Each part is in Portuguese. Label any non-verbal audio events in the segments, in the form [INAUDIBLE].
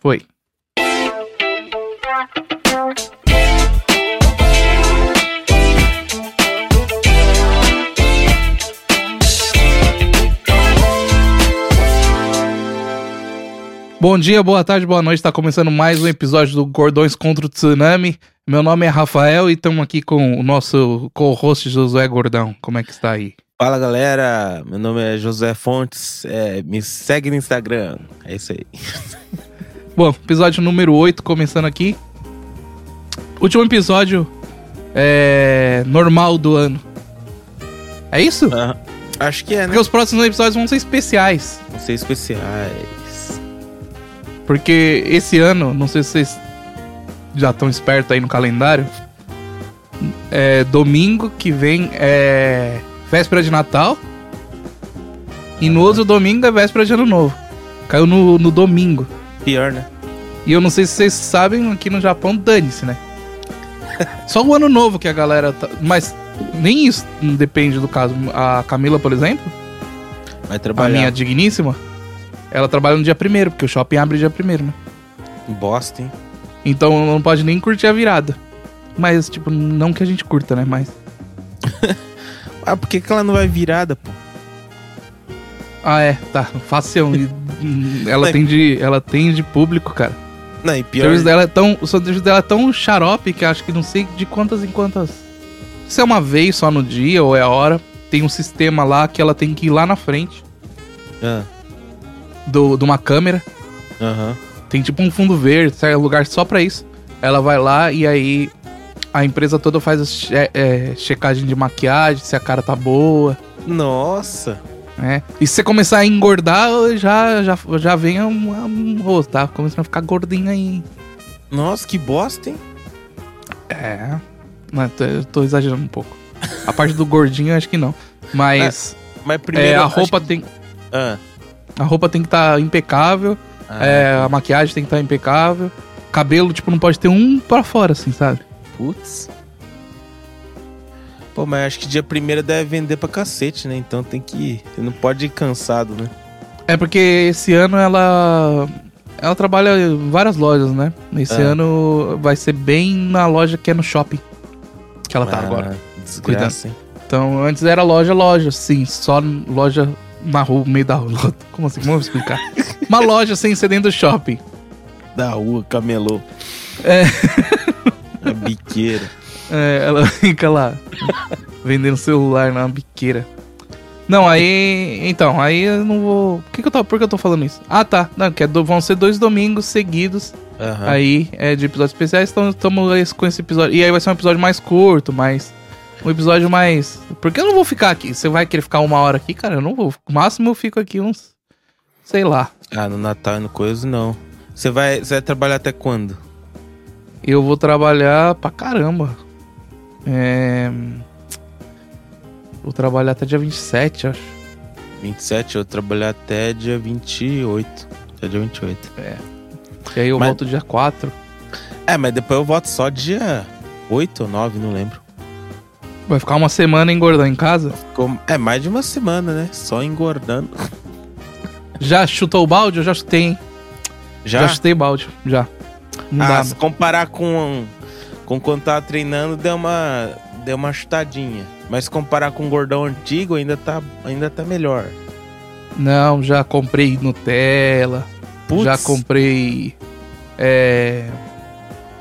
Foi. Bom dia, boa tarde, boa noite. Está começando mais um episódio do Gordões contra o Tsunami. Meu nome é Rafael e estamos aqui com o nosso co-host Josué Gordão. Como é que está aí? Fala galera, meu nome é José Fontes, é, me segue no Instagram, é isso aí. [LAUGHS] Bom, episódio número 8 começando aqui. Último episódio é, normal do ano. É isso? Ah, acho que é, né? Porque os próximos episódios vão ser especiais. Vão ser especiais. Porque esse ano, não sei se vocês já estão espertos aí no calendário. É, domingo que vem é véspera de Natal. E no outro domingo é véspera de Ano Novo. Caiu no, no domingo. Pior, né? E eu não sei se vocês sabem, aqui no Japão, dane-se, né? [LAUGHS] Só o ano novo que a galera tá. Mas nem isso depende do caso. A Camila, por exemplo, Vai a trabalhar. minha digníssima, ela trabalha no dia primeiro, porque o shopping abre dia primeiro, né? Bosta, hein? Então não pode nem curtir a virada. Mas, tipo, não que a gente curta, né? Mas. [LAUGHS] Ah, por que, que ela não vai virada, pô? Ah, é, tá. Facião. [LAUGHS] Ela, tem de, ela tem de público, cara. Não, e O pior. serviço dela é tão. O serviço dela é tão xarope que acho que não sei de quantas em quantas. Se é uma vez só no dia ou é a hora, tem um sistema lá que ela tem que ir lá na frente Ah, do, de uma câmera. Aham. Tem tipo um fundo verde, é um lugar só pra isso. Ela vai lá e aí a empresa toda faz a che- é, checagem de maquiagem, se a cara tá boa, Nossa. Né? E se você começar a engordar, já, já, já vem um, um rosto, tá? Começando a ficar gordinho aí. Nossa, que bosta, hein? É. Tô, eu tô exagerando um pouco. A parte do gordinho, acho que não. Mas Mas primeiro. é, a roupa que- tem. Ah. A roupa tem que estar impecável. Ah, é, a maquiagem tem que estar impecável. Cabelo, tipo, não pode ter um pra fora, assim, sabe? Putz. Pô, mas acho que dia primeiro deve vender pra cacete, né? Então tem que. Você não pode ir cansado, né? É porque esse ano ela. Ela trabalha em várias lojas, né? Esse Ah. ano vai ser bem na loja que é no shopping. Que ela tá Ah, agora. Desgraça, hein? Então, antes era loja, loja, sim, só loja na rua, meio da rua. [LAUGHS] Como assim? Vamos explicar. Uma loja sem ser dentro do shopping. Da rua, camelô. É. A biqueira. É, ela [LAUGHS] fica lá vendendo celular na biqueira. Não, aí. Então, aí eu não vou. Por que, que eu tô, por que eu tô falando isso? Ah, tá. Não, que é do- vão ser dois domingos seguidos Aham. aí é, de episódios especiais. Então estamos com esse episódio. E aí vai ser um episódio mais curto, mais. Um episódio mais. Porque eu não vou ficar aqui. Você vai querer ficar uma hora aqui, cara? Eu não vou. No máximo eu fico aqui uns. Sei lá. Ah, no Natal e no coisa, não. Você vai, você vai trabalhar até quando? Eu vou trabalhar pra caramba. É. Vou trabalhar até dia 27, acho. 27, eu vou trabalhar até dia 28. Até dia 28. E aí eu Mas- volto dia 4. É, mas depois eu volto só dia 8 ou 9, não lembro. Vai ficar uma semana engordando em casa? Ficou- É mais de uma semana, né? Só engordando. [LAUGHS] Já chutou o balde? Eu já chutei, hein? Já, Já? chutei balde, já. Não ah, dá. se comparar com, com quando tava treinando, deu uma, deu uma chutadinha. Mas comparar com o gordão antigo, ainda tá, ainda tá melhor. Não, já comprei Nutella. Já comprei. É.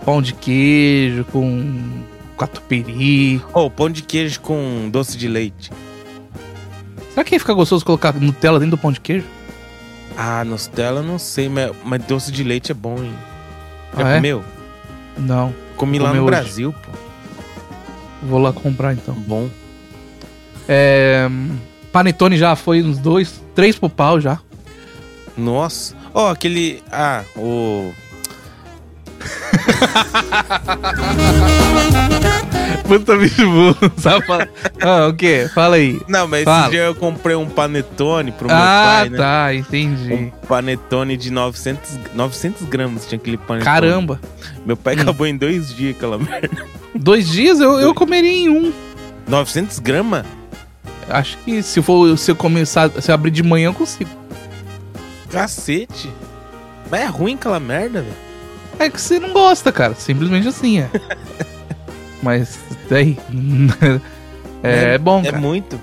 Pão de queijo com catupiry. Oh, pão de queijo com doce de leite. Será que ia ficar gostoso colocar Nutella dentro do pão de queijo? Ah, Nutella não sei, mas, mas doce de leite é bom, hein? Já Ah, é? comeu? Não. Comi lá no hoje. Brasil, pô. Vou lá comprar então. Bom. É. Panetone já foi uns dois, três pro pau já. Nossa. Ó, aquele. Ah, o. Puta bicho burro, sabe? ah, o quê? Fala aí. Não, mas Fala. esse dia eu comprei um panetone pro meu Ah, pai, né? tá, entendi. Um panetone de 900, 900 gramas tinha aquele panetone. Caramba. Meu pai Hum. acabou em dois dias aquela merda. Dois dias eu, eu comeria em um. 900 gramas? Acho que se for se eu começar, se eu abrir de manhã eu consigo. Cacete. Mas é ruim aquela merda, velho. É que você não gosta, cara. Simplesmente assim, é. [LAUGHS] Mas daí. [LAUGHS] é, é bom, É cara. muito.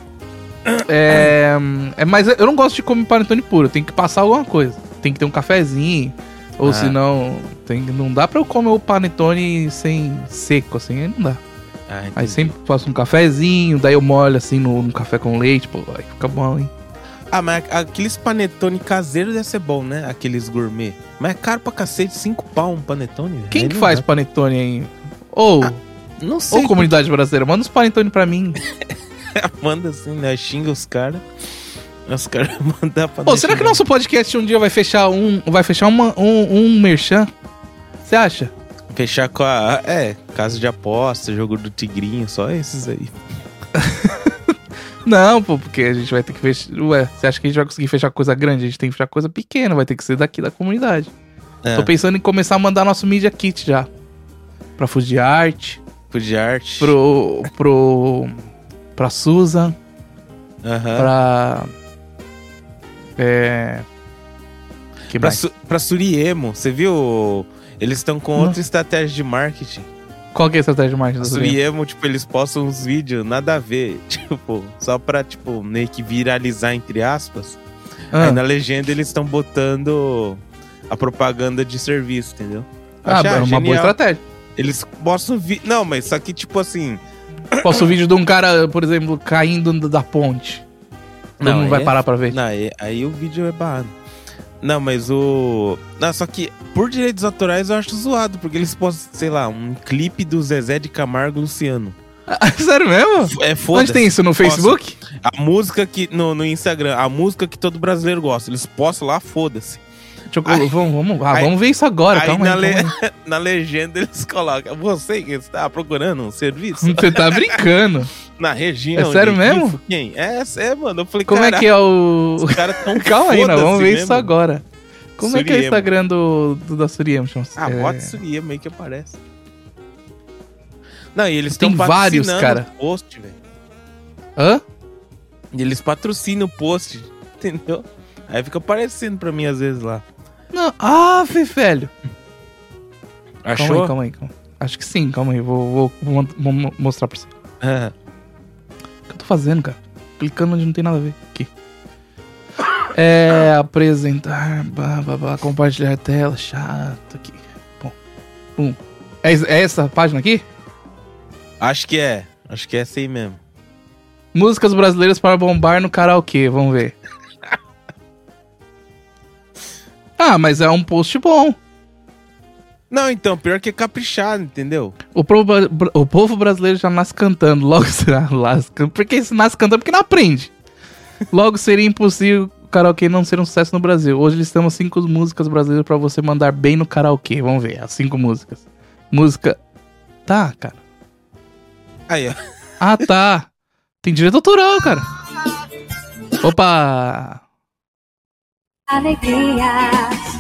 É, é, mas eu não gosto de comer panetone puro. Tem que passar alguma coisa. Tem que ter um cafezinho. Ou Ah. senão. Tem, não dá pra eu comer o panetone sem seco, assim. Aí não dá. Ah, Aí sempre faço um cafezinho, daí eu molho assim no, no café com leite, pô, aí fica bom, hein? Ah, mas aqueles panetone caseiros deve ser bom, né? Aqueles gourmet. Mas é caro pra cacete, 5 pau um panetone. Quem Aí que faz dá. panetone aí? Ou, Não sei. ou comunidade brasileira, manda os panetone pra mim. [LAUGHS] Manda assim, né? Xinga os caras. Os caras [LAUGHS] mandam pra Ô, será que nosso podcast um dia vai fechar um. Vai fechar uma, um, um merchan? Você acha? Fechar com a. É, casa de aposta, jogo do Tigrinho, só esses aí. [LAUGHS] Não, pô, porque a gente vai ter que fechar. Ué, você acha que a gente vai conseguir fechar coisa grande? A gente tem que fechar coisa pequena, vai ter que ser daqui da comunidade. É, Tô pensando em começar a mandar nosso Media Kit já. Pra Fuji Art, pro. pro. pra Susan, Aham. pra. É. Que Pra, mais? Su pra Suriemo, você viu? Eles estão com Não. outra estratégia de marketing. Qual que é a estratégia A da Suriemo? Tipo, eles postam uns vídeos nada a ver. [LAUGHS] Tipo, só pra, tipo, meio que viralizar, entre aspas. Ah, Aí na legenda eles estão botando a propaganda de serviço, entendeu? ah, Achei, é uma boa estratégia. Eles postam vídeo. Não, mas só que, tipo assim. [COUGHS] Posso o vídeo de um cara, por exemplo, caindo da ponte. Todo Não, mundo vai é- parar pra ver. Não, aí, aí o vídeo é barrado. Não, mas o. Não, só que por direitos autorais eu acho zoado, porque eles postam, sei lá, um clipe do Zezé de Camargo Luciano. [LAUGHS] Sério mesmo? É foda. Onde tem isso? No Facebook? A música que. No, no Instagram, a música que todo brasileiro gosta. Eles postam lá, foda-se. Aí- vamos, vamos, ah, aí- vamos ver isso agora, aí calma na, le- calma [LAUGHS] na legenda eles colocam. Você que está procurando um serviço [LAUGHS] Você tá brincando. [LAUGHS] na região. É sério mesmo? Quem? É, é, mano. Eu falei, Como é que é o. Os caras tão Calma aí, nós vamos ver foda-se isso mesmo. agora. Como é que é o. Instagram do, do da Suriemo? chama- Ah, é... bota Suriema aí que aparece. Não, e eles estão vários, cara. o post, velho. Hã? E eles patrocinam o post, entendeu? Aí fica aparecendo pra mim às vezes lá. Não. Ah, velho. Achou? Calma aí, calma aí, calma. Acho que sim, calma aí. Vou, vou, vou, vou mo- mostrar pra você. O Ah, que eu tô fazendo, cara? Clicando onde não tem nada a ver. Aqui. É. Apresentar. Blá, blá, blá, compartilhar tela. Chato aqui. Bom. Um. É, é essa página aqui? acho que é. Acho que é essa aí mesmo. Músicas brasileiras para bombar no karaokê. Vamos ver. Ah, mas é um post bom. Não, então, pior que é caprichado, entendeu? O povo, o povo brasileiro já nasce cantando. [LAUGHS] Logo será lasca. Porque se nasce cantando porque não aprende. Logo seria impossível o karaokê não ser um sucesso no Brasil. Hoje listamos cinco músicas brasileiras pra você mandar bem no karaokê. Vamos ver, as cinco músicas. Música. Tá, cara. Aí, ó. Ah, tá. Tem direito autoral, cara. Opa! Alegria,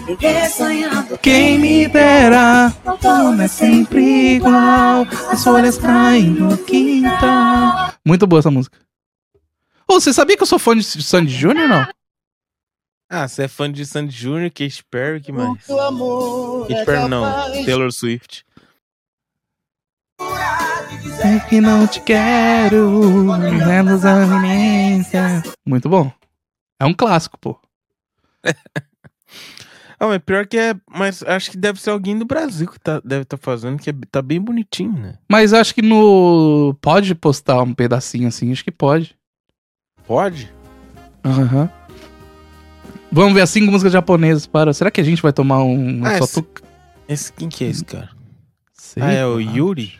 viver sonhando. Quem me dera, outono é sempre igual. As folhas caem no quintal. Muito boa essa música. Ô, você sabia que eu sou fã de Sandy Júnior, não? Ah, você é fã de Sandy Jr., Katy Perry, que mais? Katy é Perry não, Taylor Swift. Sei que não te quero, menos a eminência. Muito bom. É um clássico, pô. [LAUGHS] Ah, mas pior que é. Mas acho que deve ser alguém do Brasil que tá, deve estar tá fazendo, que é, tá bem bonitinho, né? Mas acho que no. Pode postar um pedacinho assim, acho que pode. Pode? Aham. Uhum. Vamos ver as cinco músicas japonesas para. Será que a gente vai tomar um. Ah, esse... Tu... esse... Quem que é esse, cara? Sei ah, é o Yuri?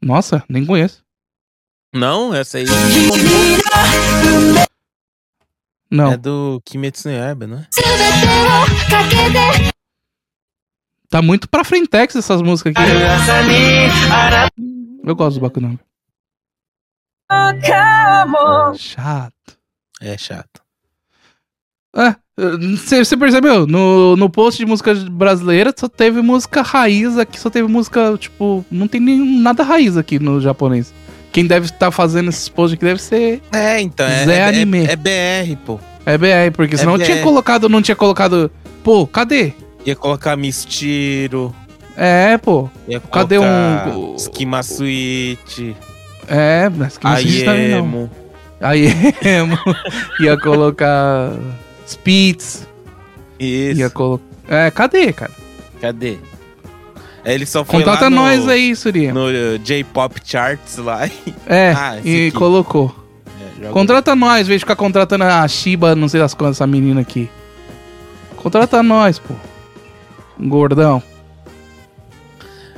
Nossa, nem conheço. Não, essa aí. Não. É do Kimetsu no Yaiba, não é? Tá muito pra frentex essas músicas aqui. Eu gosto do Bakunami. Chato. É chato. É, você percebeu? No, no post de música brasileira só teve música raiz aqui, só teve música, tipo, não tem nem nada raiz aqui no japonês. Quem deve estar fazendo esses posts aqui deve ser É, então, é, Zé é, Anime. é, é BR, pô. é BR, porque É senão BR. tinha colocado, não tinha colocado. Pô, cadê? Ia colocar Mistiro, É, pô. ia Cadê um- Esquima Suite, É, mas que não existe também não. Aí [LAUGHS] ia colocar Spitz, Isso. ia colocar. É, cadê, cara? Cadê? Aí ele só foi Contrata lá no, nós aí, Surya. no uh, J-Pop Charts lá e [LAUGHS] É, Ah, e aqui. colocou. é, Contrata nós, em vez de ficar contratando a Shiba, não sei das quantas, essa menina aqui. Contrata nós, pô. Gordão.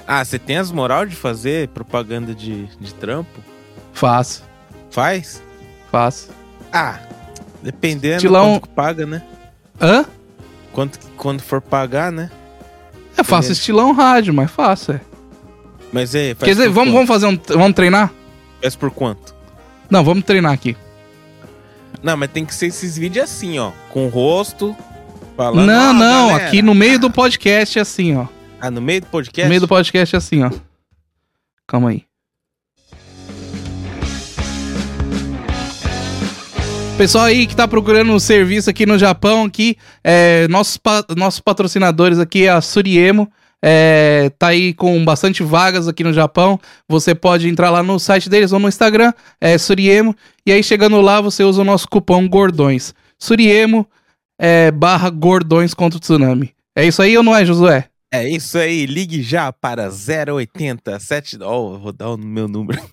Ah, você tem as moral de fazer propaganda de, de trampo? Faço, Faz? faço. Ah, dependendo Estilão- quanto que paga, né? Hã? Quanto, quando for pagar, né? É, faço estilão rádio, mas faço, é. Mas é, Quer dizer, vamos, vamos fazer um. Vamos treinar? Faz por quanto? Não, vamos treinar aqui. Não, mas tem que ser esses vídeos assim, ó. Com o rosto, falando... não, "Ó, não, galera." aqui no meio do podcast é assim, ó. Ah, no meio do podcast? No meio do podcast é assim, ó. Calma aí. Pessoal aí que tá procurando um serviço aqui no Japão, aqui, é, nossos, pa- nossos patrocinadores aqui é a Suriemo. É, tá aí com bastante vagas aqui no Japão. Você pode entrar lá no site deles ou no Instagram, é Suriemo. E aí chegando lá, você usa o nosso cupom Gordões. Suriemo é, barra Gordões contra o Tsunami. É isso aí ou não é, Josué? É isso aí, ligue já para 080 7... Ó, eu vou dar o meu número. [LAUGHS]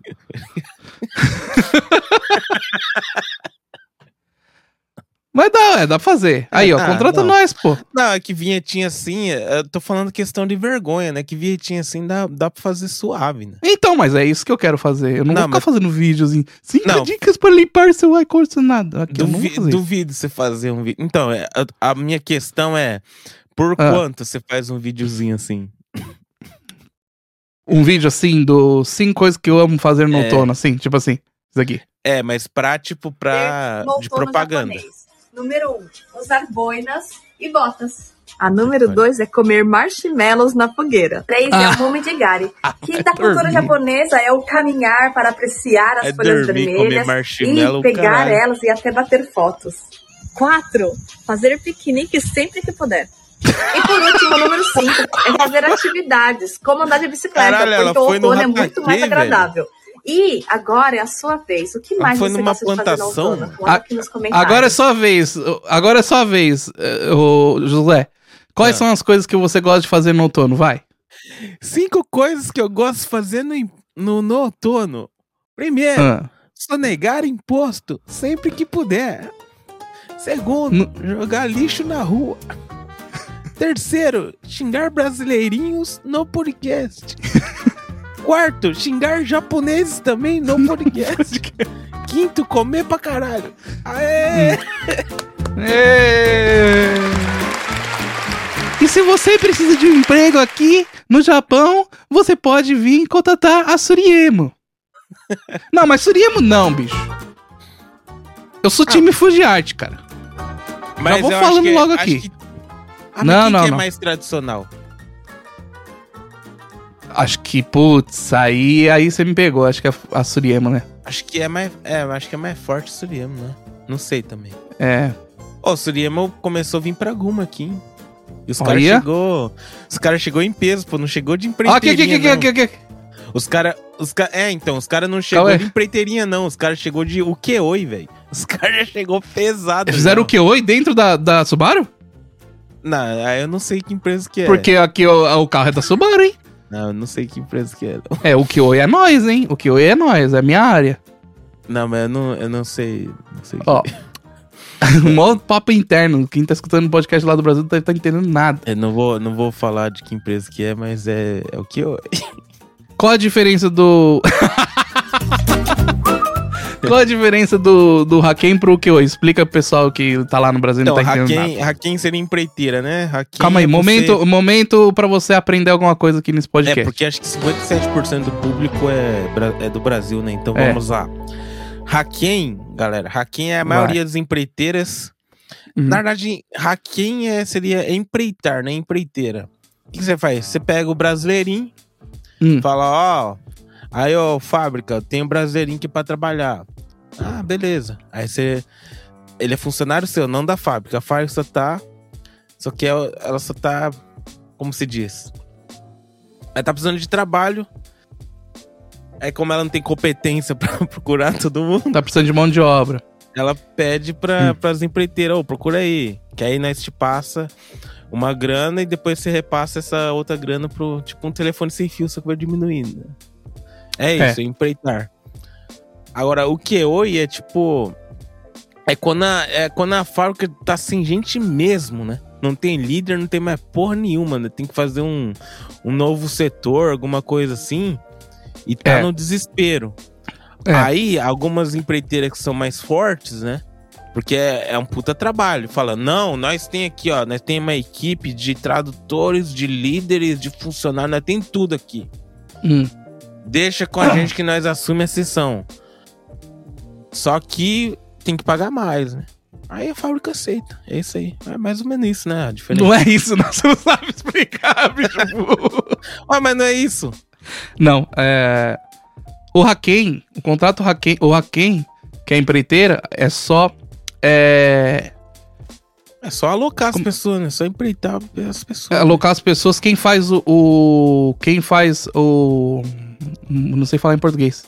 Mas dá, é, dá pra fazer. Aí, ó, Ah, contrata não. nós, pô. Não, é que vinhetinha assim, eu tô falando questão de vergonha, né? Que vinhetinha assim dá, dá pra fazer suave, né? Então, mas é isso que eu quero fazer. Eu não, Não, vou ficar mas- fazendo vídeozinho. Cinco Não. dicas pra limpar seu ar-condicionado. Duvi- isso. duvido você fazer um vídeo. Então, é, a, a minha questão é: por Ah. quanto você faz um videozinho assim? Um vídeo assim, do cinco coisas que eu amo fazer no É. outono, assim, tipo assim. Isso aqui. É, mas pra, tipo, pra. de propaganda. japonês. Número 1, um, usar boinas e botas. A número 2 é comer marshmallows na fogueira. 3 Ah. [LAUGHS] é o momigari. Quinta Vai cultura dormir. japonesa é o caminhar para apreciar as É folhas dormir, vermelhas e pegar caralho. elas e até bater fotos. 4. Fazer piquenique sempre que puder. E por último, o [LAUGHS] número 5 é fazer atividades, como andar de bicicleta, Caralho, porque o outono é muito mais Hataque, velho. E agora é a sua vez. O que Ela mais foi você numa gosta de fazer no plantação? A- nos comentários. Agora é sua vez. Agora é sua vez, ô, José. Quais Ah. são as coisas que você gosta de fazer no outono? Vai. Cinco coisas que eu gosto de fazer no, no, no outono. Primeiro, Ah. sonegar imposto sempre que puder. Segundo, jogar lixo na rua. Terceiro, xingar brasileirinhos no podcast. [LAUGHS] Quarto, xingar japoneses também no podcast. [LAUGHS] Quinto, comer pra caralho. Aê! Ê! E se você precisa de um emprego aqui no Japão, você pode vir contatar a Suriemo. [LAUGHS] não, mas Suriemo não, bicho. Eu sou time Fujiarte, cara. Mas vou eu acho falando que- logo acho aqui. que- Ah, Não, não, que é não. mais tradicional? Acho que, putz, aí, aí você me pegou. Acho que é a Suriemo, né? Acho que é mais, é, acho que é mais forte o Suriemo, né? Não sei também. É. Ó, o Suriemo começou a vir pra Guma aqui, hein? E os caras chegou, os caras chegou em peso, pô, não chegou de Ó, aqui, aqui, empreiteirinha, aqui, aqui, aqui. Os caras, os ca... é, então, os caras não chegou Calma aí. de empreiteirinha não, os caras chegou de o que oi, velho. Os [LAUGHS] caras já chegou pesado. Fizeram já. o que oi dentro da, da Subaru? Não, eu não sei que empresa que é. Porque aqui o, o carro é da Subaru, hein? Não, eu não sei que empresa que é. É, o que é nós, hein? O que é nós, é minha área. Não, mas eu não, eu não sei, não sei. Ó. um [LAUGHS] maior papo interno. Quem tá escutando o podcast lá do Brasil não tá, tá entendendo nada. Eu não vou, não vou falar de que empresa que é, mas é, é o que. Qual a diferença do. [LAUGHS] [LAUGHS] Qual a diferença do, do Haken pro que? Explica pro pessoal que tá lá no Brasil e Então, não tá entendendo Haken seria empreiteira, né? Haken Calma aí, é você- momento, momento pra você aprender alguma coisa aqui nesse É, podcast. porque acho que 57% do público é, é do Brasil, né? Então É. vamos lá. Haken, galera, Haken é a Vai. maioria das empreiteiras. Uhum. Na verdade, Haken é, seria empreitar, né? Empreiteira. O que você faz? Você pega o brasileirinho, Hum. fala, ó, Aí, ó, fábrica, eu tenho brasileirinho aqui pra trabalhar. Ah, beleza. Aí você. Ele é funcionário seu, não da fábrica. A fábrica só tá. Só que ela ela só tá. Como se diz? Ela tá precisando de trabalho. É como ela não tem competência [LAUGHS] pra procurar todo mundo. Tá precisando de mão de obra. Ela pede pra, pras empreiteiras, ô, procura aí. Que aí nós te passa uma grana e depois você repassa essa outra grana pro, tipo, um telefone sem fio, só que vai diminuindo. É É. isso, empreitar. Agora, o que oi é tipo. É quando, a, é quando a fábrica tá sem gente mesmo, né? Não tem líder, não tem mais porra nenhuma, né? Tem que fazer um, um novo setor, alguma coisa assim. E tá É. no desespero. É. Aí, algumas empreiteiras que são mais fortes, né? Porque é, é um puta trabalho. Fala, não, nós tem aqui, ó, nós tem uma equipe de tradutores, de líderes, de funcionários, nós tem tudo aqui. Hum. Deixa com a gente que nós assume a sessão. Só que tem que pagar mais, né? Aí a fábrica aceita. É isso aí. É mais ou menos isso, né? A diferença. Não é isso, não. [LAUGHS] Você não sabe explicar, bicho. Ah, [LAUGHS] mas não é isso. Não, é. O Haken, o contrato Haken, o Haken, que é a empreiteira, é só. É. É só alocar as Como- pessoas, né? Só empreitar as pessoas. alocar as pessoas. Quem faz o. o- quem faz o. Não sei falar em português.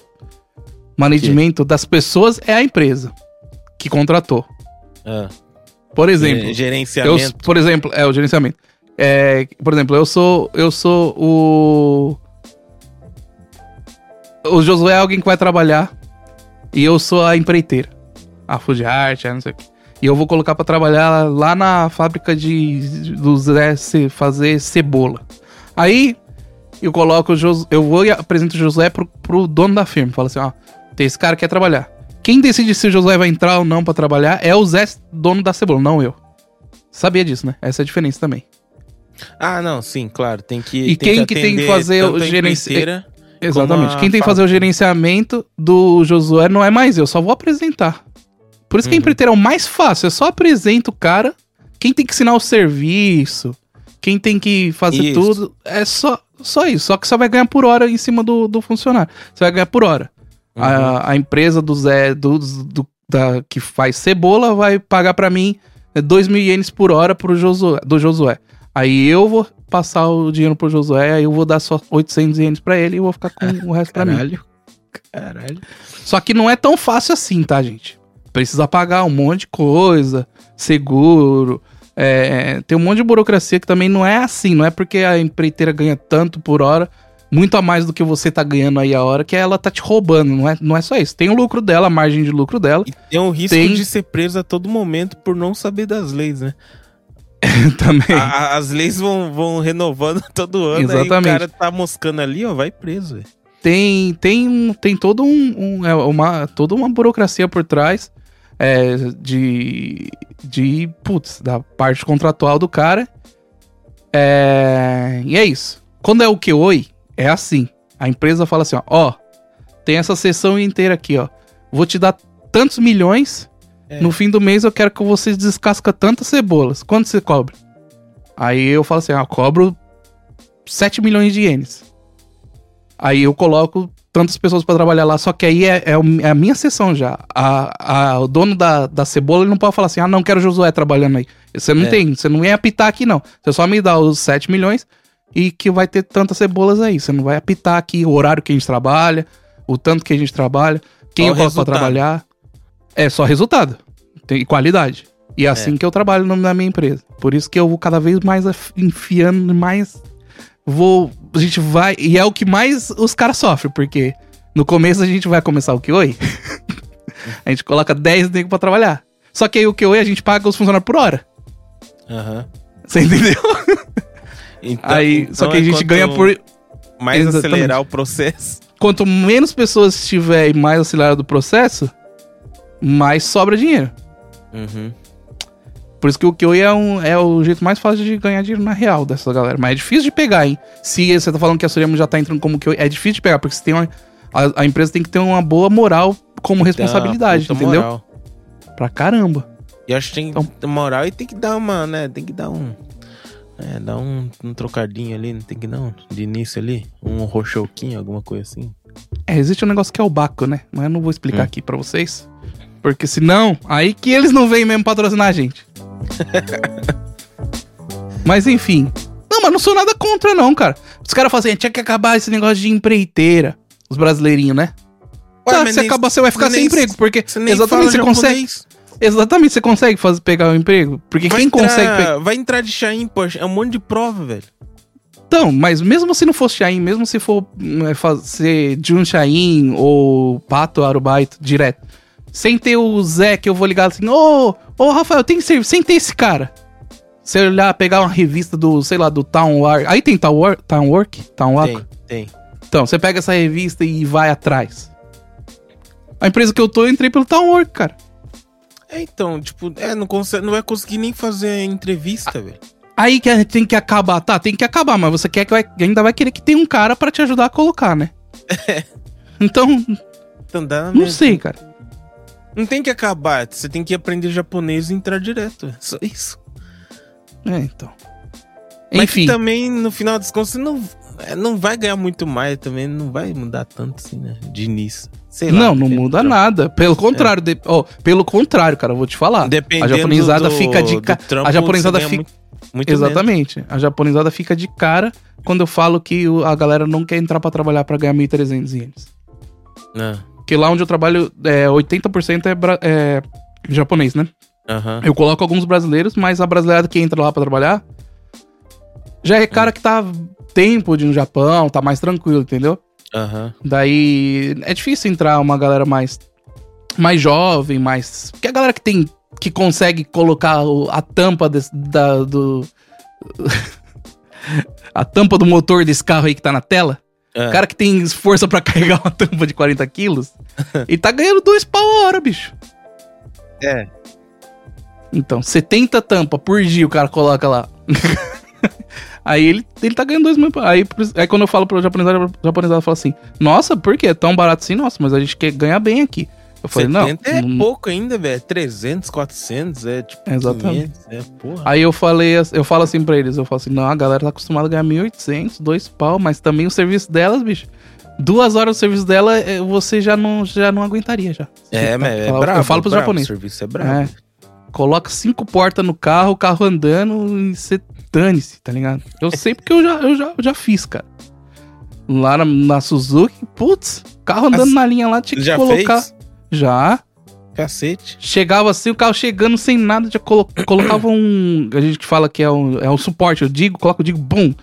Managimento das pessoas é a empresa que contratou. Ah. Por exemplo. Ge- Eu, gerenciamento. por exemplo, é o gerenciamento. É, por exemplo, eu sou eu sou o o Josué é alguém que vai trabalhar e eu sou a empreiteira. A Food Art, não sei o quê. E eu vou colocar pra trabalhar lá na fábrica de do Zé fazer cebola. Aí eu coloco o Jos, eu vou e apresento o Josué pro, pro dono da firma, falo assim, ó, tem esse cara que quer trabalhar. Quem decide se o Josué vai entrar ou não pra trabalhar é o Zé, dono da cebola, não eu. Sabia disso, né? Essa é a diferença também. Ah, não, sim, claro. Tem que. E tem quem que tem que fazer o tanto a gerenci- empreiteira- Exatamente. Quem tem que fazer o gerenciamento do Josué não é mais eu, só vou apresentar. Por isso que a Uhum. empreiteira é o mais fácil, é só apresenta o cara. Quem tem que ensinar o serviço, quem tem que fazer Isso. tudo, é só, só isso. Só que você vai ganhar por hora em cima do, do funcionário. Você vai ganhar por hora. Uhum. A, a empresa do Zé, do, do- da, que faz cebola, vai pagar pra mim 2 mil ienes por hora pro Josué, do Josué. Aí eu vou passar o dinheiro pro Josué, aí eu vou dar só 800 ienes pra ele e vou ficar com o resto pra mim. Caralho. Caralho. Só que não é tão fácil assim, tá, gente? Precisa pagar um monte de coisa, seguro. É, tem um monte de burocracia que também não é assim. Não é porque a empreiteira ganha tanto por hora, muito a mais do que você tá ganhando aí a hora, que ela tá te roubando. Não é, não é só isso. Tem o lucro dela, a margem de lucro dela. E tem um risco Tem- de ser preso a todo momento por não saber das leis, né? [LAUGHS] também. A- as leis vão, vão renovando [LAUGHS] todo ano. Aí o Exatamente. cara tá moscando ali, ó, vai preso, tem tem tem todo um, um- é uma toda uma burocracia por trás é, de de putz, da parte contratual do cara. É, e é isso. Quando é o que oi é assim. A empresa fala assim ó, ó tem essa sessão inteira aqui ó. Vou te dar tantos milhões É. no fim do mês eu quero que você descasca tantas cebolas. Quanto você cobra? Aí eu falo assim ó cobro 7 milhões de ienes. Aí eu coloco tantas pessoas pra trabalhar lá, só que aí é, é é a minha sessão já. A, a- o dono da, da cebola ele não pode falar assim: ah, não quero Josué trabalhando aí. Você não É. tem, você não ia apitar aqui não. Você só me dá os 7 milhões e que vai ter tantas cebolas aí. Você não vai apitar aqui o horário que a gente trabalha, o tanto que a gente trabalha, quem Só eu coloco pra trabalhar. É só resultado. Tem qualidade. E é assim que eu trabalho na minha empresa. Por isso que eu vou cada vez mais enfiando mais. Vou. A gente vai. E é o que mais os caras sofrem, porque no começo a gente vai começar o que oi. [LAUGHS] a gente coloca 10 negros pra trabalhar. Só que aí o que oi a gente paga os funcionários por hora. Aham. Você entendeu? Então- [LAUGHS] aí, então só que é a gente quanto ganha por. Mais Exatamente. acelerar o processo. Quanto menos pessoas tiver e mais acelerado o processo, mais sobra dinheiro. Uhum. Por isso que o QI é, um, é o jeito mais fácil de ganhar dinheiro na real dessa galera. Mas é difícil de pegar, hein? Se você tá falando que a Surema já tá entrando como QI, é difícil de pegar, porque você tem uma, a, a empresa tem que ter uma boa moral como responsabilidade, entendeu? moral. Pra caramba. E acho que tem Então- moral e tem que dar uma, né? Tem que dar um. É, dar um, um trocadinho ali, não tem que não? De início ali? Um rochoquinho, alguma coisa assim. É, existe um negócio que é o Baco, né? Mas eu não vou explicar Hum. aqui pra vocês. Porque senão, aí que eles não vêm mesmo patrocinar a gente. [LAUGHS] mas enfim. Não, mas não sou nada contra, não, cara. Os caras falam assim, tinha que acabar esse negócio de empreiteira. Os brasileirinhos, né? Ué, Tá, nem- acabar, você vai ficar você sem emprego. Porque Você exatamente você consegue. Exatamente, você consegue fazer, pegar o emprego. Porque Vai quem entrar- consegue pegar. Vai entrar de Chain, poxa, é um monte de prova, velho. Então, mas mesmo se não fosse Shain, mesmo se for hum, é, fazer Jun Shain ou Pato Arubaito direto, sem ter o Zé que eu vou ligar assim, ô, ô Rafael, tem serviço, sem ter esse cara. Você olhar, pegar uma revista do, sei lá, do Town Work. Aí tem Town Work? Town Work? Town? Tem, tem. Então, você pega essa revista e vai atrás. A empresa que eu tô, eu entrei pelo Town Work, cara. É, então, tipo, é, não, consegue, não vai conseguir nem fazer entrevista, velho. Aí que a gente tem que acabar, tá? Tem que acabar, mas você quer que vai, ainda vai querer que tenha um cara pra te ajudar a colocar, né? [LAUGHS] Então, Então dá não sei, cara. Não tem que acabar, você tem que aprender japonês e entrar direto. é Só isso. É, então. Mas Enfim, que também, no final das contas, você não, é, não vai ganhar muito mais também, não vai mudar tanto assim, né? De início. Sei lá. não, não muda do- nada. Pelo contrário, de- ó, pelo contrário, cara, eu vou te falar. Dependendo a japonesada do- fica de do ca... trampo, a japonesada ganha fica muito, muito Exatamente. A japonesada fica de cara quando eu falo que a galera não quer entrar pra trabalhar pra ganhar 1.300 ienes. menos. Porque lá onde eu trabalho, é, 80% é, é japonês, né? Aham. Eu coloco alguns brasileiros, mas a brasileirada que entra lá pra trabalhar já é cara que tá tempo de no Japão, tá mais tranquilo, entendeu? Aham. Daí é difícil entrar uma galera mais mais jovem, mais porque a galera que tem que consegue colocar o- a tampa desse- da do [LAUGHS] a tampa do motor desse carro aí que tá na tela, É. cara que tem força pra [LAUGHS] carregar uma tampa de 40 quilos, ele tá ganhando dois pau a hora, bicho. É. Então, 70 tampa por dia o cara coloca lá. [LAUGHS] aí ele, ele tá ganhando dois mil. pau. Aí, aí quando eu falo pro japonesado, o japonesado fala assim: Nossa, por quê? É tão barato assim? Nossa, mas a gente quer ganhar bem aqui. Eu falei: Não. 70 é não- pouco ainda, velho. 300, 400, é tipo Exatamente. 500, é porra. Aí eu falei, eu falo assim pra eles, eu falo assim, não, a galera tá acostumada a ganhar 1.800, dois pau, mas também o serviço delas, bicho, duas horas do serviço dela, eh, você já não, já não aguentaria já. É, mas é Eu brabo. Eu falo pros brabo, japoneses. O serviço é brabo. É. Coloca cinco portas no carro, o carro andando e você dane-se, tá ligado? Eu sei porque eu já, eu já, eu já fiz, cara. Lá na, na Suzuki, putz, carro andando As- na linha lá, tinha que Já colocar. fez? Já. Cacete. Chegava assim, o carro chegando sem nada, já colo- [COUGHS] colocava um. A gente fala que é um, é um suporte, eu digo, coloca o digo, bum.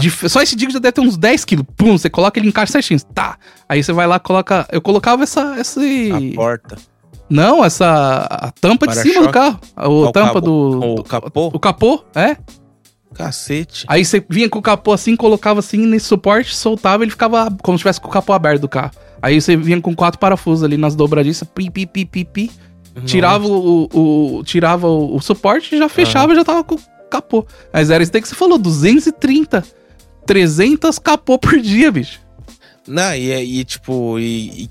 De- só esse digo já deve ter uns 10 quilos. Pum, você coloca ele encaixa certinho. Tá. Aí você vai lá, coloca. Eu colocava essa. Esse... A porta. Não, essa. A tampa de cima do carro. O O tampa cabo- do. o capô? O capô, é. Cacete. Aí você vinha com o capô assim, colocava assim nesse suporte, soltava, ele ficava como se tivesse com o capô aberto do carro. Aí você vinha com quatro parafusos ali nas dobradiças, pi, pi, pi, pi, pi. Tirava o, o- tirava o, suporte e já fechava e já tava com capô. Mas era isso daí que você falou, 230. 300 capô por dia, bicho. Não, e, é- e tipo, e, e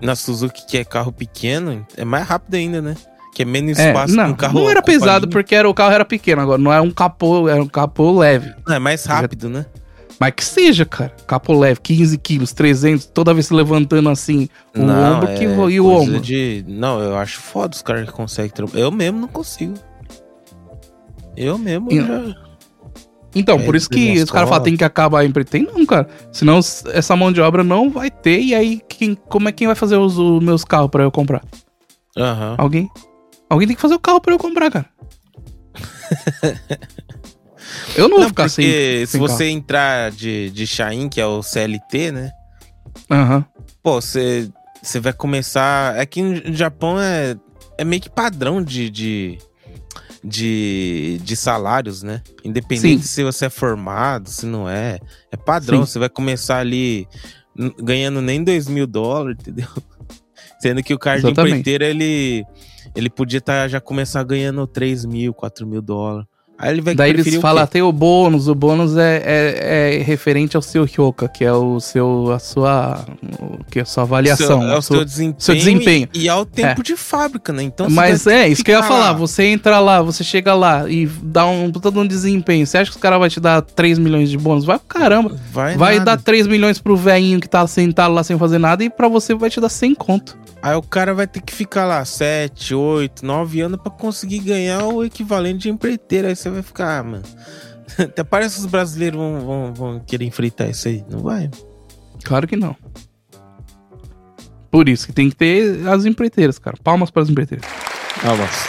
na Suzuki, que é carro pequeno, é mais rápido ainda, né? Que é menos É, espaço não, que um carro. não era pesado porque era, o carro era pequeno agora, não é um capô, era um capô leve. Não, é mais rápido, né? Mas que seja, cara. Capô leve, 15 quilos, 300, toda vez se levantando assim, o Não, ombro que é vo- e o ombro. De... Não, eu acho foda os caras que conseguem. Eu mesmo não consigo. Eu mesmo E- já. Então, É, por isso que os caras falam tem que acabar a empresa. Tem não, cara. Senão essa mão de obra não vai ter. E aí, quem, como é quem vai fazer os, os meus carros pra eu comprar? Aham. Alguém? Alguém tem que fazer o carro pra eu comprar, cara. [LAUGHS] eu não vou Não, ficar porque sem. se sem você entrar de, de Shain, que é o CLT, né? carro. Aham. Pô, você, você vai começar. É que no Japão é, é meio que padrão de, de, de, de salários, né? Independente Sim. se você é formado, se não é. É padrão. Sim. Você vai começar ali ganhando nem 2 mil dólares, [LAUGHS] entendeu? Sendo que o cara de Exatamente. empreiteiro, ele, ele podia tá, já começar ganhando 3 mil, 4 mil dólares. Aí ele vai Daí eles falam, tem o bônus, o bônus é, é, é referente ao seu Hyoka, que é o seu, a sua, o que é a sua avaliação. Seu- é o sua- seu desempenho, seu desempenho. E, e é tempo de fábrica, né? Então Mas é, isso que eu ia falar. Você entra lá, você chega lá e dá um de um desempenho. Você acha que os caras vão te dar 3 milhões de bônus? Vai pro caramba. Vai, Vai nada. dar 3 milhões pro velhinho que tá sentado lá sem fazer nada e pra você vai te dar 100 conto. Aí o cara vai ter que ficar lá 7, 8, 9 anos pra conseguir ganhar o equivalente de empreiteiro. Aí você vai ficar, ah, mano. [LAUGHS] Até parece que os brasileiros vão, vão, vão querer enfrentar isso aí. Não vai. Claro que não. Por isso que tem que ter as empreiteiras, cara. Palmas para as empreiteiras. Ah, mas.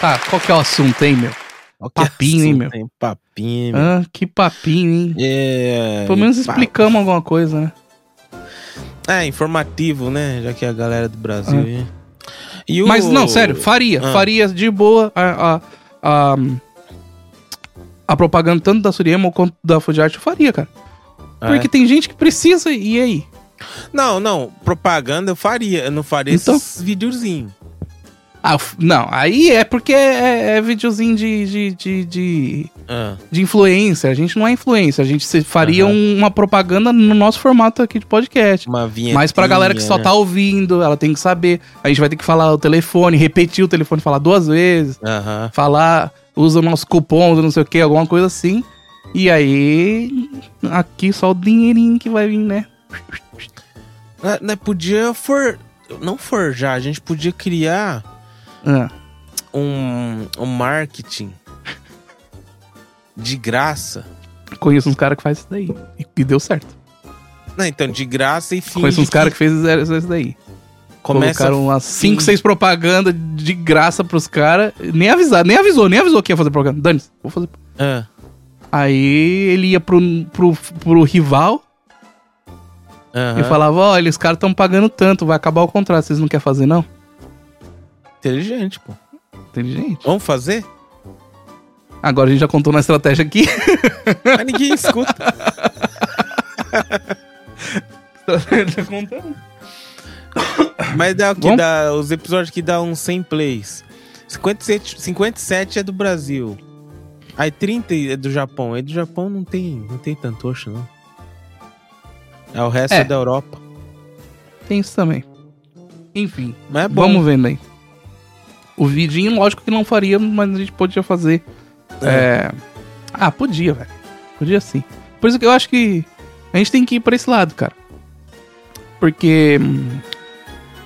Tá, qual que é o assunto, hein, meu? Que Papinho, hein, meu? Tem papinho, meu. Ah, que papinho, hein? É. Pelo menos papo. explicamos alguma coisa, né? É, informativo, né? Já que é a galera do Brasil. E o... Ah. Mas não, sério, faria. Ah. Faria de boa a, a, a, a propaganda tanto da Suriema quanto da Fujiart, eu faria, cara. Ah, Porque é? tem gente que precisa, e aí? Não, não. Propaganda eu faria. Eu não faria Então. esses videozinhos. Ah, não, aí é porque é, é videozinho de, de, de, de, Ah, de influência. A gente não é influência, a gente faria Aham. um- uma propaganda no nosso formato aqui de podcast. uma vinheta. Mas pra galera que só tá ouvindo, ela tem que saber. A gente vai ter que falar o telefone, repetir o telefone, falar duas vezes. Aham. falar, usa o nosso cupom, não sei o que, alguma coisa assim. E aí, aqui só o dinheirinho que vai vir, né? Né, né, podia for... Não forjar, a gente podia criar Ah, um, um marketing de graça. conheço uns caras que faz isso daí. E, e deu certo. Não, então, de graça e finge conheço uns que caras que fez isso daí. começa Colocaram umas 5, finge- 6 propagandas de graça pros caras. Nem avisar, nem avisou, nem avisou que ia fazer propaganda. Dane vou fazer. Ah, Aí ele ia pro, pro, pro rival e falava: olha, os caras estão pagando tanto, vai acabar o contrato, vocês não querem fazer, não? Inteligente, pô. Inteligente. Vamos fazer? Agora a gente já contou na estratégia aqui. [LAUGHS] Mas ninguém escuta. Estratégia contando. Mas dá que Bom. dá. Os episódios que dá uns 100 plays. 57, 57 é do Brasil. Aí 30 é do Japão. Aí do Japão não tem, não tem tantocho, não. É, o resto é. É. da Europa. Tem isso também. Enfim, Mas é bom. vamos vendo aí. O vidinho, lógico que não faria, mas a gente podia fazer. é, Ah, podia, velho. Podia sim. Por isso que eu acho que a gente tem que ir pra esse lado, cara. Porque. hum,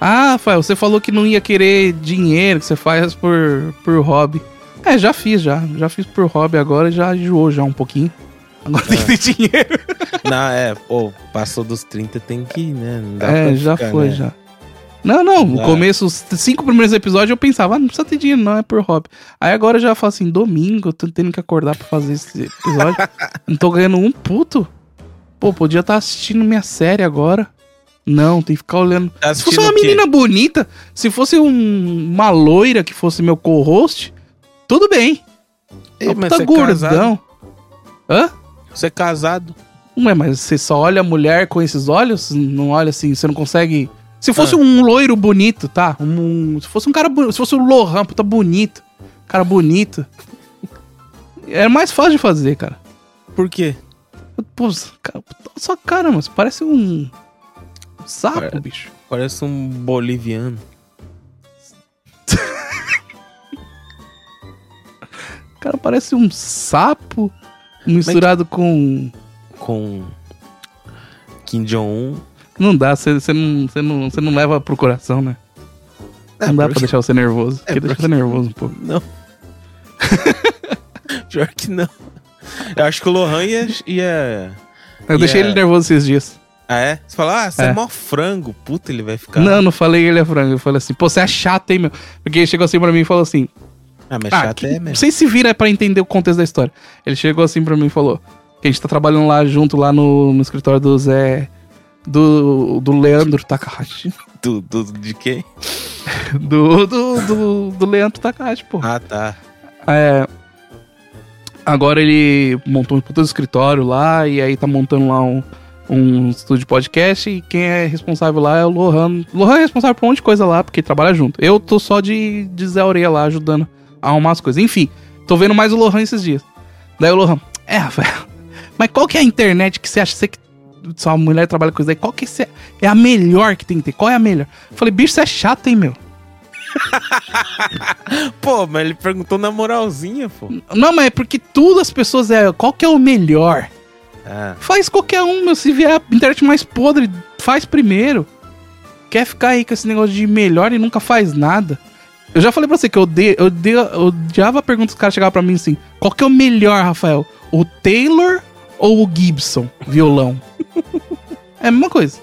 Ah, Rafael, você falou que não ia querer dinheiro, que você faz por, por hobby. É, já fiz, já. Já fiz por hobby agora e já enjoou já um pouquinho. Agora tem que ter dinheiro. [LAUGHS] Não, é, pô, passou dos 30 tem que ir, né? É, já ficar, foi, né? já. Não, não, no É. começo, os cinco primeiros episódios eu pensava, ah, não precisa ter dinheiro, não, é por hobby. Aí agora eu já falo assim, domingo, eu tô tendo que acordar pra fazer esse episódio. [LAUGHS] não tô ganhando um puto. Pô, podia estar assistindo minha série agora. Não, tem que ficar olhando. Tá Se fosse uma menina bonita, se fosse um- uma loira que fosse meu co-host, tudo bem. Ei, É mas é gordão. casado? Hã? Você é casado? Ué, mas você só olha a mulher com esses olhos? Não olha assim, você não consegue. Se fosse Ah. um loiro bonito, tá? Um, se fosse um cara bonito, se fosse o Lohan, puta bonito. Cara bonito. Era mais fácil de fazer, cara. Por quê? Pô, cara, sua cara, você parece um. sapo, Pare- bicho. Parece um boliviano. [LAUGHS] Cara parece um sapo misturado com. Com Kim Jong-un. Não dá, você não, não, não leva pro coração, né? É, Não dá pra deixar você nervoso. É, porque deixa você nervoso um pouco. Não. [LAUGHS] Pior que não. Eu acho que o Lohan ia. ia... Eu deixei Yeah. ele nervoso esses dias. Ah, é? Você fala, ah, você é, É. mó frango. Puta, ele vai ficar. Não, não falei ele é frango. Eu falei assim, pô, você é chato, hein, meu? Porque ele chegou assim pra mim e falou assim. Ah, mas Ah, chato que, é mesmo. Vocês se viram pra entender o contexto da história. Ele chegou assim pra mim e falou que a gente tá trabalhando lá junto, lá no, no escritório do Zé. Do, do Leandro Takahashi. Do, do, de quem? Do, do, do, do Leandro Takahashi, pô. Ah, tá. É, agora ele montou um puta escritório lá e aí tá montando lá um, um estúdio de podcast e quem é responsável lá é o Lohan. Lohan é responsável por um monte de coisa lá, porque ele trabalha junto. Eu tô só de, de Zé Orelha lá ajudando a arrumar as coisas. Enfim, Tô vendo mais o Lohan esses dias. Daí o Lohan, é, Rafael, mas qual que é a internet que você acha você que sua mulher trabalha com isso aí? Qual que é a melhor que tem que ter? Qual é a melhor? Eu falei, bicho, você é chato, hein, meu? [LAUGHS] Pô, mas ele perguntou na moralzinha, pô. Não, mas é porque tudo as pessoas é. Qual que é o melhor? Ah, Faz qualquer um, meu. Se vier a internet mais podre, faz primeiro. Quer ficar aí com esse negócio de melhor e nunca faz nada. Eu já falei pra você que eu, odeio, eu, odeio, eu odiava a pergunta que os caras chegavam pra mim assim: qual que é o melhor, Rafael? O Taylor ou o Gibson? Violão. É a mesma coisa.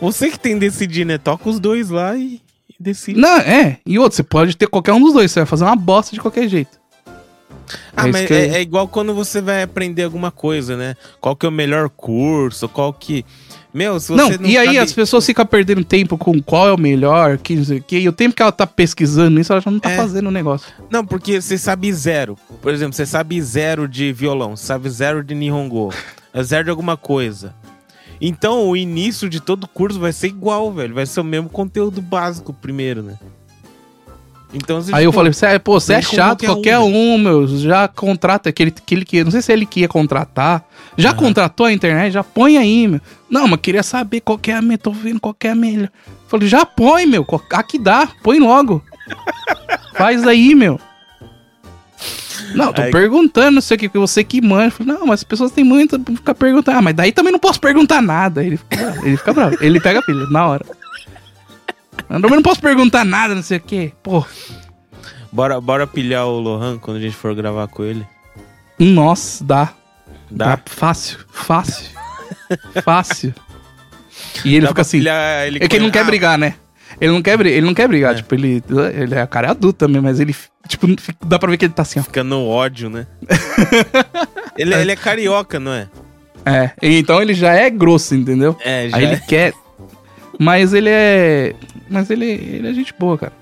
você que tem que decidir, né? Toca os dois lá e, e decide. Não, é. E outro, você pode ter qualquer um dos dois, você vai fazer uma bosta de qualquer jeito. Ah, É mas que- é, é igual quando você vai aprender alguma coisa, né? Qual que é o melhor curso, qual que... Meu, se Não, você não, e aí sabe- as pessoas ficam perdendo tempo com qual é o melhor, que não sei o quê, e o tempo que ela tá pesquisando isso, ela já não tá É. fazendo o negócio. Não, porque você sabe zero. Por exemplo, você sabe zero de violão, você sabe zero de Nihongo, é [LAUGHS] zero de alguma coisa. Então, o início de todo curso vai ser igual, velho. Vai ser o mesmo conteúdo básico primeiro, né? Então, Aí eu tipo, falei, você é, pô, você é chato, qualquer qualquer um, um, meu, já contrata aquele, aquele que, não sei se é ele que ia contratar, já contratou a internet, já põe aí, meu. Não, mas queria saber qual que é a melhor, tô vendo qual que é a melhor. Falei, já põe, meu, aqui dá, põe logo. [LAUGHS] Faz aí, meu. Não, tô Aí- perguntando, não sei o que, você que manja. Falei, não, mas as pessoas têm muito pra ficar perguntando. Ah, mas daí também não posso perguntar nada. Ele fica bravo, ele fica bravo. Ele pega a pilha, na hora. Eu também não posso perguntar nada, não sei o que. Pô, Bora, bora pilhar o Lohan quando a gente for gravar com ele. Nossa, dá. Dá? Dá fácil, fácil. fácil. E ele Dá fica assim. pilhar ele É que ele não quer Ah, brigar, né? Ele não quer, ele não quer brigar, É. tipo, ele, ele é cara é adulto também, mas ele, tipo, dá pra ver que ele tá assim, ó. Fica no ódio, né? [LAUGHS] ele, ele é carioca, não é? É, então ele já é grosso, entendeu? É, já Aí ele é. quer. Mas ele é. Mas ele, ele é gente boa, cara.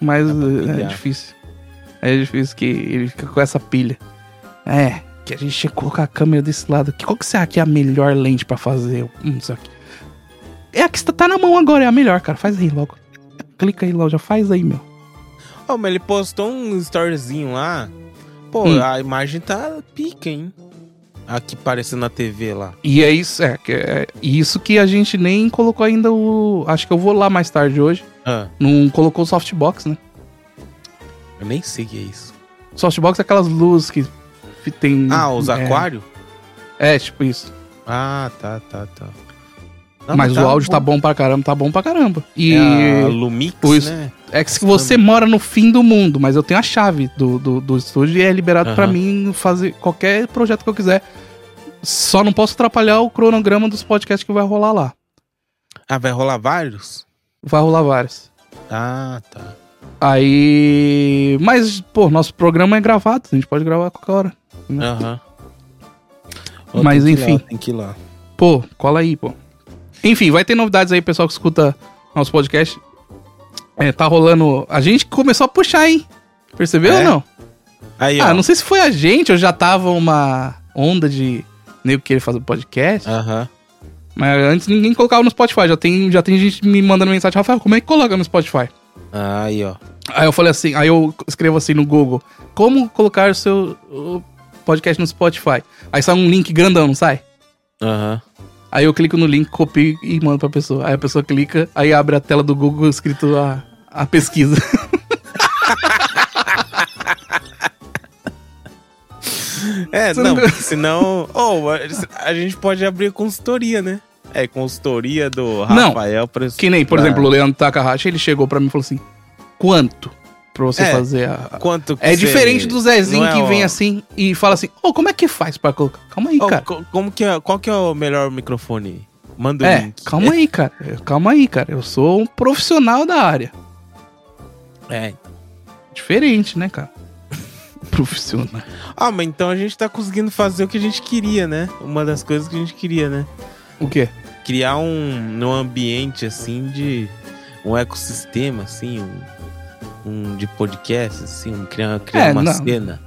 Mas é, pilhar. difícil. É difícil que ele fica com essa pilha. É, que a gente tinha que colocar a câmera desse lado. Que- Qual que será que é a melhor lente pra fazer? Hum, isso aqui. É a que está tá na mão agora, é a melhor, cara. Faz aí logo. Clica aí logo, já faz aí, meu. Ó, mas ele postou um storyzinho lá. Pô, Hum. a imagem tá pica, hein? Aqui aparecendo na TV lá. E é isso, é, é isso que a gente nem colocou ainda o. Acho que eu vou lá mais tarde hoje. Ah, Não colocou o softbox, né? eu nem sei o que é isso. Softbox é aquelas luzes que tem. Ah, os é, aquários? É, tipo isso. Ah, tá, tá, tá. Não, mas o áudio tá bom pra caramba, tá bom pra caramba. E É a Lumix, os- né? é que você mora no fim do mundo, mas eu tenho a chave do, do, do estúdio e é liberado pra Aham. mim fazer qualquer projeto que eu quiser. Só não posso atrapalhar o cronograma dos podcasts que vai rolar lá. Ah, vai rolar vários? Vai rolar vários. Ah, tá. Aí. Mas, pô, nosso programa é gravado, a gente pode gravar a qualquer hora. Aham. Mas, tem que ir enfim. lá, tem que ir lá. Pô, cola aí, pô. Enfim, vai ter novidades aí, pessoal que escuta nosso podcast. É, tá rolando. A gente começou a puxar, hein? Percebeu É? ou não? Aí, Ah, ó. não sei se foi a gente ou já tava uma onda de nego querer fazer podcast. Aham. Mas antes ninguém colocava no Spotify. Já tem, já tem gente me mandando mensagem, Rafael, como é que coloca no Spotify? Aí, ó. Aí eu falei assim, aí eu escrevo assim no Google, como colocar o seu o podcast no Spotify? Aí sai um link grandão, não sai? Aham. Aí eu clico no link, copio e mando pra pessoa. Aí a pessoa clica, aí abre a tela do Google escrito a, a pesquisa. [LAUGHS] É, Você não, não- senão. Oh, a- a gente pode abrir consultoria, né? É, consultoria do Não. Rafael pra Que nem, por pra- exemplo, o Leandro Takahashi, ele chegou pra mim e falou assim: quanto pra você É. fazer a. Quanto É diferente do Zezinho é que o- vem assim e fala assim: Ô, como é que faz pra colocar? Calma aí, Oh, cara. co- como que é, qual que é o melhor microfone? Manda o É, link. calma aí, [LAUGHS] cara. Calma aí, cara. Eu sou um profissional da área. É. Diferente, né, cara? [LAUGHS] profissional. Ah, mas então a gente tá conseguindo fazer o que a gente queria, né? Uma das coisas que a gente queria, né? O quê? Criar um, num ambiente assim de. Um ecossistema, assim, um, um de podcast, assim, um, criar, criar É, uma não. cena.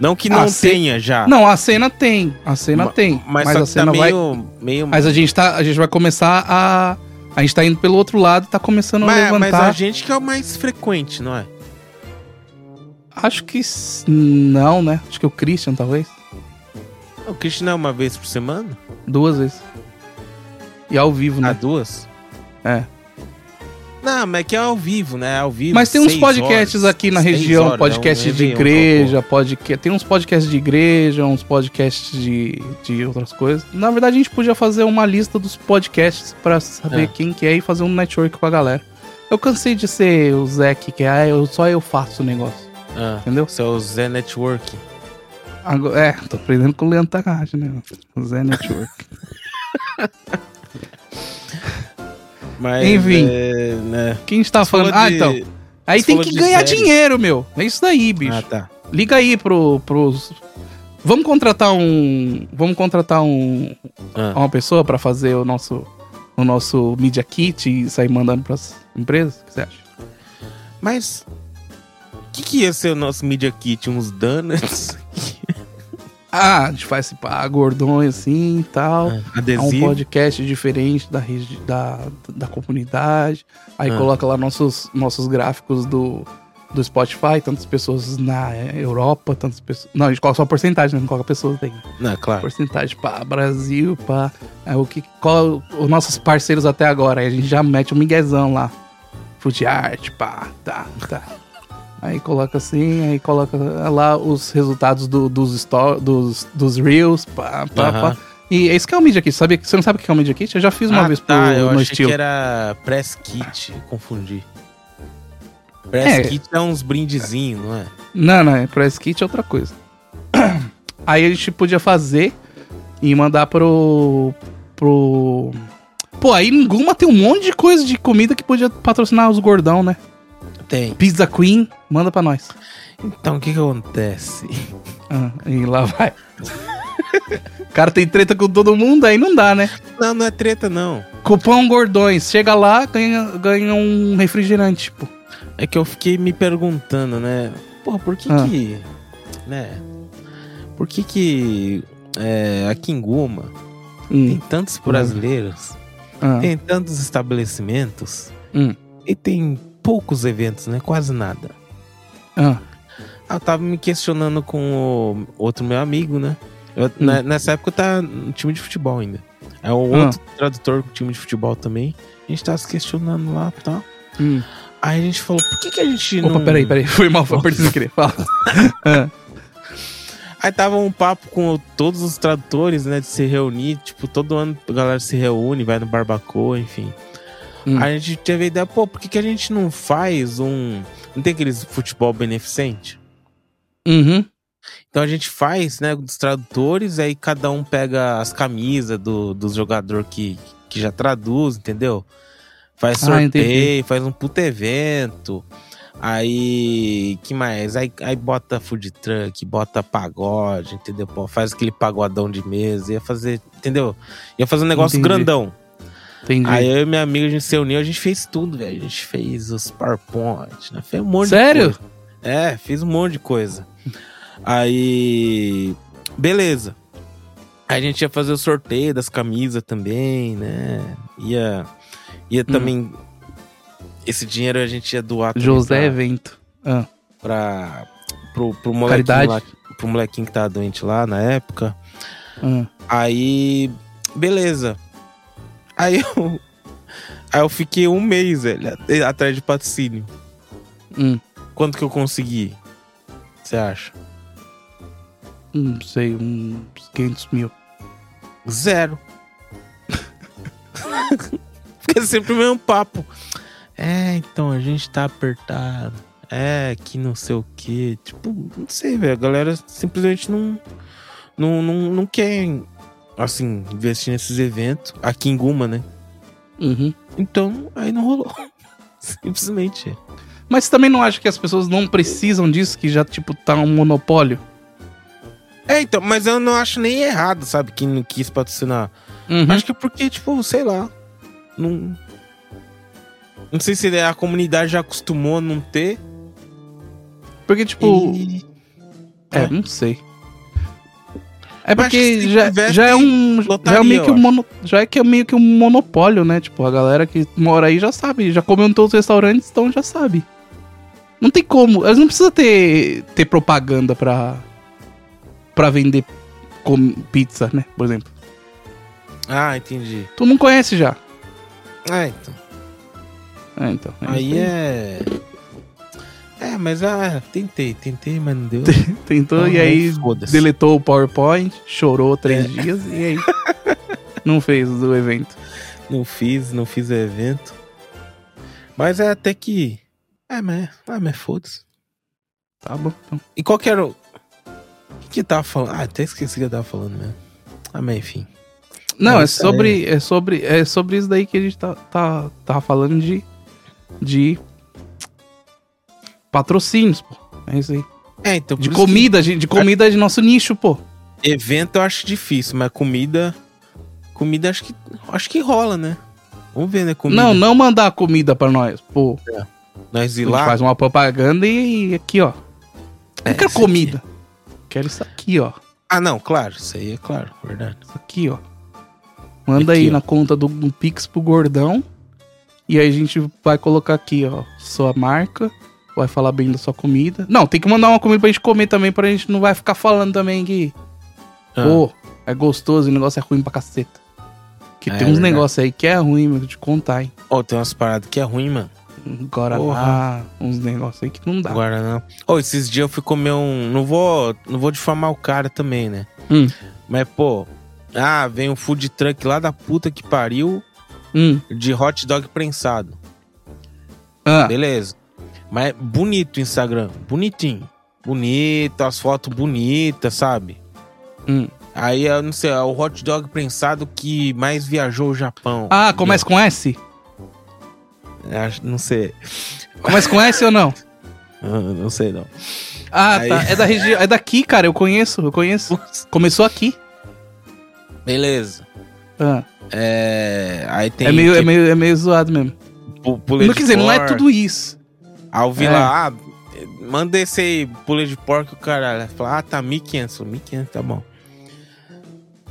Não que Ah, não ce- tenha já. Não, a cena tem. A cena Ma- tem. Mas, Mas, a tá cena vai. meio, meio Mas a gente tá. A gente vai começar a. A gente tá indo pelo outro lado, tá começando a Mas, mas levantar. a gente que é o mais frequente, não é? Acho que não, né? Acho que o Christian, talvez. O Christian é uma vez por semana? Duas vezes. E ao vivo, Ah, né? duas? É. Não, mas é que é ao vivo, né? Ao vivo. Mas tem uns podcasts horas, aqui na região, horas, é podcast um de igreja, podcast, tem uns podcasts de igreja, uns podcasts de, de outras coisas. Na verdade, a gente podia fazer uma lista dos podcasts pra saber É. quem que é e fazer um network com a galera. Eu cansei de ser o Zé que é, ah, eu, só eu faço o negócio, Ah, entendeu? seu Zé Network. Agora, é, tô aprendendo com o Leandro Takahashi, né? O Zé Network. [LAUGHS] Mas, Enfim. é, né? Quem a gente tava Você falando? Ah, de- então. Aí você tem que ganhar séries. dinheiro, meu. É isso daí, bicho. Ah, tá. Liga aí pro, pros. Vamos contratar um. Vamos contratar um, Ah. uma pessoa pra fazer o nosso, o nosso Media Kit e sair mandando pras empresas? O que você acha? Mas. O que, que ia ser o nosso Media Kit? Uns donuts? [LAUGHS] Ah, a gente faz pá, gordões assim e tal. É um Adesivo? podcast diferente da, da, da comunidade. Aí Ah. coloca lá nossos, nossos gráficos do, do Spotify, tantas pessoas na Europa, tantas pessoas. Não, a gente coloca só a porcentagem, né? não coloca pessoas daí. Não, claro. porcentagem para Brasil, para o que qual os nossos parceiros até agora, aí a gente já mete um miguezão lá. Food art, pá, tá, tá. Aí coloca assim, aí coloca lá os resultados do- dos, sto- dos, dos reels, pá, pá, Aham. pá. E é isso que é o Media Kit. Sabe, você não sabe o que é o Media Kit? Eu já fiz uma ah, vez tá, pro, eu no achei estilo. que era Press Kit, confundi. Press É. Kit é uns brindezinhos, não é? Não, não, é press kit é outra coisa. [CLEARS THROAT] Aí a gente podia fazer e mandar pro. pro. Pô, aí em Guma tem um monte de coisa de comida que podia patrocinar os gordão, né? Tem. Pizza Queen, manda pra nós. Então, o que que acontece? [LAUGHS] Ah, e lá vai. o cara tem treta com todo mundo, aí não dá, né? Não, não é treta, não. Cupom Gordões, chega lá, ganha, ganha um refrigerante, tipo. É que eu fiquei me perguntando, né? Porra, por que Ah. que... Né? Por que que... É, aqui em Guma tem Hum, tantos brasileiros, ah, tem tantos estabelecimentos Hum. e tem poucos eventos, né? Quase nada. ah, Ah, Eu tava me questionando com o outro meu amigo, né? Eu- Hum. na- nessa época eu tava no time de futebol ainda. É o Ah. outro tradutor com time de futebol também. A gente tava se questionando lá e tal. hum. Aí a gente falou, por que, que a gente Opa, não. peraí, peraí. Foi mal, foi sem querer. Fala. Ah, Aí tava um papo com todos os tradutores, né? De se reunir. Tipo, todo ano a galera se reúne, vai no barbacoa, enfim. Hum. A gente teve a ideia, pô, por que, que a gente não faz um. Não tem aqueles futebol beneficente? Uhum. Então a gente faz, né, dos tradutores, aí cada um pega as camisas do, dos jogadores que, que já traduz, entendeu? Faz Ah, sorteio, entendi. faz um puto evento. Aí, que mais? Aí, aí bota food truck, bota pagode, entendeu? Pô, faz aquele pagodão de mesa, ia fazer, entendeu? Ia fazer um negócio Entendi. grandão. Entendi. Aí eu e minha amiga, a gente se uniu, a gente fez tudo, velho. A gente fez os PowerPoint, né? Fez um monte Sério? de coisa. É, fiz um monte de coisa. Aí. Beleza. Aí a gente ia fazer o sorteio das camisas também, né? Ia. Ia Hum. também. Esse dinheiro a gente ia doar José pra, Evento. Ah, pra, pro, pro molequinho Caridade. lá. Pro molequinho que tava doente lá na época. ah. Aí, beleza. Aí eu, aí eu fiquei um mês, velho, at- atrás de patrocínio. Hum, Quanto que eu consegui? Você acha? não sei, uns 500 mil. Zero. [LAUGHS] Fica sempre o mesmo papo. É, então, a gente tá apertado. É, que não sei o que. Tipo, não sei, velho. A galera simplesmente não, não, não, não quer, assim, investir nesses eventos. Aqui em Guma, né? Uhum. Então, aí não rolou. [LAUGHS] Simplesmente. Mas você também não acha que as pessoas não precisam disso, que já, tipo, tá um monopólio? É, então, mas eu não acho nem errado, sabe? Quem não quis patrocinar. Uhum. Acho que é porque, tipo, sei lá. Não. Não sei se a comunidade já acostumou a não ter. Porque, tipo, e- é, é. não sei. É porque já, já é um. Já é lotaria, meio que um mono, já é que é meio que um monopólio, né? Tipo, a galera que mora aí já sabe. Já comeu em todos os restaurantes, então já sabe. Não tem como. Eles não precisam ter, ter propaganda pra, pra vender com pizza, né? Por exemplo. Ah, entendi. Tu não conhece já. É, então. É, então. é Aí isso é. É, mas ah, tentei, tentei, mas não deu. Tentou Ah, e aí foda-se. deletou o PowerPoint, chorou três É. dias e aí [LAUGHS] não fez o evento. Não fiz, não fiz o evento. Mas é até que. É, mas, ah, mas foda-se. Tá bom. Então. E qual que era o. O que que tava falando? Ah, até esqueci o que eu tava falando mesmo. Ah, mas enfim. Não, É é sobre, é sobre é sobre isso daí que a gente tá, tá, tá falando de de patrocínios, pô. É isso aí. É, então. De isso que comida, de, de comida de nosso nicho, pô. Evento eu acho difícil, mas comida. Comida acho que. Acho que rola, né? Vamos ver, né? Comida. Não, não mandar comida pra nós, pô. Nós A ir lá. faz uma propaganda e, aqui, ó. É, Não quero isso aqui. comida. Quero isso aqui, ó. Ah, não, claro. Isso aí é claro, verdade. Isso aqui, ó. Manda Aqui, aí ó. na conta do, do Pix pro Gordão. E aí a gente vai colocar aqui, ó, sua marca. Vai falar bem da sua comida. Não, tem que mandar uma comida pra gente comer também, pra gente não vai ficar falando também que, Ah, pô, é gostoso e o negócio é ruim pra caceta. Que É tem uns verdade. negócios aí que é ruim, meu, de contar, hein. Ó, tem umas paradas que é ruim, mano. Guaraná, Porra. uns negócios aí que não dá. Agora não. Ô, esses dias eu fui comer um. Não vou, não vou difamar o cara também, né? Hum, Mas, pô. Ah, vem um food truck lá da puta que pariu hum. de hot dog prensado. Ah, Beleza. Mas bonito o Instagram. Bonitinho. Bonito, as fotos bonitas, sabe? hum. Aí, eu não sei, é o hot dog prensado que mais viajou o Japão. ah começa com S? Acho- Não sei. Começa com S ou não? [LAUGHS] Ah, Não sei, não. Ah, Aí- tá. É da região. É daqui, cara. Eu conheço, eu conheço. Começou aqui. Beleza. Ah, É... Aí tem... é, meio, é, que- meio, é meio zoado mesmo. Não, quer dizer, não é tudo isso. Aí eu vi É. lá, ah, manda esse pulê de porco, o caralho. Fala, ah, tá 1.500. 1.500, tá bom.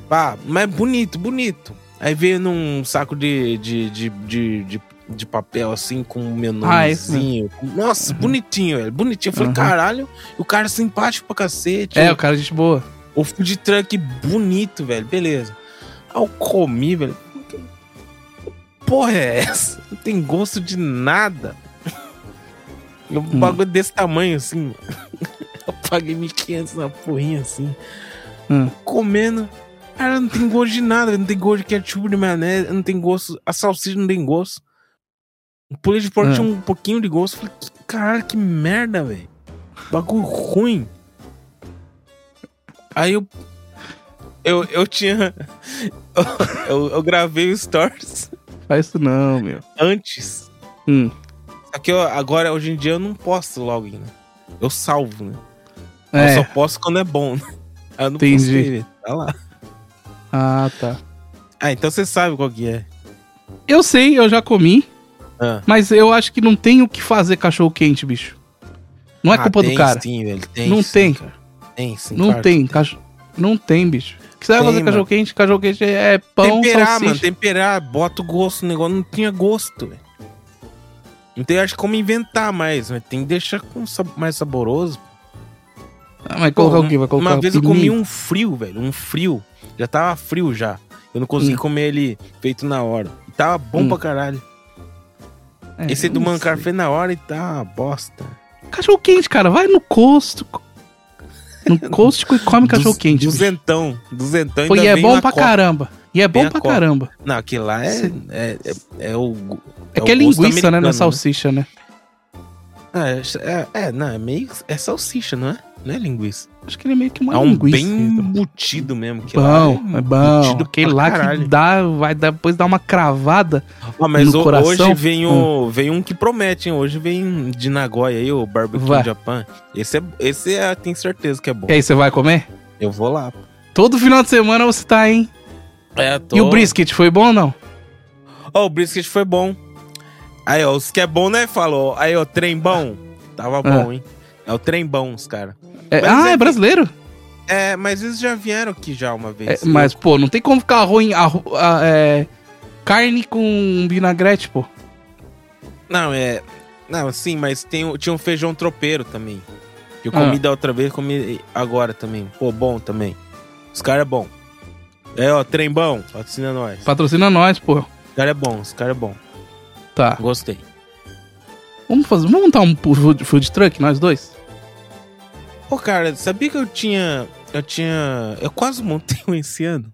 Pá, mas bonito, bonito. Aí veio num saco de, de, de, de, de, de papel, assim, com um Ah, esse menuzinho. Nossa, bonitinho, velho. Bonitinho. Eu falei, Uhum. caralho, o cara simpático pra cacete. É, o cara, gente boa. O food truck bonito, velho. Beleza. Aí eu comi, velho. Porra é essa? Não tem gosto de nada. Um Hum. bagulho desse tamanho, assim. [LAUGHS] Eu paguei 1.500 na porrinha, assim. Hum. Comendo. Cara, não tem gosto de nada. Não tem gosto de ketchup, de maionese. Não tem gosto... A salsicha não tem gosto. O pulê de porco Hum. tinha um pouquinho de gosto. Eu Falei, que, caralho, que merda, velho. Bagulho ruim. Aí eu. Eu, eu tinha. [LAUGHS] Eu, eu gravei o Stories Faz isso não, meu. antes. Hum. Só que eu, agora, hoje em dia, eu não posto login, né? Eu salvo, né? Eu só É. posto quando é bom, né? [LAUGHS] Eu não Entendi. postei. Tá lá. Ah, tá. Ah, então você sabe qual que é. Eu sei, eu já comi, Ah. mas eu acho que não tem o que fazer cachorro quente, bicho. Não é Ah, culpa do tem cara. Sim, velho. Tem Não sim, tem. cara. Tem sim. Não claro tem, cacho... não tem, bicho. O que você vai fazer cachorro quente? Cachorro quente é pão, temperar, salsicha. mano, temperar, bota o gosto no negócio, não tinha gosto, velho. Não tem, acho, como inventar mais, mas tem que deixar com mais saboroso. Ah, mas colocar Pô, o quê? Vai colocar Uma vez eu comi um frio, velho, um frio. Já tava frio já. Eu não consegui Hum. comer ele feito na hora. E tava bom Hum. pra caralho. É, Esse do Mancar fez na hora e tá uma bosta. Cachorro quente, cara. Vai no costo. No costo e come cachorro quente. Duzentão. Duzentão Pô, ainda e é bom na pra copa. caramba. E é bom pra copa. caramba. Não, aquele lá é, é, é, é o. É, que é o gosto linguiça, né? Não é americano, salsicha, né? Ah, É, é, é, não, é meio. É salsicha, não é? Não é linguiça. Acho que ele é meio que uma é um linguiça. bem então. embutido mesmo. que Bom, lá é bom. embutido Aquele pra lá que caralho. dá, vai depois dar uma cravada. Ah, mas no o- coração. hoje vem, o, vem um que promete, hein? Hoje vem de Nagoya aí, o Barbecue Vai. Japan. Esse, é, esse é, tenho certeza que é bom. E aí, você vai comer? Eu vou lá. Todo final de semana você tá, hein? É, tô... E o brisket foi bom ou não? Ó, o brisket foi bom. Aí, ó, os que é bom, né? Falou. Aí, ó, trem bom. Tava bom, hein? É o trem bom, os caras. É- ah, é é, brasileiro? É, mas eles já vieram aqui já uma É, vez. mas, pô, não tem como ficar ruim. arro- ah, é, carne com vinagrete, pô. Não, é. Não, sim, mas tem, tinha um feijão tropeiro também. Que eu Ah. comi da outra vez, comi agora também. Pô, bom também. Os caras é bom. É, ó, trem bom, patrocina nós. Os Patrocina nós, pô. caras é bom, os caras é bom. Tá. Gostei. Vamos fazer. Vamos montar um food, food truck, nós dois? Pô, cara, sabia que eu tinha. Eu tinha. Eu quase montei um esse ano.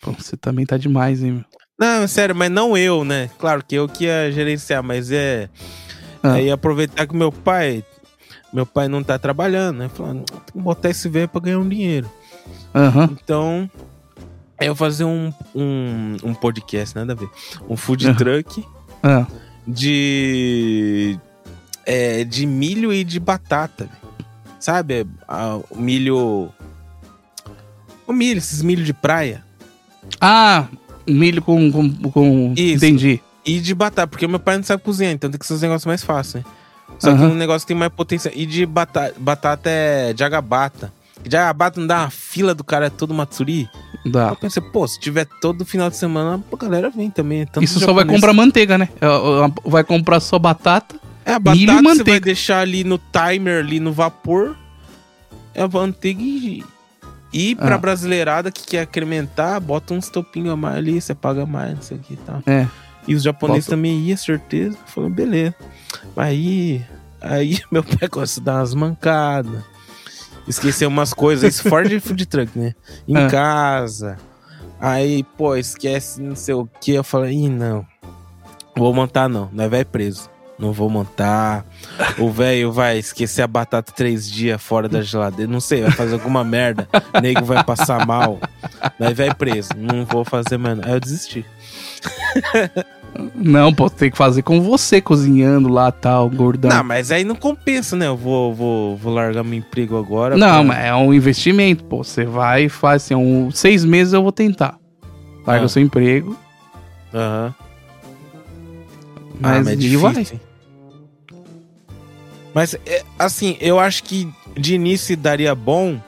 Pô, você também tá demais, hein, meu? Não, sério, mas não eu, né? Claro que eu que ia gerenciar, mas é. Ah. Aí aproveitar que meu pai. Meu pai não tá trabalhando, né? Falando, tem que botar esse velho pra ganhar um dinheiro. Aham. Então. aí Eu fazer um, um, um podcast, nada a ver. Um food Aham. truck Ah. de. É, de milho e de batata. Sabe? o milho. O milho, esses milho de praia. Ah, milho com. com, com... Isso. Entendi. E de batata, porque meu pai não sabe cozinhar, então tem que ser os negócios mais fáceis, né? Só que Aham. um negócio que tem mais potência. E de batata, batata é de agabata. Agabata não dá uma fila do cara, é todo matsuri. Dá. Eu pensei, pô, se tiver todo final de semana, a galera vem também. Tanto Isso só vai japonês- comprar manteiga, né? É, é, Vai comprar só batata. É, a milho e batata você vai manteiga. deixar ali no timer, ali no vapor. É a manteiga e. E pra Ah. brasileirada que quer incrementar, bota uns topinhos a mais ali, você paga mais, não sei o que e tal. É. E os japoneses Bota- também iam, certeza. Falou, beleza. Aí. Aí [LAUGHS] meu pai gosta de dar umas mancadas. Esquecer umas coisas. Isso fora de food truck, né? Em Ah. casa. Aí, pô, esquece não sei o que. Eu falei, ih, não. Vou montar não. Nós vai preso. Não vou montar. O velho vai esquecer a batata três dias fora da geladeira. Não sei, vai fazer alguma merda. O nego vai passar mal. Nós vai preso. Não vou fazer mais. não. Aí eu desisti. [LAUGHS] Não, pô, tem que fazer com você cozinhando lá, tal, gordão. Não, mas aí não compensa, né? Eu vou, vou, vou largar meu emprego agora. Não, pra- mas é um investimento, pô. Você vai e faz assim, um, seis meses eu vou tentar. Larga Ah. o seu emprego, Aham. mas, é e difícil, vai. hein? Mas, é, assim, eu acho que de início daria bom,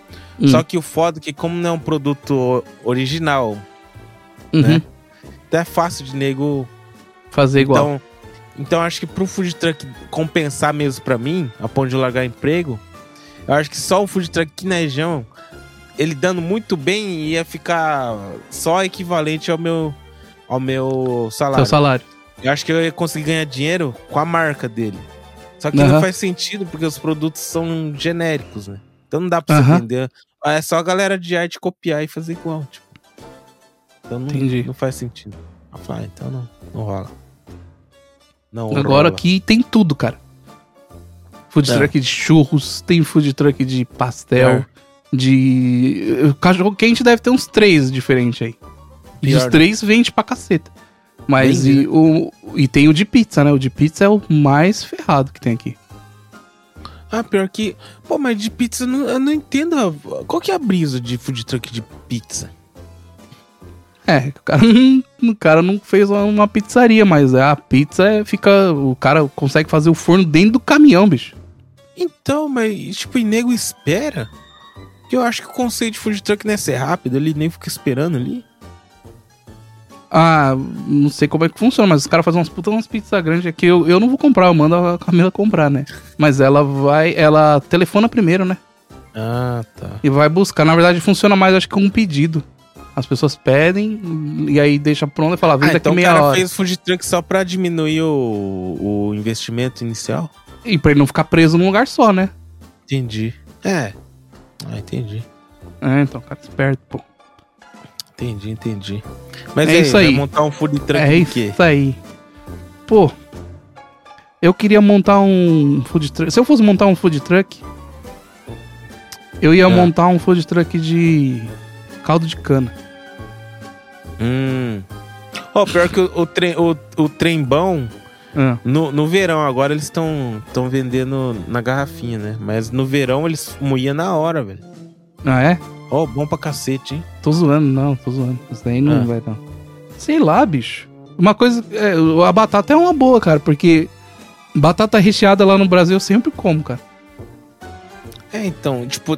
Hum. só que o foda é que como não é um produto original, Uhum. né? É fácil de nego... Fazer igual. Então, então acho que pro food truck compensar mesmo pra mim, a ponto de largar emprego, eu acho que só o food truck aqui na região, ele dando muito bem, ia ficar só equivalente ao meu, ao meu salário. seu salário. Eu acho que eu ia conseguir ganhar dinheiro com a marca dele. Só que Aham. não faz sentido porque os produtos são genéricos, né? Então não dá pra você Aham. vender. É só a galera de arte copiar e fazer igual, tipo. Então não, Entendi. não faz sentido. Eu falei, ah, então não, não rola. Não Agora rola. aqui tem tudo, cara. Food É. truck de churros, tem food truck de pastel, É. de. Cachorro quente deve ter uns três diferentes aí. E Pior, os né? três vende pra caceta. Mas e, o, e tem o de pizza, né? O de pizza é o mais ferrado que tem aqui. Ah, pior que. Pô, mas de pizza eu não, eu não entendo. a- Qual que é a brisa de food truck de pizza? É, o cara [LAUGHS] não, o cara não fez uma, pizzaria, mas a pizza é, fica. O cara consegue fazer o forno dentro do caminhão, bicho. Então, mas, tipo, e nego espera? Que eu acho que o conceito de food truck não é ser rápido, ele nem fica esperando ali. Ah, não sei como é que funciona, mas os caras fazem umas putas umas pizzas grandes aqui. Eu, eu não vou comprar, eu mando a Camila comprar, né? Mas ela vai. Ela telefona primeiro, né? Ah, tá. E vai buscar. Na verdade, funciona mais, acho que com um pedido. As pessoas pedem e aí deixa pronto e fala, vem Ah, daqui então o meia cara hora. fez food truck só pra diminuir o, o investimento inicial? E pra ele não ficar preso num lugar só, né? Entendi. É. Ah, entendi. É, então, cara esperto, pô. Entendi, entendi. Mas É aí, isso aí. montar um food truck É quê? isso aí. Pô, eu queria montar um food truck. Se eu fosse montar um food truck, eu ia É. montar um food truck de caldo de cana. Hum. Ó, pior que o, o, trem, o, o trembão, Ah, no, no verão agora eles estão vendendo na garrafinha, né? Mas no verão eles moíam na hora, velho. Ah, é? Ó, bom pra cacete, hein? Tô zoando, não, tô zoando. Isso daí não Ah. vai, não. Sei lá, bicho. Uma coisa. é, a batata é uma boa, cara, porque batata recheada lá no Brasil eu sempre como, cara. É, então, tipo.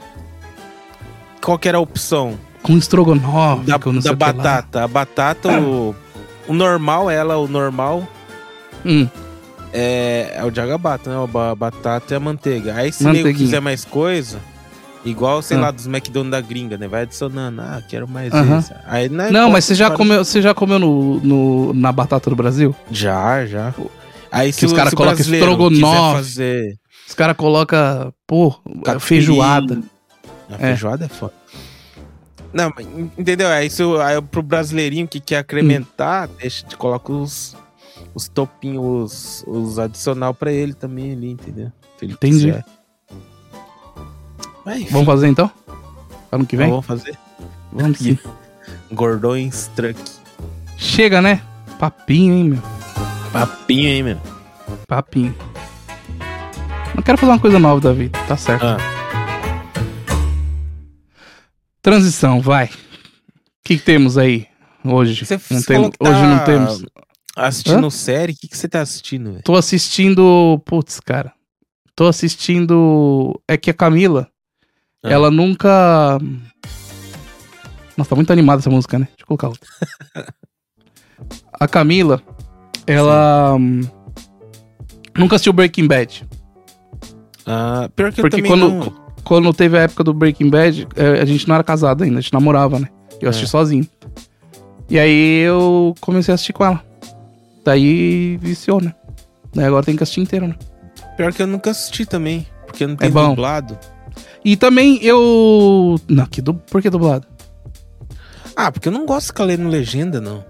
Qual que era a opção? Com estrogonofe, da, com da batata. A batata, o, o normal, ela, o normal, Hum, é, é o jagabata, né? A batata e a manteiga. Aí se nego quiser mais coisa, igual, sei ah. lá, dos McDonald's da gringa, né? Vai adicionando, ah, quero mais uh -huh. Aí, né, não, mas você já, comeu, você já comeu no, no, na batata do Brasil? Já, já. Aí se, os caras colocam estrogonofe. Fazer... Os caras colocam, pô, Capim. feijoada. A é. feijoada é foda. Não, entendeu? Aí, isso, aí pro brasileirinho que quer acrementar, hum. deixa, coloca os, os topinhos, os, os adicional pra ele também ali, entendeu? Entendi. Mas, vamos fazer então? Ano que vem? vamos fazer? Vamos sim. Gordões Truck. Chega, né? Papinho, hein, meu? Papinho, hein, meu? Papinho. Não quero fazer uma coisa nova da vida, tá certo. Ah. Transição, vai. O que, que, temos aí hoje? Você não tem, tá hoje não temos. Assistindo Hã? série? O que, que você tá assistindo? Véio? Tô assistindo. Putz, cara. Tô assistindo. É que a Camila. Ah. Ela nunca. Nossa, tá muito animada essa música, né? Deixa eu colocar outra. [LAUGHS] a Camila, ela. Hum, nunca assistiu Breaking Bad. Ah, pior que Porque eu quando, não quando teve a época do Breaking Bad, é, a gente não era casado ainda, a gente namorava, né? Eu assisti é. sozinho. E aí eu comecei a assistir com ela. Daí viciou, né? Daí agora tem que assistir inteiro, né? Pior que eu nunca assisti também, porque não tem é bom. dublado. E também eu. Não, que du... por que dublado? Ah, porque eu não gosto de ficar lendo legenda, não.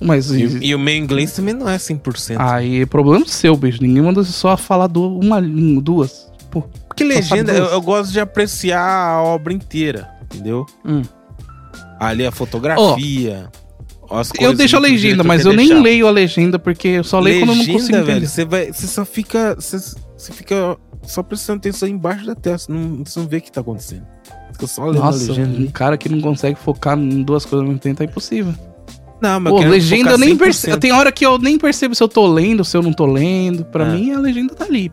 Mas, e, e, o meu inglês também não é 100%. Aí é problema seu, bicho. Ninguém manda só falar do, uma, duas. Pô. Porque legenda, eu, eu, gosto de apreciar a obra inteira, entendeu? Hum. Ali a fotografia. Oh, eu deixo a legenda, mas eu nem leio a legenda porque eu só leio legenda, quando eu não consigo velho, Você, vai, você só fica. Você, você fica só prestando atenção embaixo da tela. Você não, você não vê o que tá acontecendo. Fica só lendo Nossa, a legenda. Um cara que não consegue focar em duas coisas ao mesmo tempo é impossível. Não, mas Pô, legenda eu nem percebo. Tem hora que eu nem percebo se eu tô lendo, se eu não tô lendo. Pra é. mim, a legenda tá ali.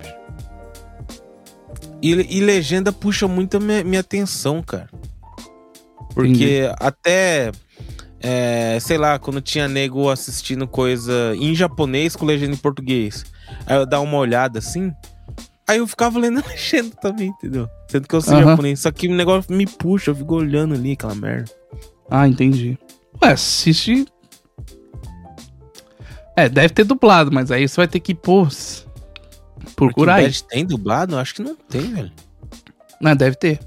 E, e legenda puxa muito a minha, minha atenção, cara. Porque Entendi. até, é, sei lá, quando tinha nego assistindo coisa em japonês com legenda em português, aí eu dar uma olhada assim, aí eu ficava lendo [LAUGHS] a legenda também, entendeu? Sendo que eu sei uhum. japonês. Só que o negócio me puxa, eu fico olhando ali aquela merda. Ah, entendi. Ué, assiste. É, deve ter dublado, mas aí você vai ter que, pô, Procura aí. Bad tem dublado? Acho que não tem, velho. Não, deve ter.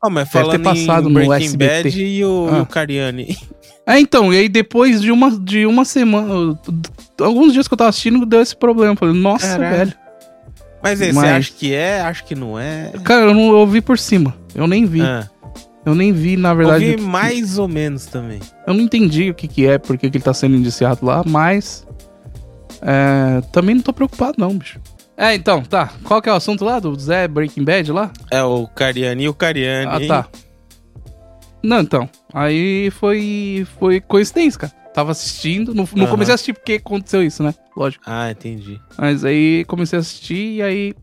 Ah, mas deve ter passado no Breaking SBT. Bad e o, ah. o Cariani. [LAUGHS] É, então, e aí depois de uma, de uma semana, alguns dias que eu tava assistindo, deu esse problema. Eu falei, nossa, Caralho. velho. Mas aí, mas... você acha que é? Acho que não é. Cara, eu, não, eu vi por cima. Eu nem vi. Ah. Eu nem vi, na verdade. Eu vi mais ou menos também. Eu não entendi o que, que é, porque que ele tá sendo indiciado lá, mas. É, também não tô preocupado, não, bicho. É, então, tá. Qual que é o assunto lá do Zé Breaking Bad lá? É o Cariani e o Cariani. Ah, tá. Não, então. Aí foi foi coincidência, cara. Tava assistindo, não, não uhum. comecei a assistir porque aconteceu isso, né? Lógico. Ah, entendi. Mas aí comecei a assistir e aí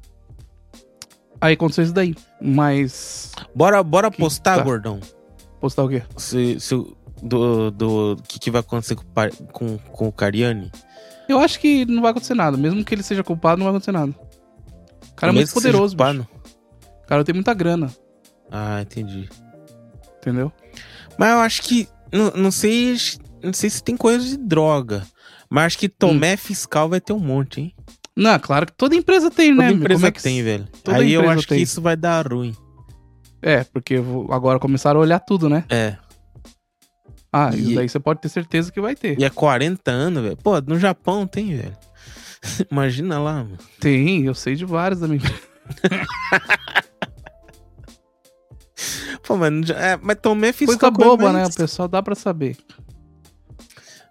aí aconteceu isso daí. Mas bora bora que, postar, tá. gordão. Postar o quê? Se, se do do que, que vai acontecer com, com, com o Cariani? Eu acho que não vai acontecer nada. Mesmo que ele seja culpado, não vai acontecer nada. O cara é muito poderoso, bicho. O cara tem muita grana. Ah, entendi. Entendeu? Mas eu acho que. Não, não sei. Não sei se tem coisa de droga. Mas acho que tomé hum. fiscal vai ter um monte, hein? Não, claro que toda empresa tem, toda né? Toda empresa é que... tem, velho. Toda Aí eu acho tem. que isso vai dar ruim. É, porque agora começaram a olhar tudo, né? É. Ah, e... isso daí você pode ter certeza que vai ter. E é 40 anos, velho. Pô, no Japão tem, velho. [LAUGHS] Imagina lá, mano. Tem, eu sei de vários da minha [LAUGHS] Pô, mas, é, mas tomei fiz Coisa boba, né? O pessoal dá pra saber.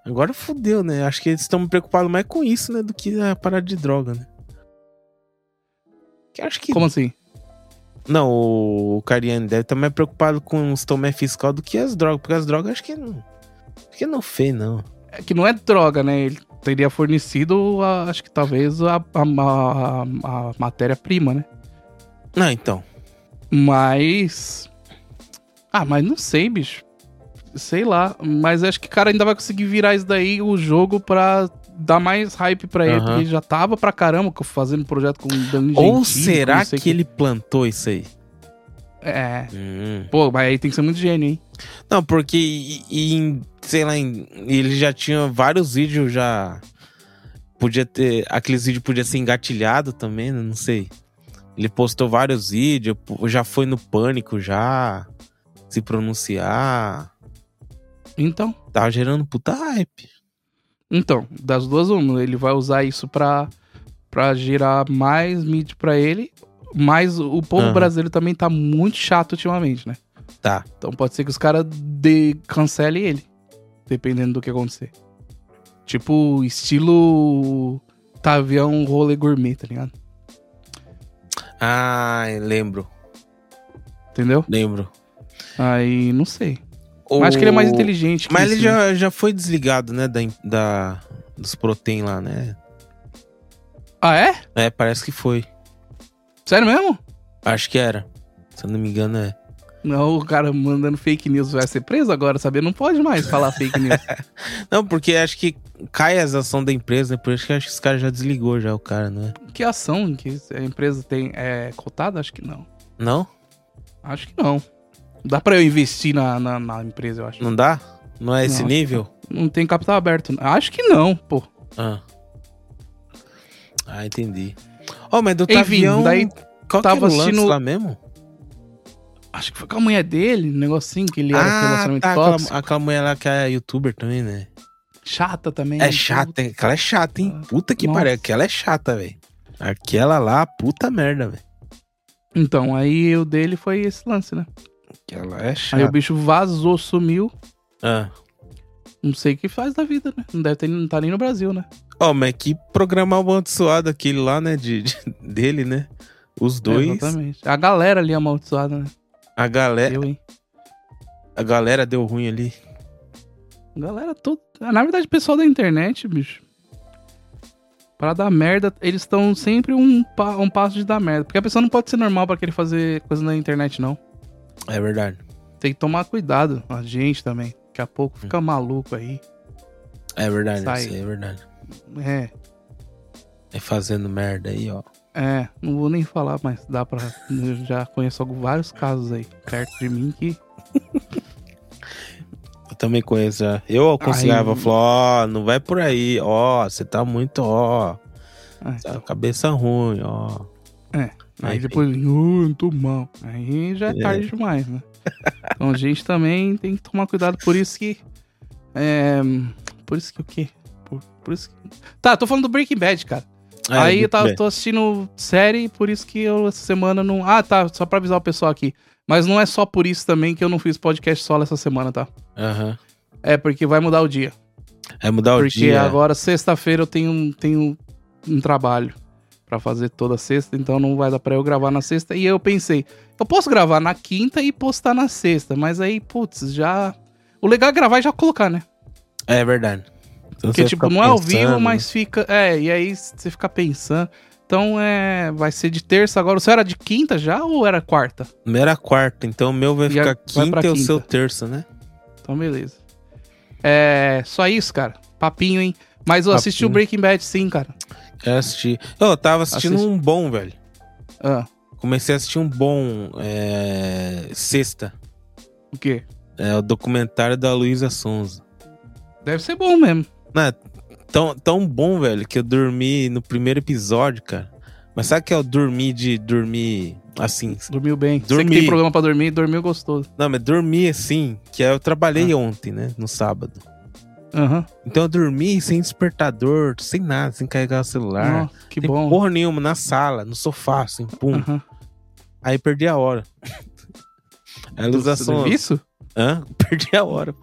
Agora fudeu, né? Acho que eles estão preocupados mais com isso, né? Do que a parada de droga, né? Que acho que... Como assim? Não, o Cariani deve estar mais preocupado com os tomé fiscal do que as drogas, porque as drogas acho que não. Acho que não fez, não. É que não é droga, né? Ele teria fornecido, a, acho que talvez, a, a, a, matéria-prima, né? Não, então. Mas. Ah, mas não sei, bicho. Sei lá. Mas acho que o cara ainda vai conseguir virar isso daí, o jogo, pra dá mais hype pra ele, porque ele já tava pra caramba fazendo projeto com o Danilo Ou Gentili, será sei que ele plantou isso aí? É. Hum. Pô, mas aí tem que ser muito gênio, hein? Não, porque e- e em, sei lá, ele já tinha vários vídeos já. Podia ter. Aqueles vídeos podia ser engatilhado também, né? Não sei. Ele postou vários vídeos, já foi no pânico já. Se pronunciar. Então. Tava gerando puta hype. Então, das duas, uma. Ele vai usar isso pra, pra gerar mais mídia pra ele. Mas o povo Aham. brasileiro também tá muito chato ultimamente, né? Tá. Então pode ser que os caras de... cancelem ele. Dependendo do que acontecer. Tipo, estilo. Tavião rolê gourmet, tá ligado? Ah, lembro. Entendeu? Lembro. Aí, não sei. O- Mas acho que ele é mais inteligente Mas isso, ele né? já, já foi desligado, né? Da, da, dos protein lá, né? Ah, é? É, parece que foi. Sério mesmo? Acho que era. Se eu não me engano, é. Não, o cara mandando fake news vai ser preso agora, sabia? Não pode mais falar fake news. [LAUGHS] Não, porque acho que cai as ações da empresa, né? Por isso que acho que esse cara já desligou já o cara, não é? que ação que a empresa tem é cotada? Acho que não. Não? Acho que não. Dá pra eu investir na, na, na empresa, eu acho. Não dá? Não é esse Não. nível? Não tem capital aberto. Acho que não, pô. Ah. Ah, entendi. Ó, mas do Enfim, Tavião... daí qual tava que era o assistindo- lá mesmo? Acho que foi com a mulher dele, um negocinho que ele era ah, relacionamento tá. tóxico. Aquela, aquela mulher lá que é youtuber também, né? Chata também. É chata, hein? Aquela é chata, hein? Puta que pariu. Aquela é chata, velho. Aquela lá, puta merda, velho. Então, aí o dele foi esse lance, né? Aquela é Aí o chata. bicho vazou, sumiu. Ah. Não sei o que faz da vida, né? Não deve ter, não tá nem no Brasil, né? Ó, mas que programa amaldiçoado aquele lá, né? De, de- [LAUGHS] dele, né? Os dois. Exatamente. A galera ali amaldiçoada, né? A galera, Eu, hein? a galera deu ruim ali. A galera toda. Na verdade, o pessoal da internet, bicho. Pra dar merda, eles estão sempre um, pa- um passo de dar merda. Porque a pessoa não pode ser normal pra querer fazer coisa na internet, não. É verdade. Tem que tomar cuidado. A gente também. Daqui a pouco fica maluco aí. É verdade, Sai. isso é verdade. É, É fazendo merda aí, ó. é. Não vou nem falar, mas dá pra. Eu já conheço vários casos aí perto de mim que. [LAUGHS] Eu também conheço já. Eu aconselhava, Aí- falou, ó, não vai por aí, ó, você tá muito, ó, Ah, tá cabeça ruim, ó. Aí depois, oh, eu tô mal. Aí já é É. tarde demais, né? Então a gente também tem que tomar cuidado, por isso que. É, por isso que o quê? Por, por isso que... Tá, tô falando do Breaking Bad, cara. É, Aí eu tava, tô assistindo série, por isso que eu essa semana não. Ah, tá, só pra avisar o pessoal aqui. Mas não é só por isso também que eu não fiz podcast solo essa semana, tá? Aham. É porque vai mudar o dia. É mudar o porque dia. agora, sexta-feira, eu tenho, tenho um trabalho pra fazer toda sexta, então não vai dar pra eu gravar na sexta. E eu pensei, eu posso gravar na quinta e postar na sexta, mas aí, putz, já. O legal é gravar e já colocar, né? É verdade. Então Porque, tipo, não é ao vivo, mas fica. É, e aí você fica pensando. Então é. Vai ser de terça agora. O seu era de quinta já ou era quarta? O meu era quarta, então o meu vai E ficar a- vai quinta e o quinta. seu terça, né? Então, beleza. É. Só isso, cara. Papinho, hein? Mas eu assisti o Papinho. Breaking Bad sim, cara. Eu assisti. Eu tava assistindo Assisti. um bom, velho. Ah, Comecei a assistir um bom é, sexta. o quê? É o documentário da Luísa Sonza. Deve ser bom mesmo. Não, é tão, tão bom, velho, que eu dormi no primeiro episódio, cara. Mas sabe que é o dormir de dormir assim? Dormiu bem. Você que Dormi. tem problema pra dormir, dormiu gostoso. Não, mas dormir assim, que eu trabalhei Ah. ontem, né? No sábado. Aham. Então eu dormi sem despertador, sem nada, sem carregar o celular. Nossa, que sem bom. porra nenhuma, na sala, no sofá, assim, pum. Aham. Aí perdi a hora. A Do ilustração. serviço? Hã? [LAUGHS] Perdi a hora.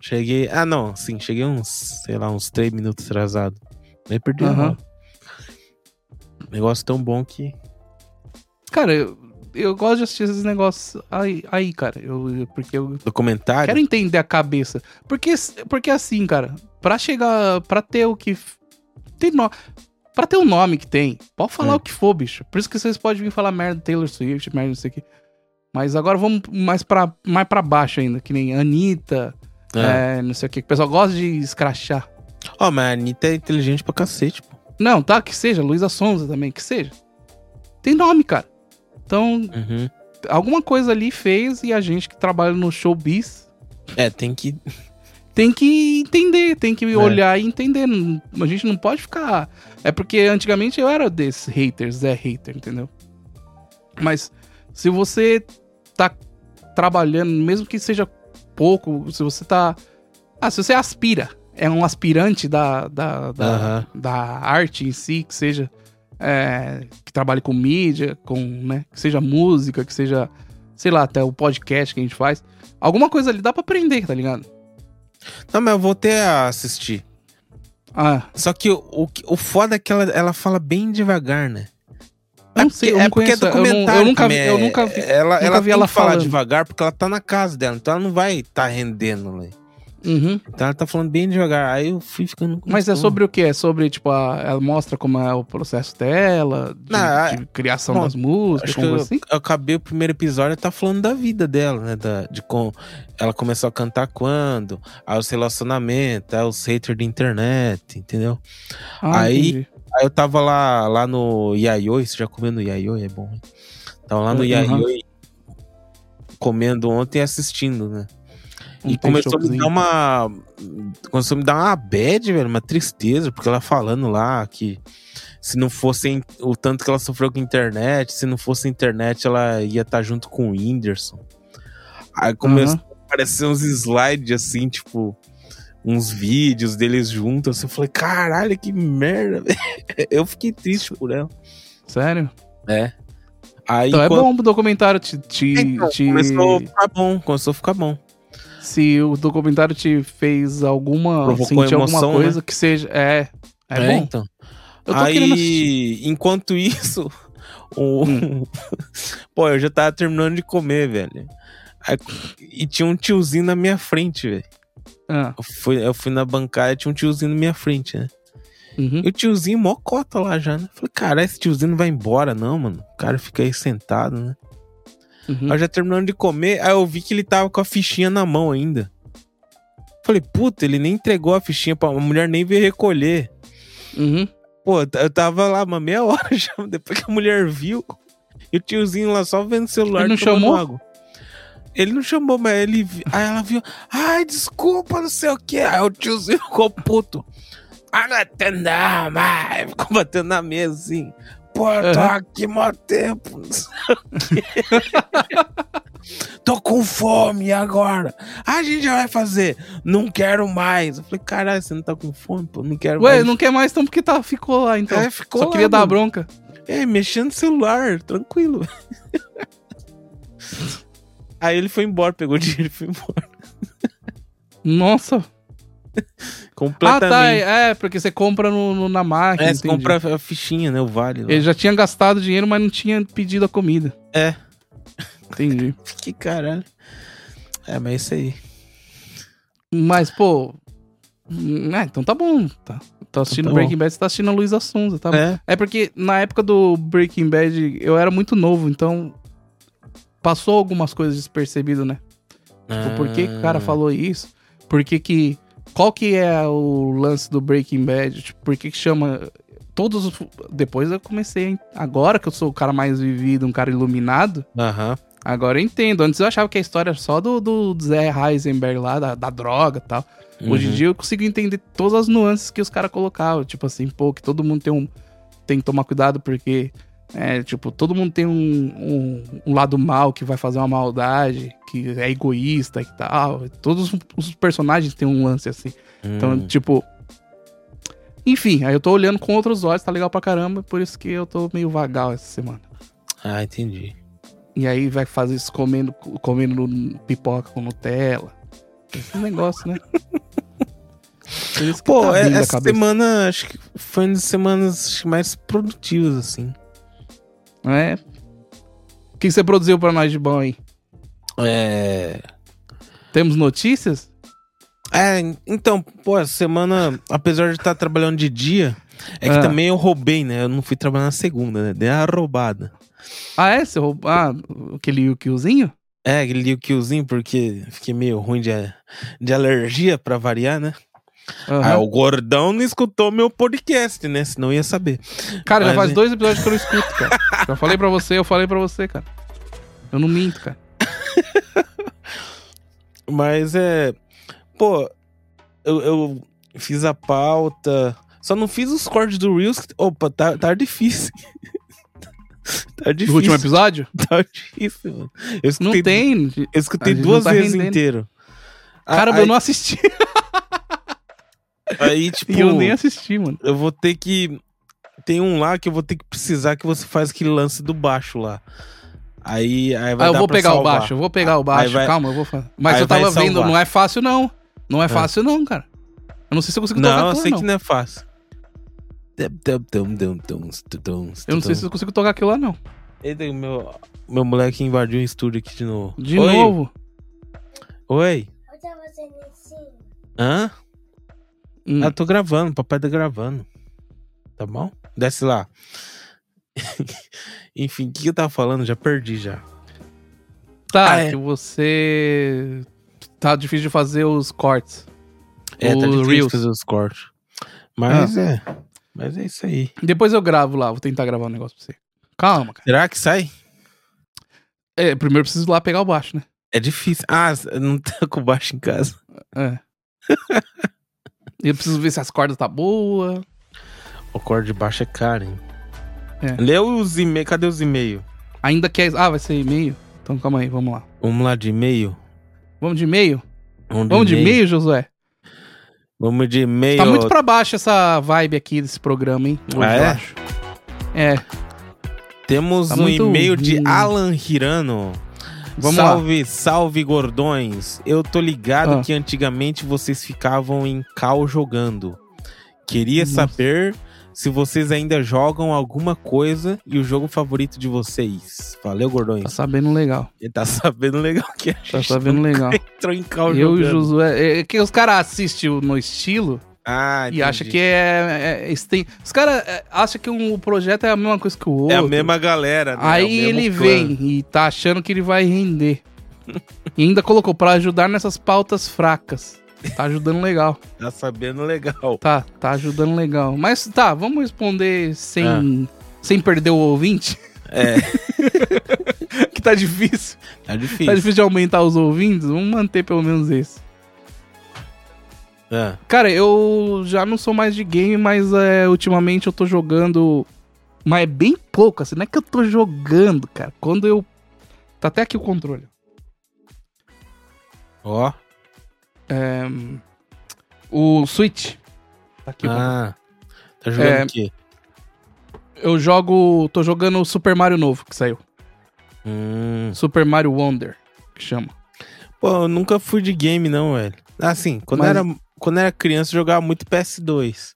Cheguei. Ah, não, sim, cheguei uns, sei lá, uns três minutos atrasado. Aí perdi a Aham. hora. Negócio tão bom que. Cara, eu, eu gosto de assistir esses negócios aí, aí cara. Eu, porque eu Documentário. quero entender a cabeça. Porque, porque assim, cara, pra chegar. Pra ter o que. Tem no, pra ter o nome que tem, pode falar Hum. o que for, bicho. Por isso que vocês podem vir falar merda Taylor Swift, merda não sei o que. Mas agora vamos mais pra, mais pra baixo ainda, que nem Anitta, Ah, é, não sei o que. O pessoal gosta de escrachar. Ó, mas a Anitta é inteligente pra cacete, pô. Não, tá, que seja, Luísa Sonza também, que seja. Tem nome, cara. Então, Uhum. alguma coisa ali fez e a gente que trabalha no showbiz É, tem que. tem que entender, tem que É. olhar e entender. A gente não pode ficar. É porque antigamente eu era desses haters, Zé hater, entendeu? Mas se você tá trabalhando, mesmo que seja pouco, se você tá. Ah, se você aspira, é um aspirante da, da, da, Aham. da arte em si, que seja. É, que trabalhe com mídia, com, né? Que seja música, que seja, sei lá, até o podcast que a gente faz. Alguma coisa ali dá pra aprender, tá ligado? Não, mas eu voltei a assistir. Ah, Só que o, o, o foda é que ela, ela fala bem devagar, né? não porque- sei, eu não porque conheço. eu, não- eu nunca vi, eu nunca vi. Ela, nunca ela vi ela falar devagar porque ela tá na casa dela, então ela não vai estar rendendo, né? Uhum. Então ela tá falando bem devagar. Aí eu fui ficando. Mas é sobre o que? É sobre, tipo, a, ela mostra como é o processo dela, de, Não, de criação bom, das músicas, como eu, assim? eu acabei o primeiro episódio tá falando da vida dela, né? Da, de como ela começou a cantar quando, aí os relacionamentos, aí os haters da internet, entendeu? Ah, aí- entendi. Aí eu tava lá, lá no Yayoi, você já comeu no Yayoi? É bom? Tava lá no Uhum. Yayoi comendo ontem e assistindo, né? Um e começou a me dar uma. Começou a me dar uma bad, velho, uma tristeza, porque ela falando lá que se não fosse o tanto que ela sofreu com a internet, se não fosse a internet, ela ia estar junto com o Whindersson. Aí começou a aparecer uns slides assim, tipo, uns vídeos deles juntos. Assim, eu falei, caralho, que merda, [LAUGHS] velho. Eu fiquei triste por ela. Sério? É. Aí Então é quando- bom o documentário te. te, Então, te- começou a ficar bom, começou a ficar bom. Se o documentário te fez alguma. Provocou sentir alguma emoção, coisa que seja. É. É, bom. então. Eu tô. Aí, enquanto isso, [LAUGHS] o... Hum. [LAUGHS] pô, eu já tava terminando de comer, velho. Aí- e tinha um tiozinho na minha frente, velho. Ah, Eu fui, eu fui na bancada e tinha um tiozinho na minha frente, né? uhum. E o tiozinho mó cota lá já, né? Falei, cara, esse tiozinho não vai embora, não, mano. O cara fica aí sentado, né? Uhum. Aí já terminando de comer, aí eu vi que ele tava com a fichinha na mão ainda. Falei, puta, ele nem entregou a fichinha pra a mulher nem veio recolher. Uhum. Pô, eu tava lá uma meia [LAUGHS] hora já, depois que a mulher viu. E o tiozinho lá só vendo o celular. Ele não chamou? água. Ele não chamou, mas ele. Aí ela viu. Ai, desculpa, não sei o que. Aí o tiozinho [LAUGHS] ficou puto. Ah. [LAUGHS] Ficou batendo na mesa assim. Pô, tô Aham. aqui mó tempo. Não sei o quê. tô com fome agora. A gente já vai fazer. Não quero mais. Eu falei, caralho, você não tá com fome, pô? Não quero Ué, mais. não quer mais então porque tá, ficou lá então. É, ficou Só lá, queria dar mano. bronca. É, mexendo no celular, tranquilo. [LAUGHS] Aí ele foi embora, pegou o dinheiro e foi embora. Nossa. [LAUGHS] Ah, Completamente. tá. É, é, porque você compra no, no- na máquina. É, você entendi. compra a fichinha, né? O vale. lá. Ele já tinha gastado dinheiro, mas não tinha pedido a comida. É. Entendi. [LAUGHS] Que caralho. É, mas é isso aí. Mas, pô. hum, É, então tá bom. Tá. Tô assistindo Tá bom. Breaking Bad, você tá assistindo a Luísa Sonza, tá. É. É porque na época do Breaking Bad eu era muito novo, então passou algumas coisas despercebido, né? Tipo, por que, que o cara Ah. falou isso? Por que que... Qual que é o lance do Breaking Bad? Tipo, por que que chama... Todos os... Depois eu comecei... Agora que eu sou o cara mais vivido, um cara iluminado, Aham. agora eu entendo. Antes eu achava que a história era só do, do Zé Heisenberg lá, da, da droga e tal. Hoje em Uhum. dia eu consigo entender todas as nuances que os caras colocavam. Tipo assim, pô, que todo mundo tem um. Tem que tomar cuidado porque. É, tipo, todo mundo tem um, um, um lado mal que vai fazer uma maldade, que é egoísta e tal. Todos os personagens têm um lance assim. Então, Hum. tipo. Enfim, aí eu tô olhando com outros olhos, tá legal pra caramba, por isso que eu tô meio vagal essa semana. Ah, entendi. E aí vai fazer isso comendo, comendo pipoca com Nutella. Esse negócio, né? [LAUGHS] Pô, tá é- essa semana acho que foi uma das semanas mais produtivas, assim. É. O que você produziu pra nós de bom aí? É. Temos notícias? É, então, pô, essa semana, apesar de estar trabalhando de dia, é que Ah. também eu roubei, né? Eu não fui trabalhar na segunda, né? Dei uma roubada. Ah, é? Você roubou. Ah, aquele Yukiozinho? É, aquele killzinho, porque fiquei meio ruim de, de alergia pra variar, né? Aham. Ah, o gordão não escutou meu podcast, né? Senão ia saber. Cara, já Mas, faz hein? dois episódios que eu não escuto, cara. Já falei pra você, eu falei pra você, cara. Eu não minto, cara. [LAUGHS] Mas é. Pô, eu, eu fiz a pauta. Só não fiz os cortes do Reels. Opa, tá, tá difícil. [LAUGHS] tá Do difícil. último episódio? [LAUGHS] Tá difícil, mano. Eu Não escutei, tem. Eu escutei duas não tá vezes rendendo. inteiro. Caramba, aí, eu não assisti. Aí, [LAUGHS] tipo, E eu nem assisti, mano. eu vou ter que. Tem um lá que eu vou ter que precisar que você faz aquele lance do baixo lá. Aí, aí vai Ah, eu dar vou pra pegar o salvar. baixo, eu vou pegar o baixo. vai- Calma, eu vou fazer. Mas aí eu tava vendo, não é fácil, não. Não é fácil, não, cara. Eu não sei se eu consigo tocar Não, eu aquilo sei lá, que não. não é fácil. Eu não sei se eu consigo tocar aquilo lá, não. Eita, o meu, meu moleque invadiu o estúdio aqui de novo. De Oi? novo. Oi? Hã? Hum. Ah, tô gravando, papai tá gravando. Tá bom? Desce lá. [LAUGHS] Enfim, o que eu tava falando? Já perdi já. Tá, Ah, é. que você. Tá difícil de fazer os cortes. É, tá difícil Reels. fazer os cortes. Mas é. Mas é isso aí. Depois eu gravo lá, vou tentar gravar um negócio pra você. Calma, cara. Será que sai? É, primeiro eu preciso ir lá pegar o baixo, né? É difícil. Ah, não tá com baixo em casa. É. [LAUGHS] E eu preciso ver se as cordas tá boa. O corte de baixo é caro, hein? É. Lê os e-mails. Cadê os e-mails? Ainda quer. Ah, vai ser e-mail? Então calma aí, vamos lá. Vamos lá de e-mail? Vamos de e-mail? Vamos Vamos de e-mail, Josué? Vamos de e-mail. Tá muito pra baixo essa vibe aqui desse programa, hein? Hoje, Ah, eu é? acho. É, Temos Tá um muito e-mail de. Alan Hirano. Vamos lá. salve, salve, gordões. Eu tô ligado Ah. que antigamente vocês ficavam em cal jogando. Queria Nossa. saber se vocês ainda jogam alguma coisa e o jogo favorito de vocês. Valeu, tá gordões. sabendo legal. Ele tá sabendo legal que a Tá gente sabendo legal. [LAUGHS] entrou em cal Eu e o jogando. Josué. É que os caras assistem no estilo Ah, e entendi. acham que é. é, é- os caras é, acham que um projeto é a mesma coisa que o outro. É a mesma galera, né? É Aí mesmo ele clã. vem e tá achando que ele vai render. [LAUGHS] e ainda colocou pra ajudar nessas pautas fracas. Tá ajudando legal. Tá sabendo legal. Tá, tá ajudando legal. Mas tá, vamos responder sem, Ah. sem perder o ouvinte, É, [LAUGHS] que tá difícil. tá difícil. Tá difícil de aumentar os ouvintes, vamos manter pelo menos esse. Ah, Cara, eu já não sou mais de game, mas é, ultimamente eu tô jogando. Mas é bem pouco, assim, não é que eu tô jogando, cara. Quando eu. Tá até aqui o controle. Ó. É, o Switch. Tá aqui. Ah. Tá jogando É. o quê? Eu jogo. tô jogando o Super Mario novo que saiu. Hum. Super Mario Wonder, que chama. Pô, eu nunca fui de game, não, velho. Assim, quando, Mas- era, quando era criança, eu jogava muito PS2.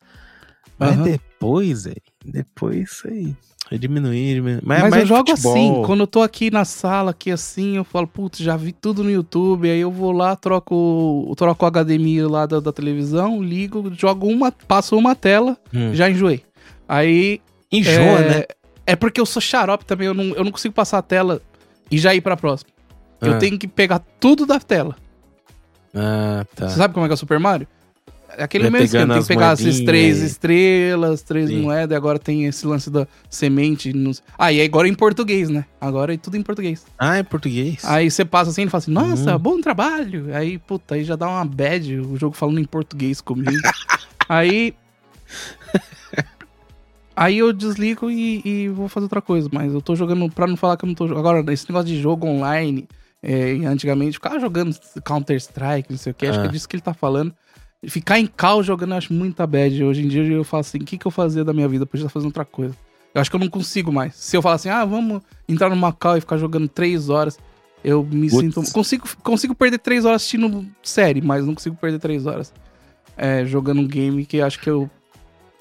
Mas Aham. depois, velho. Depois isso aí. Eu diminuí, diminuí. Mas, Mas, mais eu jogo futebol. assim, quando eu tô aqui na sala, aqui assim, eu falo, putz, já vi tudo no YouTube, aí eu vou lá, troco, troco o HDMI lá da, da televisão, ligo, jogo uma, passo uma tela, Hum. já enjoei. Aí. Enjoa, é, né? É porque eu sou xarope também, eu não, eu não consigo passar a tela e já ir pra próxima. Eu Ah. tenho que pegar tudo da tela. Ah, tá. Você sabe como é que é o Super Mario? Aquele Vai mesmo esquema, tem que pegar essas três estrelas, três Sim. moedas, e agora tem esse lance da semente. nos- Ah, e agora é em português, né? Agora é tudo em português. Ah, é português? Aí você passa assim e fala assim, nossa, Hum. bom trabalho. Aí, puta, aí já dá uma bad o jogo falando em português comigo. [LAUGHS] aí. Aí eu desligo e, e vou fazer outra coisa. Mas eu tô jogando, pra não falar que eu não tô jogando. Agora, esse negócio de jogo online, é, antigamente, ficava jogando Counter-Strike, não sei o que, acho Ah. que é disso que ele tá falando. Ficar em cal jogando eu acho muita bad. Hoje em dia eu falo assim, o que, que eu fazia da minha vida? Eu podia estar fazendo outra coisa. Eu acho que eu não consigo mais. Se eu falar assim, ah, vamos entrar numa call e ficar jogando três horas, eu me sinto. Consigo, consigo perder três horas assistindo série, mas não consigo perder três horas é, jogando um game que acho que eu.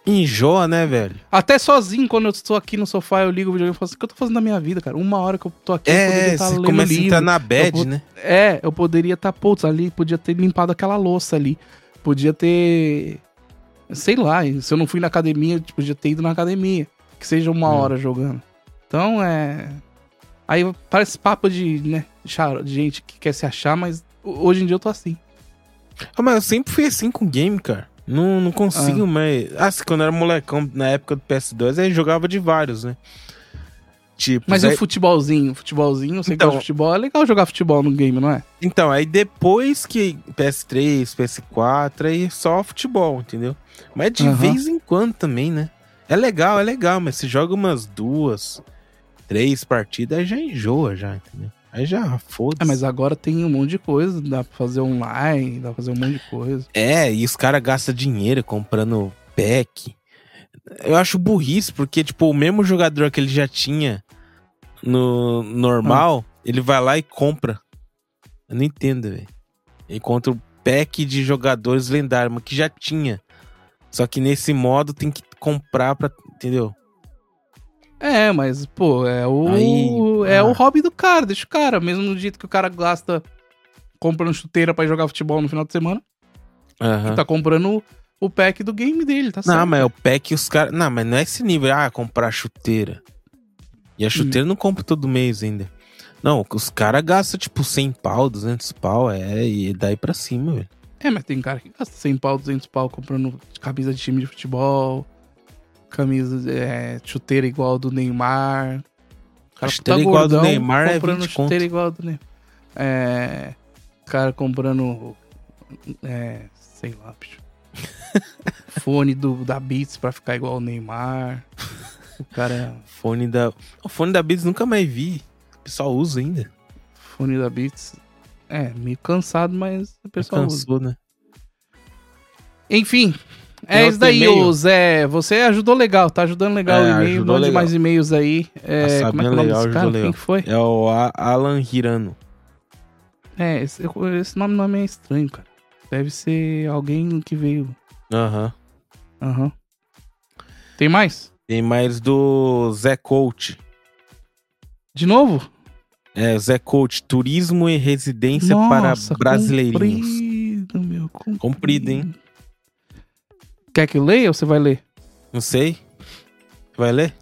Enjoa, né, velho? Até sozinho, quando eu estou aqui no sofá, eu ligo o videogame e falo assim: o que eu tô fazendo da minha vida, cara? Uma hora que eu tô aqui, eu poderia É, estar você lendo começa a livro. entrar na bad, vou- né? É, eu poderia estar, putz, ali, podia ter limpado aquela louça ali. Podia ter. Sei lá, se eu não fui na academia, tipo, podia ter ido na academia. Que seja uma Hum. hora jogando. Então é. Aí parece papo de, né, de gente que quer se achar, mas ho- hoje em dia eu tô assim. Ah, mas eu sempre fui assim com game, cara. Não, não consigo Ah. mais. Ah, se quando eu era molecão, na época do PS2, aí jogava de vários, né? Tipo, Mas aí- o futebolzinho, futebolzinho, você Então- gosta de futebol, é legal jogar futebol no game, não é? Então, aí depois que PS3, PS4, aí só futebol, entendeu? Mas de Aham. vez em quando também, né? É legal, é legal, mas se joga umas duas, três partidas, aí já enjoa já, entendeu? Aí já foda-se. É, mas agora tem um monte de coisa, dá pra fazer online, dá pra fazer um monte de coisa. É, e os caras gastam dinheiro comprando pack. Eu acho burrice, porque, tipo, o mesmo jogador que ele já tinha no normal, ele vai lá e compra. Eu não entendo, velho. Encontra o pack de jogadores lendários, mas que já tinha. Só que nesse modo tem que comprar pra. Entendeu? É, mas, pô, é o. Aí, é ah. o hobby do cara, deixa o cara. Mesmo no jeito que o cara gasta comprando chuteira pra jogar futebol no final de semana, ele tá comprando o pack do game dele, tá certo? Não, mas é o pack os caras. Não, mas não é esse nível. Ah, comprar chuteira. E a chuteira não compra todo mês ainda. Não, os caras gastam tipo 100 pau, 200 pau, é, e daí pra cima, velho. É, mas tem cara que gasta 100 pau, 200 pau comprando camisa de time de futebol, camisa, é, chuteira igual do Neymar. O cara chuteira igual do gordão Neymar é comprando 20 chuteira conto. igual do Neymar. É, cara comprando, é, sei lá, bicho. [LAUGHS] Fone do, da Beats pra ficar igual o Neymar. O cara, Fone da. O fone da Beats nunca mais vi. O pessoal usa ainda. fone da Beats. É, meio cansado, mas o pessoal usa. Cansou, né? Enfim, Tem é isso daí, ô Zé. Você ajudou legal, tá ajudando legal É, o e-mail. Mande legal. mais e-mails aí. É, A como é que é o nome legal, desse cara? ajudou Quem que foi? É o Alan Hirano. É, esse, esse nome não é meio estranho, cara. Deve ser alguém que veio. Aham. Aham. Tem mais? Tem mais do Zé Coach. De novo? É, Zé Coach, turismo e residência Nossa, para brasileirinhos. Comprido, meu. Comprido. Comprido, hein? Quer que eu leia ou você vai ler? Não sei. Vai ler?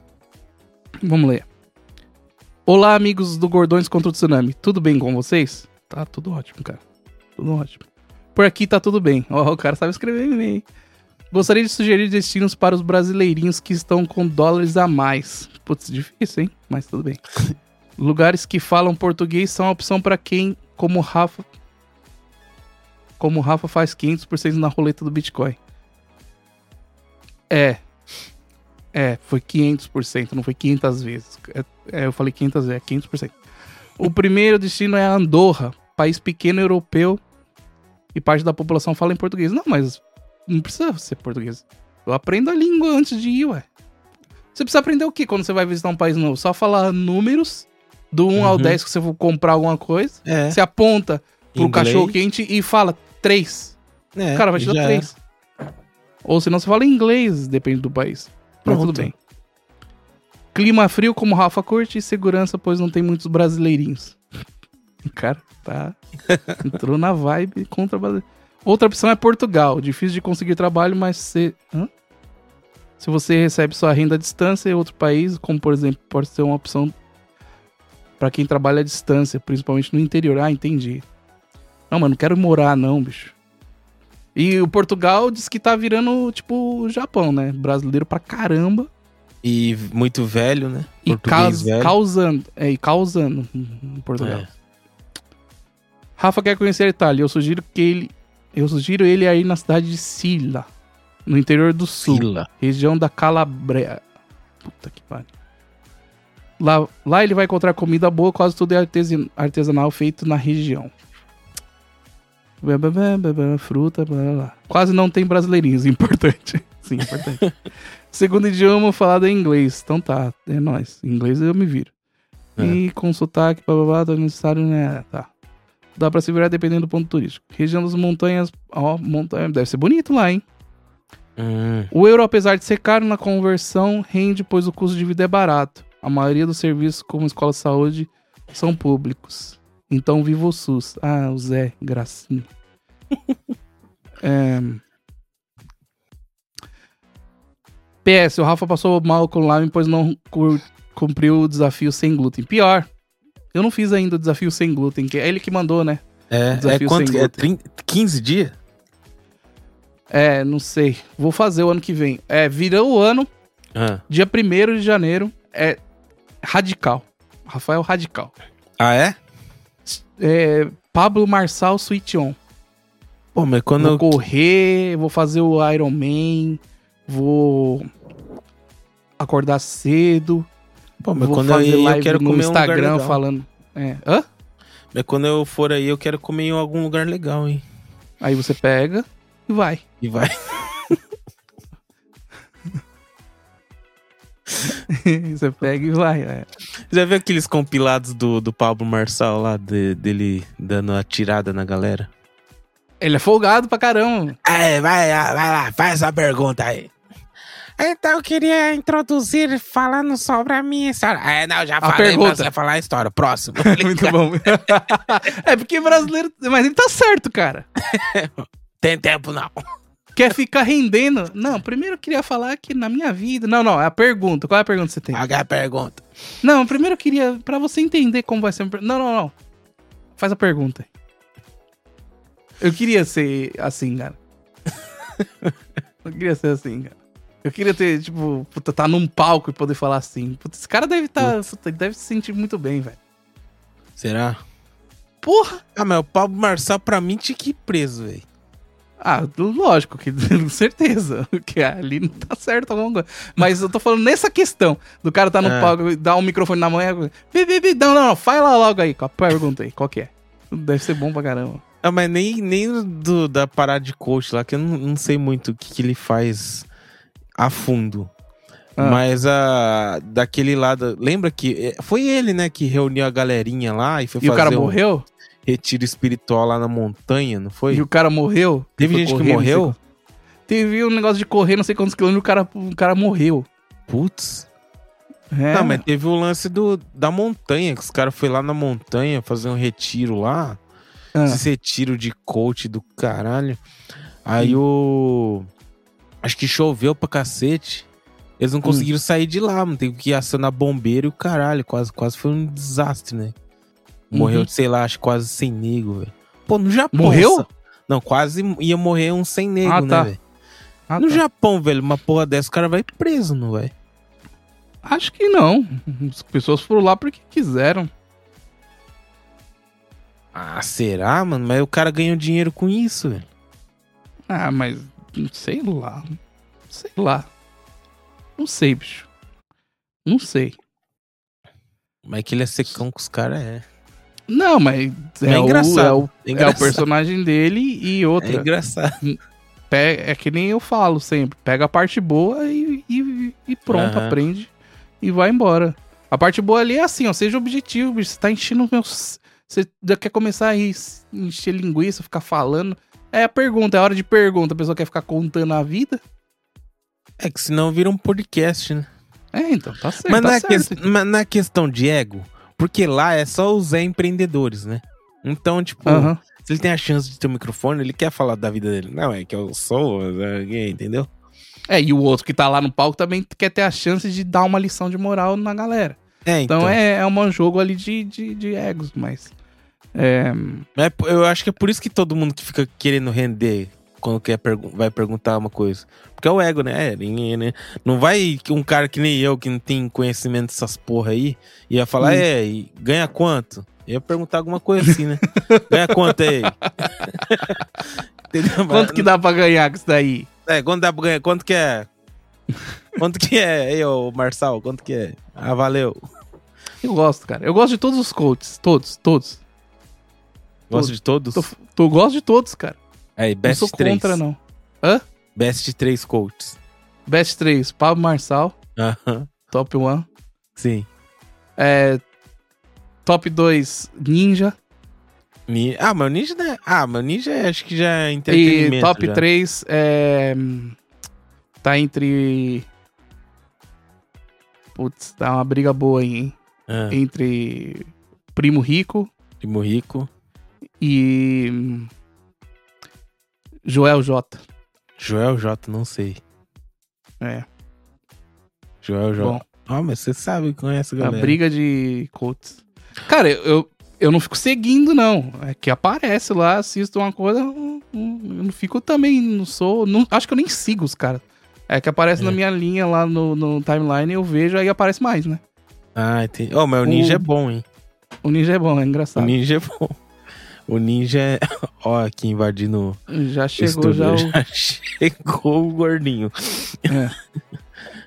Vamos ler. Olá, amigos do Gordões contra o Tsunami. Tudo bem com vocês? Tá tudo ótimo, cara. Tudo ótimo. Por aqui tá tudo bem. Ó, o cara sabe escrever e-mail. Gostaria de sugerir destinos para os brasileirinhos que estão com dólares a mais. Putz, difícil, hein? Mas tudo bem. [LAUGHS] Lugares que falam português são a opção para quem, como Rafa. Como Rafa faz 500% na roleta do Bitcoin. É. É, foi 500%, não foi 500 vezes. É, é, eu falei 500 vezes, é 500%. O primeiro destino é Andorra, país pequeno europeu e parte da população fala em português. Não, mas não precisa ser português. Eu aprendo a língua antes de ir, ué. Você precisa aprender o que quando você vai visitar um país novo? Só falar números do 1 ao Uhum. 10 que você for comprar alguma coisa. É. Você aponta pro Inglês. cachorro quente e fala 3. É, O cara vai te dar é. 3. Ou senão você fala inglês, depende do país. Mas Pronto. tudo bem. Clima frio, como Rafa curte, e segurança, pois não tem muitos brasileirinhos. O cara tá. [LAUGHS] Entrou na vibe contra brasileiro. Outra opção é Portugal. Difícil de conseguir trabalho, mas se. Hã? Se você recebe sua renda à distância em outro país, como por exemplo, pode ser uma opção pra quem trabalha à distância, principalmente no interior. Ah, entendi. Não, mano, não quero morar, não, bicho. E o Portugal diz que tá virando, tipo, o Japão, né? Brasileiro pra caramba. E muito velho, né? E caus- velho. causando. É, e causando em Portugal. É. Rafa quer conhecer a Itália. Eu sugiro que ele. Eu sugiro ele aí na cidade de Sila, no interior do sul, região da Calabria. Puta que pariu. Lá, lá ele vai encontrar comida boa, quase tudo é artesi- artesanal feito na região. Fruta, blá, blá, blá. Quase não tem brasileirinhos, [LAUGHS] importante. Sim, importante. [LAUGHS] Segundo idioma falado é inglês. Então tá, é nóis. Inglês eu me viro. É. E com sotaque, blá blá blá, tá necessário, né? Tá. Dá pra se virar dependendo do ponto turístico. Região das montanhas, ó, montanha, deve ser bonito lá, hein? Hum, O euro, apesar de ser caro na conversão, rende, pois o custo de vida é barato. A maioria dos serviços, como escola de saúde, são públicos. Então, viva o SUS. Ah, o Zé, gracinha. [LAUGHS] É... PS, o Rafa passou mal com o Lime, pois não cumpriu o desafio sem glúten. Pior, eu não fiz ainda o desafio sem glúten, que é ele que mandou, né? é, é quanto? É glúten. 30, 15 dias? É, não sei. Vou fazer o ano que vem. É, vira o ano, Ah, dia 1 de janeiro. É radical. Rafael Radical. Ah, é? É, Pablo Marçal Switch On. Pô, mas quando Vou eu... correr, vou fazer o Iron Man, vou acordar cedo, Pô, mas vou quando eu fazer ir, eu live quero no comer em um lugar Instagram falando. É. Hã? Mas quando eu for aí, eu quero comer em algum lugar legal, hein? Aí você pega e vai. E vai. [LAUGHS] você pega e vai. é. Já viu aqueles compilados do, do Pablo Marçal lá, de- dele dando a tirada na galera? Ele é folgado pra caramba. É, vai, vai lá, faz a pergunta aí. Então, eu queria introduzir falando sobre a minha história. É, não, já A falei pergunta. pra você falar a história. Próximo. [LAUGHS] Muito bom. [LAUGHS] é porque brasileiro. Mas ele tá certo, cara. [LAUGHS] Tem tempo, não. Quer ficar rendendo. Não, primeiro eu queria falar que na minha vida. Não, não, é a pergunta. Qual é a pergunta que você tem? Paga a pergunta. Não, primeiro eu queria. Pra você entender como vai ser. Não, não, não. Faz a pergunta. Eu queria ser assim, cara. Eu queria ser assim, cara. Eu queria ter, tipo, puta, tá num palco e poder falar assim. Puta, esse cara deve tá. ele deve se sentir muito bem, velho. Será? Porra! Ah, mas o Pablo Marçal, pra mim, tinha que ir preso, velho. Ah, lógico que com [LAUGHS] certeza. Que ali não tá certo alguma coisa. Mas eu tô falando nessa questão do cara tá no É. palco e dá um microfone na mão e. Bi, bi, Não, não, não. Fala logo aí. Pergunta aí? Qual que é? Deve ser bom pra caramba. Ah, mas nem, nem do, da parada de coach lá, que eu não, não sei muito o que, que ele faz a fundo. Ah. Mas a daquele lado. Lembra que. eh, Foi ele, né, que reuniu a galerinha lá e foi E o cara fazer um morreu? retiro espiritual lá na montanha, não foi? E o cara morreu? Teve Foi gente que correr, sei morreu? Teve um negócio de correr não sei quantos quilômetros o cara, o cara morreu. Putz. É. Não, mas teve o lance do, da montanha, que os caras foram lá na montanha fazer um retiro lá. Ah, Esse retiro de coach do caralho. Aí o. Acho que choveu pra cacete. Eles não conseguiram sair de lá, mano. Teve que acionar bombeiro e o caralho. Quase, quase foi um desastre, né? Morreu, Uhum. sei lá, acho que quase sem nego, velho. Pô, no Japão. Morreu? sa- Não, quase ia morrer um sem nego, Ah, né, tá. velho? ah, No tá. Japão, velho, uma porra dessa, o cara vai preso, não vai? Acho que não. As pessoas foram lá porque quiseram. Ah, será, mano? Mas o cara ganhou dinheiro com isso, velho. Ah, mas sei lá. Sei lá. Não sei, bicho. Não sei. Mas que ele é secão com os caras, é. Não, mas é, É o, engraçado. é, o, É é o engraçado. personagem dele e É outra. engraçado. Pe- É, que nem eu falo sempre. Pega a parte boa e, e, e pronto, Aham. aprende e vai embora. A parte boa ali é assim, ó. Seja objetivo, bicho. Você tá enchendo meus. Você já quer começar a encher linguiça, ficar falando. É a pergunta, é a hora de pergunta. A pessoa quer ficar contando a vida. É que senão vira um podcast, né? É, então, tá certo. Mas tá na, certo. que- mas na questão de ego, porque lá é só os empreendedores, né? Então, tipo, se ele tem a chance de ter um microfone, ele quer falar da vida dele. Não, é que eu sou, é, entendeu? É, e o outro que tá lá no palco também quer ter a chance de dar uma lição de moral na galera. É, Então, então. é, é um jogo ali de, de, de egos, mas. É, É, eu acho que é por isso que todo mundo que fica querendo render quando quer pergu- vai perguntar uma coisa. Porque é o ego, né? É, né? Não vai um cara que nem eu, que não tem conhecimento dessas porra aí, ia falar, Hum. é, ganha quanto? Ia perguntar alguma coisa assim, né? [LAUGHS] ganha quanto aí? [LAUGHS] Quanto que dá pra ganhar com isso daí? É, quanto dá pra ganhar? Quanto que é? [LAUGHS] Quanto que é? Aí, ô Marçal, quanto que é? Ah, valeu. Eu gosto, cara. Eu gosto de todos os coaches. Todos, todos. Gosto de todos? Tô, tô, gosto de todos, cara. Não best sou 3. contra, não. Best 3 coaches. Best 3, Pablo Marçal, Aham. top 1. Sim. É, top 2, Ninja. Ni- Ah, mas o Ninja, né? Ah, mas o Ninja acho que já é E entretenimento. top já. 3 é. Tá entre. Putz, tá uma briga boa aí, hein? Ah, Entre Primo Rico Primo Rico. E. Joel J. Joel J, não sei. É. Joel J. Bom, Ah, mas você sabe, conhece a a galera. briga de coaches. Cara, eu, eu não fico seguindo, não. É que aparece lá, assisto uma coisa, eu não fico também, não sou. Não, acho que eu nem sigo os caras. É que aparece É. na minha linha lá no, no timeline, eu vejo, aí aparece mais, né? Ah, entendi. Oh, mas o ninja O- é bom, hein? O ninja é bom, é O engraçado. ninja é bom. O ninja é. [LAUGHS] Ó, aqui invadindo Já o chegou, estúdio. já o. [LAUGHS] Já chegou o gordinho. É.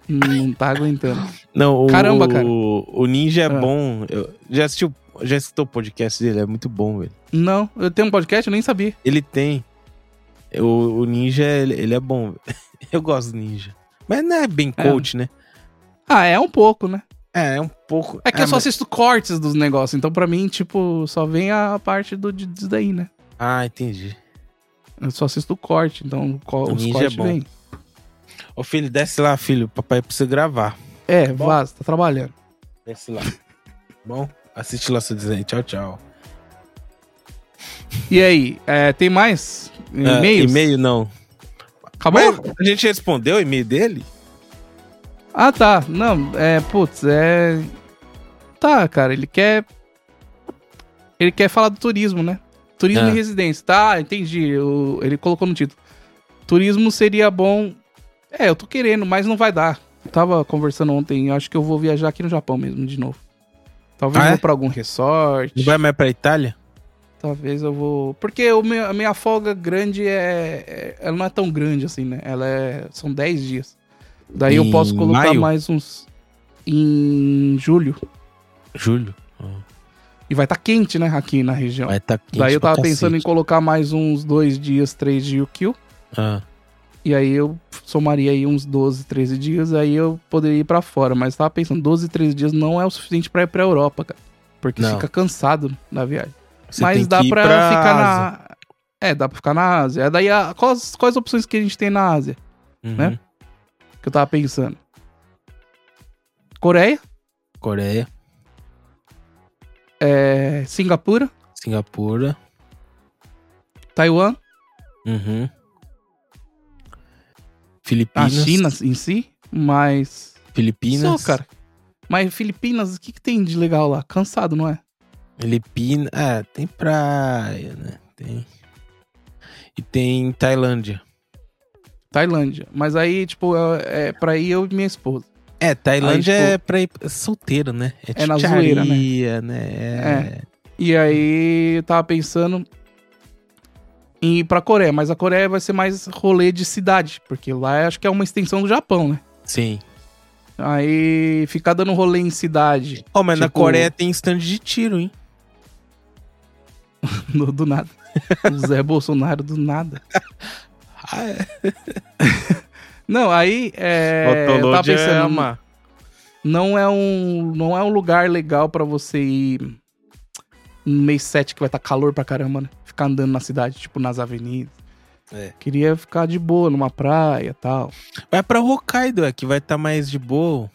não tá aguentando. Não, o, Caramba, cara. O ninja é Ah. bom. Eu, já assistiu. Já escutou o podcast dele? É muito bom, velho. Não, eu tenho um podcast, eu nem sabia. Ele tem. O, o ninja, ele, ele é bom. [LAUGHS] Eu gosto do ninja. Mas não é bem É. coach, né? Ah, é um pouco, né? É, é um pouco. É que eu Ah, só mas- assisto cortes dos negócios, então pra mim, tipo, só vem a parte do, disso daí, né? Ah, entendi. Eu só assisto o corte, então o os ninja cortes é bom. vêm. Ô filho, desce lá, filho. Papai precisa gravar. É, bom? vaza, tá trabalhando. Desce lá. Bom, assiste lá seu desenho. Tchau, tchau. E aí, é, tem mais Ah, e-mails? E-mail não. Acabou? Mas a gente respondeu o e-mail dele? Ah, tá. Não, é, putz, é. Tá, cara, ele quer. Ele quer falar do turismo, né? Turismo Ah. e residência. Tá, entendi. O- Ele colocou no título. Turismo seria bom. É, eu tô querendo, mas não vai dar. Eu tava conversando ontem, acho que eu vou viajar aqui no Japão mesmo, de novo. Talvez Ah, eu é? vou pra algum resort. Não vai mais pra Itália? Talvez eu vou. Porque o meu- a minha folga grande é, é- Ela não é tão grande assim, né? Ela é. São 10 dias. Daí eu Em posso colocar maio? mais uns. Em julho. Julho. E vai estar quente, né? Aqui na região. Vai tá quente Daí eu tava pensando em cacete. colocar mais uns dois dias, três de Yukio. Ah, E aí eu somaria aí uns 12, 13 dias. Aí eu poderia ir pra fora. Mas tava pensando, 12, 13 dias não é o suficiente pra ir pra Europa, cara. Porque Não. fica cansado na viagem. você Mas dá pra, pra ficar Ásia. na. É, dá pra ficar na Ásia. É daí a... quais, quais opções que a gente tem na Ásia? Uhum. né? Que eu tava pensando. Coreia, Coreia, é, Singapura, Singapura. Taiwan, Uhum. a Filipinas. China em si, mas. Filipinas. Só, cara. Mas Filipinas, o que, que tem de legal lá? Cansado, não é? Filipinas. Ah, tem praia, né? Tem. E tem Tailândia. Tailândia. Mas aí, tipo, é, é pra ir eu e minha esposa. É, Tailândia Aí, tipo, é pra ir solteiro, né? É na zoeira, né? né? É. E aí eu tava pensando em ir pra Coreia, mas a Coreia vai ser mais rolê de cidade, porque lá acho que é uma extensão do Japão, né? Sim. Aí ficar dando rolê em cidade Oh, mas na Tipo- Coreia tem stand de tiro, hein? [LAUGHS] do, do nada. O [LAUGHS] Zé Bolsonaro do nada. [LAUGHS] Ah, é. [LAUGHS] Não, aí é, eu tava é pensando, uma- não é um não é um lugar legal pra você ir no mês 7 que vai estar calor pra caramba, né? Ficar andando na cidade, tipo nas avenidas. É. Queria ficar de boa numa praia e tal. Vai pra Hokkaido, é que vai estar mais de boa.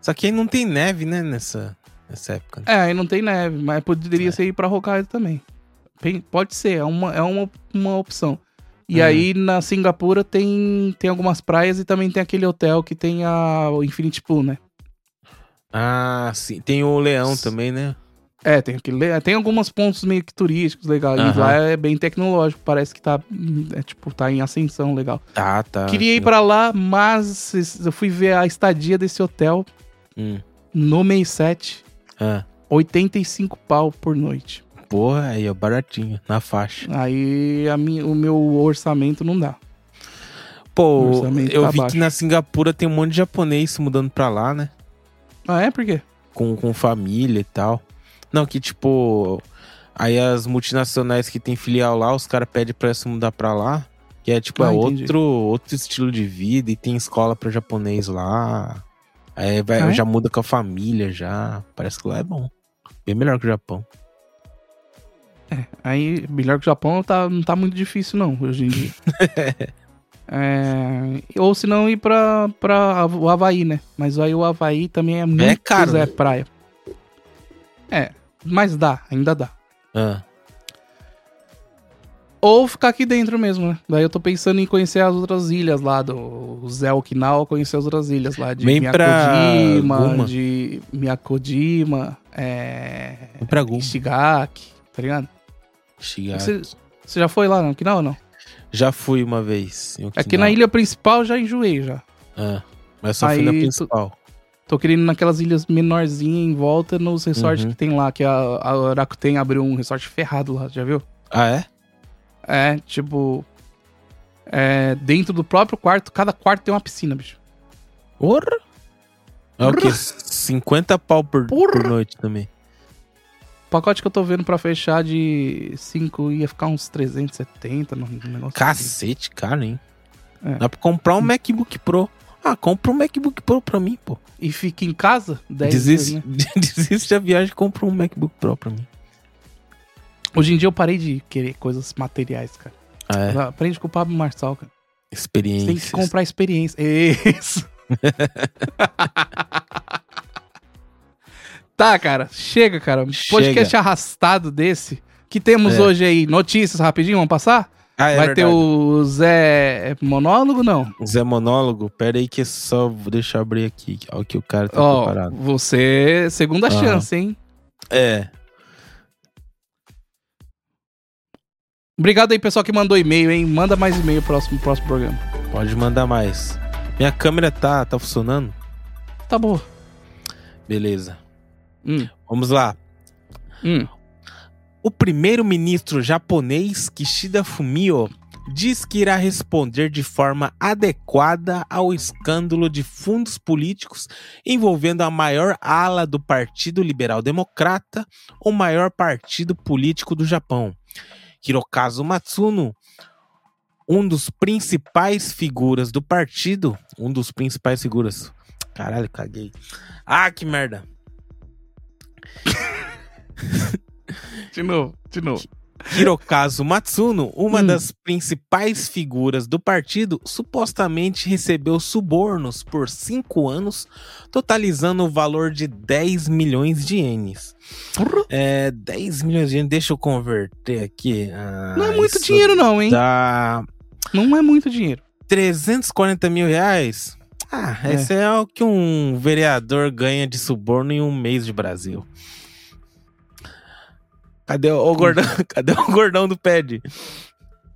Só que aí não tem neve, né, nessa, nessa época. né? É, aí não tem neve, mas poderia É. ser ir pra Hokkaido também. Pode ser, é uma, é uma, uma opção. E Uhum. aí na Singapura tem, tem algumas praias e também tem aquele hotel que tem a, o Infinity Pool, né? Ah, sim. Tem o leão também, né? É, tem aquele, tem alguns pontos meio que turísticos legais. E Aham. lá é bem tecnológico, parece que tá, é, tipo, tá em ascensão legal. Tá, tá. Queria ir pra lá, mas eu fui ver a estadia desse hotel Hum. no mês 7, Ah, 85 pau por noite. Porra, aí, ó, baratinho, na faixa. Aí a minha, o meu orçamento não dá. Pô, eu tá vi baixo. que na Singapura tem um monte de japonês se mudando pra lá, né? Ah, é? Por quê? Com, com família e tal. Não, que tipo. Aí as multinacionais que tem filial lá, os caras pedem pra se mudar pra lá. Que é tipo, Ah, é entendi. outro, outro estilo de vida e tem escola pra japonês lá. Aí vai, Ah, é? já muda com a família já. Parece que lá é bom. Bem melhor que o Japão. Aí, melhor que o Japão tá, não tá muito difícil, não, hoje em dia. [LAUGHS] É, ou se não ir pra, pra o Havaí, né? Mas aí o Havaí também é muito caro, Zé né? praia. É, mas dá, ainda dá. Ah, Ou ficar aqui dentro mesmo, né? Daí eu tô pensando em conhecer as outras ilhas lá do Zé Okinawa, conhecer as outras ilhas lá de Vem pra Miyakojima, Guma. de Miyakojima, é... vem pra Guma. Ishigaki, tá ligado? Shiga- Você, Você já foi lá no Okinawa ou não? Já fui uma vez. em É na ilha principal já enjoei já. Ah, mas só fui na Aí principal. Tô querendo ir naquelas ilhas menorzinhas em volta nos resorts Uhum. que tem lá, que a, a Rakuten abriu um resort ferrado lá, já viu? Ah, é? É, tipo. É, dentro do próprio quarto, cada quarto tem uma piscina, bicho. Porra! É o quê? 50 pau por, por noite também. O pacote que eu tô vendo pra fechar de 5 ia ficar uns 370 no negócio. Cacete, cara, hein? É. Dá pra comprar um MacBook Pro. Ah, compra um MacBook Pro pra mim, pô. E fica em casa 10 Desiste, dias, né? [LAUGHS] desiste da viagem e compra um MacBook Pro pra mim. Hoje em dia eu parei de querer coisas materiais, cara. Ah, é? Aprende com o Pablo Marçal, cara. Experiência. tem que comprar experiência. Isso. [LAUGHS] tá, cara. Chega, cara. Podcast arrastado desse. Que temos É. hoje aí? Notícias rapidinho, vamos passar? Ah, é Vai ter verdade. o Zé Monólogo, não? Zé Monólogo, pera aí que é só vou deixar eu abrir aqui. O que o cara tá Ó, preparado. você, segunda Aham. chance, hein? É. Obrigado aí, pessoal, que mandou e-mail, hein? Manda mais e-mail próximo, próximo programa. Pode mandar mais. Minha câmera tá, tá funcionando? Tá bom. Beleza. Hum, Vamos lá. hum. O primeiro-ministro japonês Kishida Fumio diz que irá responder de forma adequada ao escândalo de fundos políticos envolvendo a maior ala do Partido Liberal Democrata, o maior partido político do Japão. Hirokazu Matsuno, um dos principais figuras do partido, um dos principais figuras. Caralho, caguei. Ah, que merda. [LAUGHS] De novo, de novo. Hirokazu Matsuno, uma Hum. das principais figuras do partido, supostamente recebeu subornos por cinco anos, totalizando o valor de 10 milhões de ienes. É, 10 milhões de ienes, deixa eu converter aqui. Ah, não é muito dinheiro, não, hein? Dá Não é muito dinheiro. 340 mil reais? Ah, É. esse é o que um vereador ganha de suborno em um mês de Brasil. Cadê o, o gordão? [LAUGHS] Cadê o gordão do pad?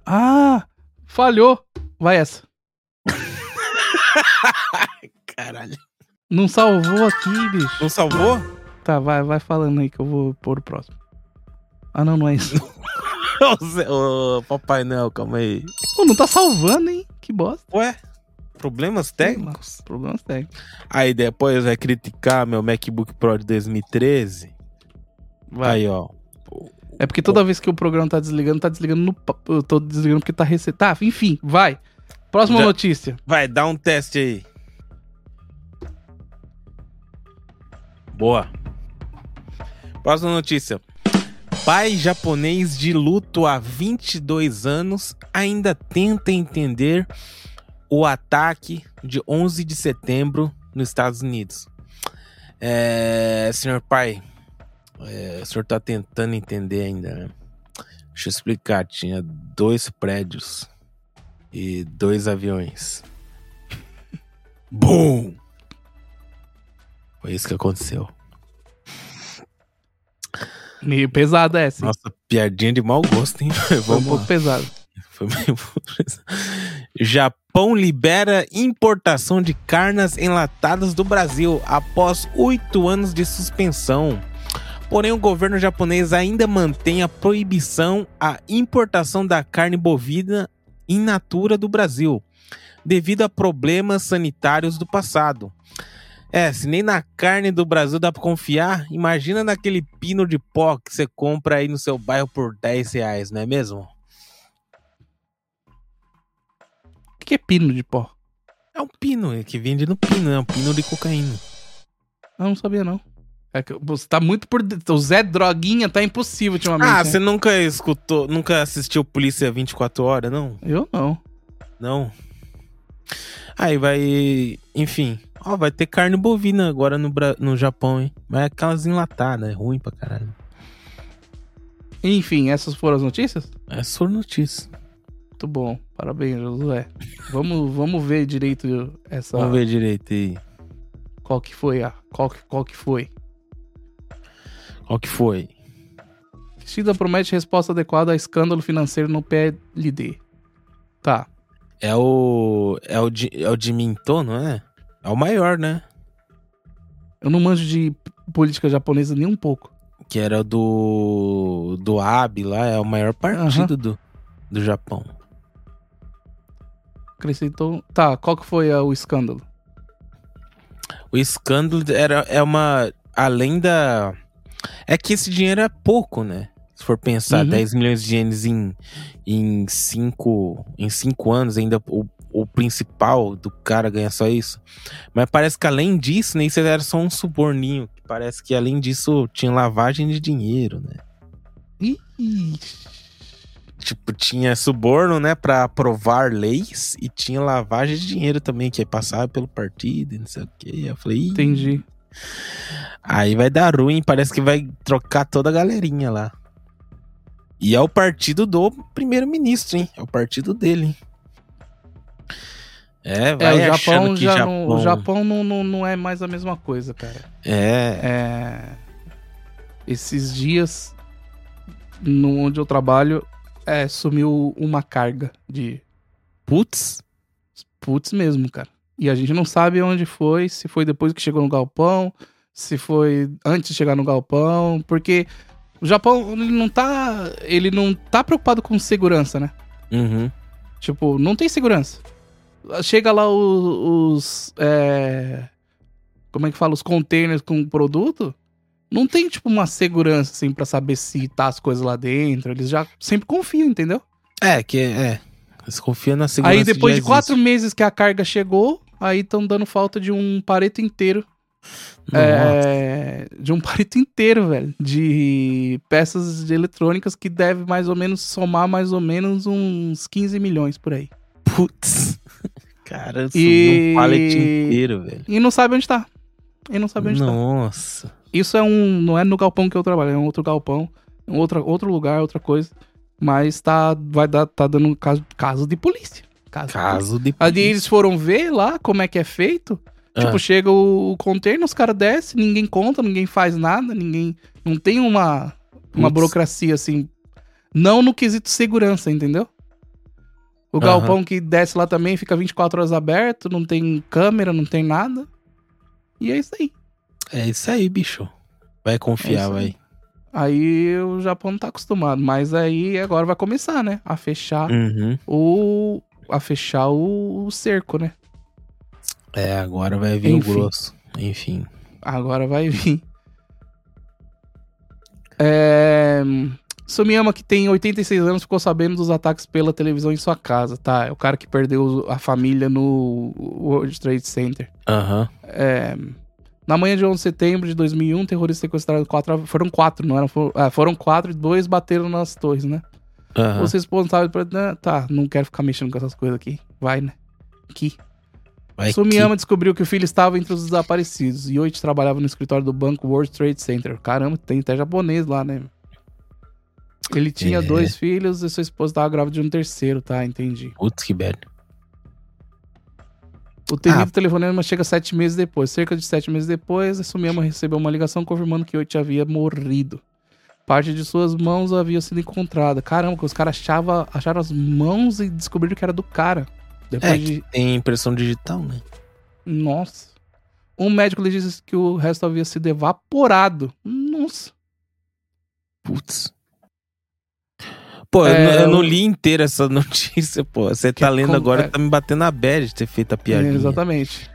Ah, falhou. Vai essa. [LAUGHS] Caralho. Não salvou aqui, bicho. Não salvou? Tá, vai, vai falando aí que eu vou pôr o próximo. Ah, não, não é isso. [LAUGHS] Ô, Papai Noel, calma aí. Pô, não tá salvando, hein? Que bosta. Ué? Problemas técnicos? Problemas técnicos. Aí depois vai criticar meu MacBook Pro de 2013. Vai. Aí, ó. É porque toda vez que o programa tá desligando, tá desligando no. Eu tô desligando porque tá recebendo. Tá, enfim, vai. Próxima Já- notícia. Vai, dá um teste aí. Boa. Próxima notícia. Pai japonês de luto há 22 anos ainda tenta entender o ataque de 11 de setembro nos Estados Unidos. É, senhor pai, é, o senhor tá tentando entender ainda, né? Deixa eu explicar. Tinha dois prédios e dois aviões. Bum! Foi isso que aconteceu. Meio pesada essa. hein? Nossa, piadinha de mau gosto, hein? [LAUGHS] Foi um Vamos pouco pesado. Foi meio... [LAUGHS] Japão libera importação de carnes enlatadas do Brasil após oito anos de suspensão. Porém, o governo japonês ainda mantém a proibição à importação da carne bovina in natura do Brasil, devido a problemas sanitários do passado. É, se nem na carne do Brasil dá pra confiar, imagina naquele pino de pó que você compra aí no seu bairro por 10 reais, não é mesmo? Que é pino de pó? É um pino, é que vende no pino, é um pino de cocaína. Eu não sabia, não. É que você tá muito por. O Zé Droguinha tá impossível ultimamente. Ah, né? você nunca escutou, nunca assistiu Polícia 24 Horas, não? Eu não. Não. Aí vai, enfim, ó, vai ter carne bovina agora no, Bra- no Japão, hein? Mas é aquelas enlatadas, é ruim pra caralho. Enfim, essas foram as notícias? É só notícia. Muito bom. Parabéns, Josué. vamos, vamos ver direito essa. Vamos ver direito aí. Qual que foi a. Qual que, qual que foi? Qual que foi? Kishida promete resposta adequada a escândalo financeiro no PLD. Tá. É o. É o de, é o de Minto, não é? É o maior, né? Eu não manjo de política japonesa nem um pouco. Que era do. Do Abe lá, é o maior partido do, do Japão. Acrescentou. Tá, qual que foi ah, o escândalo? O escândalo era, é uma. Além da. É que esse dinheiro é pouco, né? Se for pensar, Uhum. 10 milhões de ienes em, em, cinco, em cinco anos, ainda o, o principal do cara ganha só isso. Mas parece que além disso, né, isso era só um suborninho. que Parece que além disso tinha lavagem de dinheiro, né? Ih, Tipo, tinha suborno, né, pra aprovar leis e tinha lavagem de dinheiro também, que aí passava pelo partido e não sei o quê. Eu falei, Ih, entendi. Aí vai dar ruim, parece que vai trocar toda a galerinha lá. E é o partido do primeiro-ministro, hein? É o partido dele? É, É, vai o achando Japão que já Japão... não, o Japão não, não, não é mais a mesma coisa, cara. É, É, esses dias, no onde eu trabalho, é, sumiu uma carga de putz, putz mesmo, cara. E a gente não sabe onde foi, se foi depois que chegou no galpão, se foi antes de chegar no galpão, porque o Japão ele não tá, ele não tá preocupado com segurança, né? uhum. Tipo, não tem segurança. Chega lá o- os. é, como é que fala? Os containers com produto. Não tem, tipo, uma segurança, assim, pra saber se tá as coisas lá dentro. Eles já sempre confiam, entendeu? É, que é. Eles confiam na segurança aí depois de quatro existe. meses que a carga chegou, aí estão dando falta de um pareto inteiro. Nossa. É, de um [LAUGHS] pareto inteiro, velho. De peças de eletrônicas que deve mais ou menos somar mais ou menos uns 15 milhões por aí. Putz. [LAUGHS] Cara, E- um pallet inteiro, velho. E não sabe onde tá. E não sabe onde tá. Nossa. Isso é um. Não é no galpão que eu trabalho, é um outro galpão. É um outro, outro lugar, outra coisa. Mas tá. Vai dar. Tá dando caso, caso de polícia. Caso. Caso de Ali eles foram ver lá como é que é feito. Tipo, Ah. chega o, o container, os caras descem, ninguém conta, ninguém faz nada, ninguém. Não tem uma, uma burocracia assim. Não no quesito segurança, entendeu? O galpão que desce lá também fica 24 horas aberto, não tem câmera, não tem nada. E é isso aí. É isso aí, bicho. Vai É confiar, aí. vai. Aí o Japão não tá acostumado, mas aí agora vai começar, né? A fechar Uhum. o. A fechar o, o cerco, né? É, agora vai vir Enfim. o grosso. Enfim. Agora vai vir. É... Sumiyama, que tem 86 anos, ficou sabendo dos ataques pela televisão em sua casa, tá? É o cara que perdeu a família no World Trade Center. Aham. É, Na manhã de 11 de setembro de 2001, terroristas sequestraram quatro. Foram quatro, não eram? Foram, ah, foram quatro e dois bateram nas torres, né? Aham. Os responsáveis por. né, Tá, não quero ficar mexendo com essas coisas aqui. Vai, né? Aqui. Vai Sumiyama descobriu que o filho estava entre os desaparecidos. Yoichi trabalhava no escritório do banco World Trade Center. Caramba, tem até japonês lá, né? Ele tinha É. dois filhos e sua esposa estava grávida de um terceiro, tá? Entendi. que- Putz, que velho. O temido Ah. telefonema chega sete meses depois. Cerca de sete meses depois, a Sumiyama recebeu uma ligação confirmando que Yoichi havia morrido. Parte de suas mãos havia sido encontrada. Caramba, que os caras achava, acharam as mãos e descobriram que era do cara. Depois É, de. Tem impressão digital, né? Nossa. Um médico lhe disse que o resto havia sido evaporado. Nossa. Putz. Pô, eu, É, não, eu não li inteira essa notícia, pô. Você tá lendo com- agora, é. tá me batendo a bad de ter feito a piadinha. É, exatamente.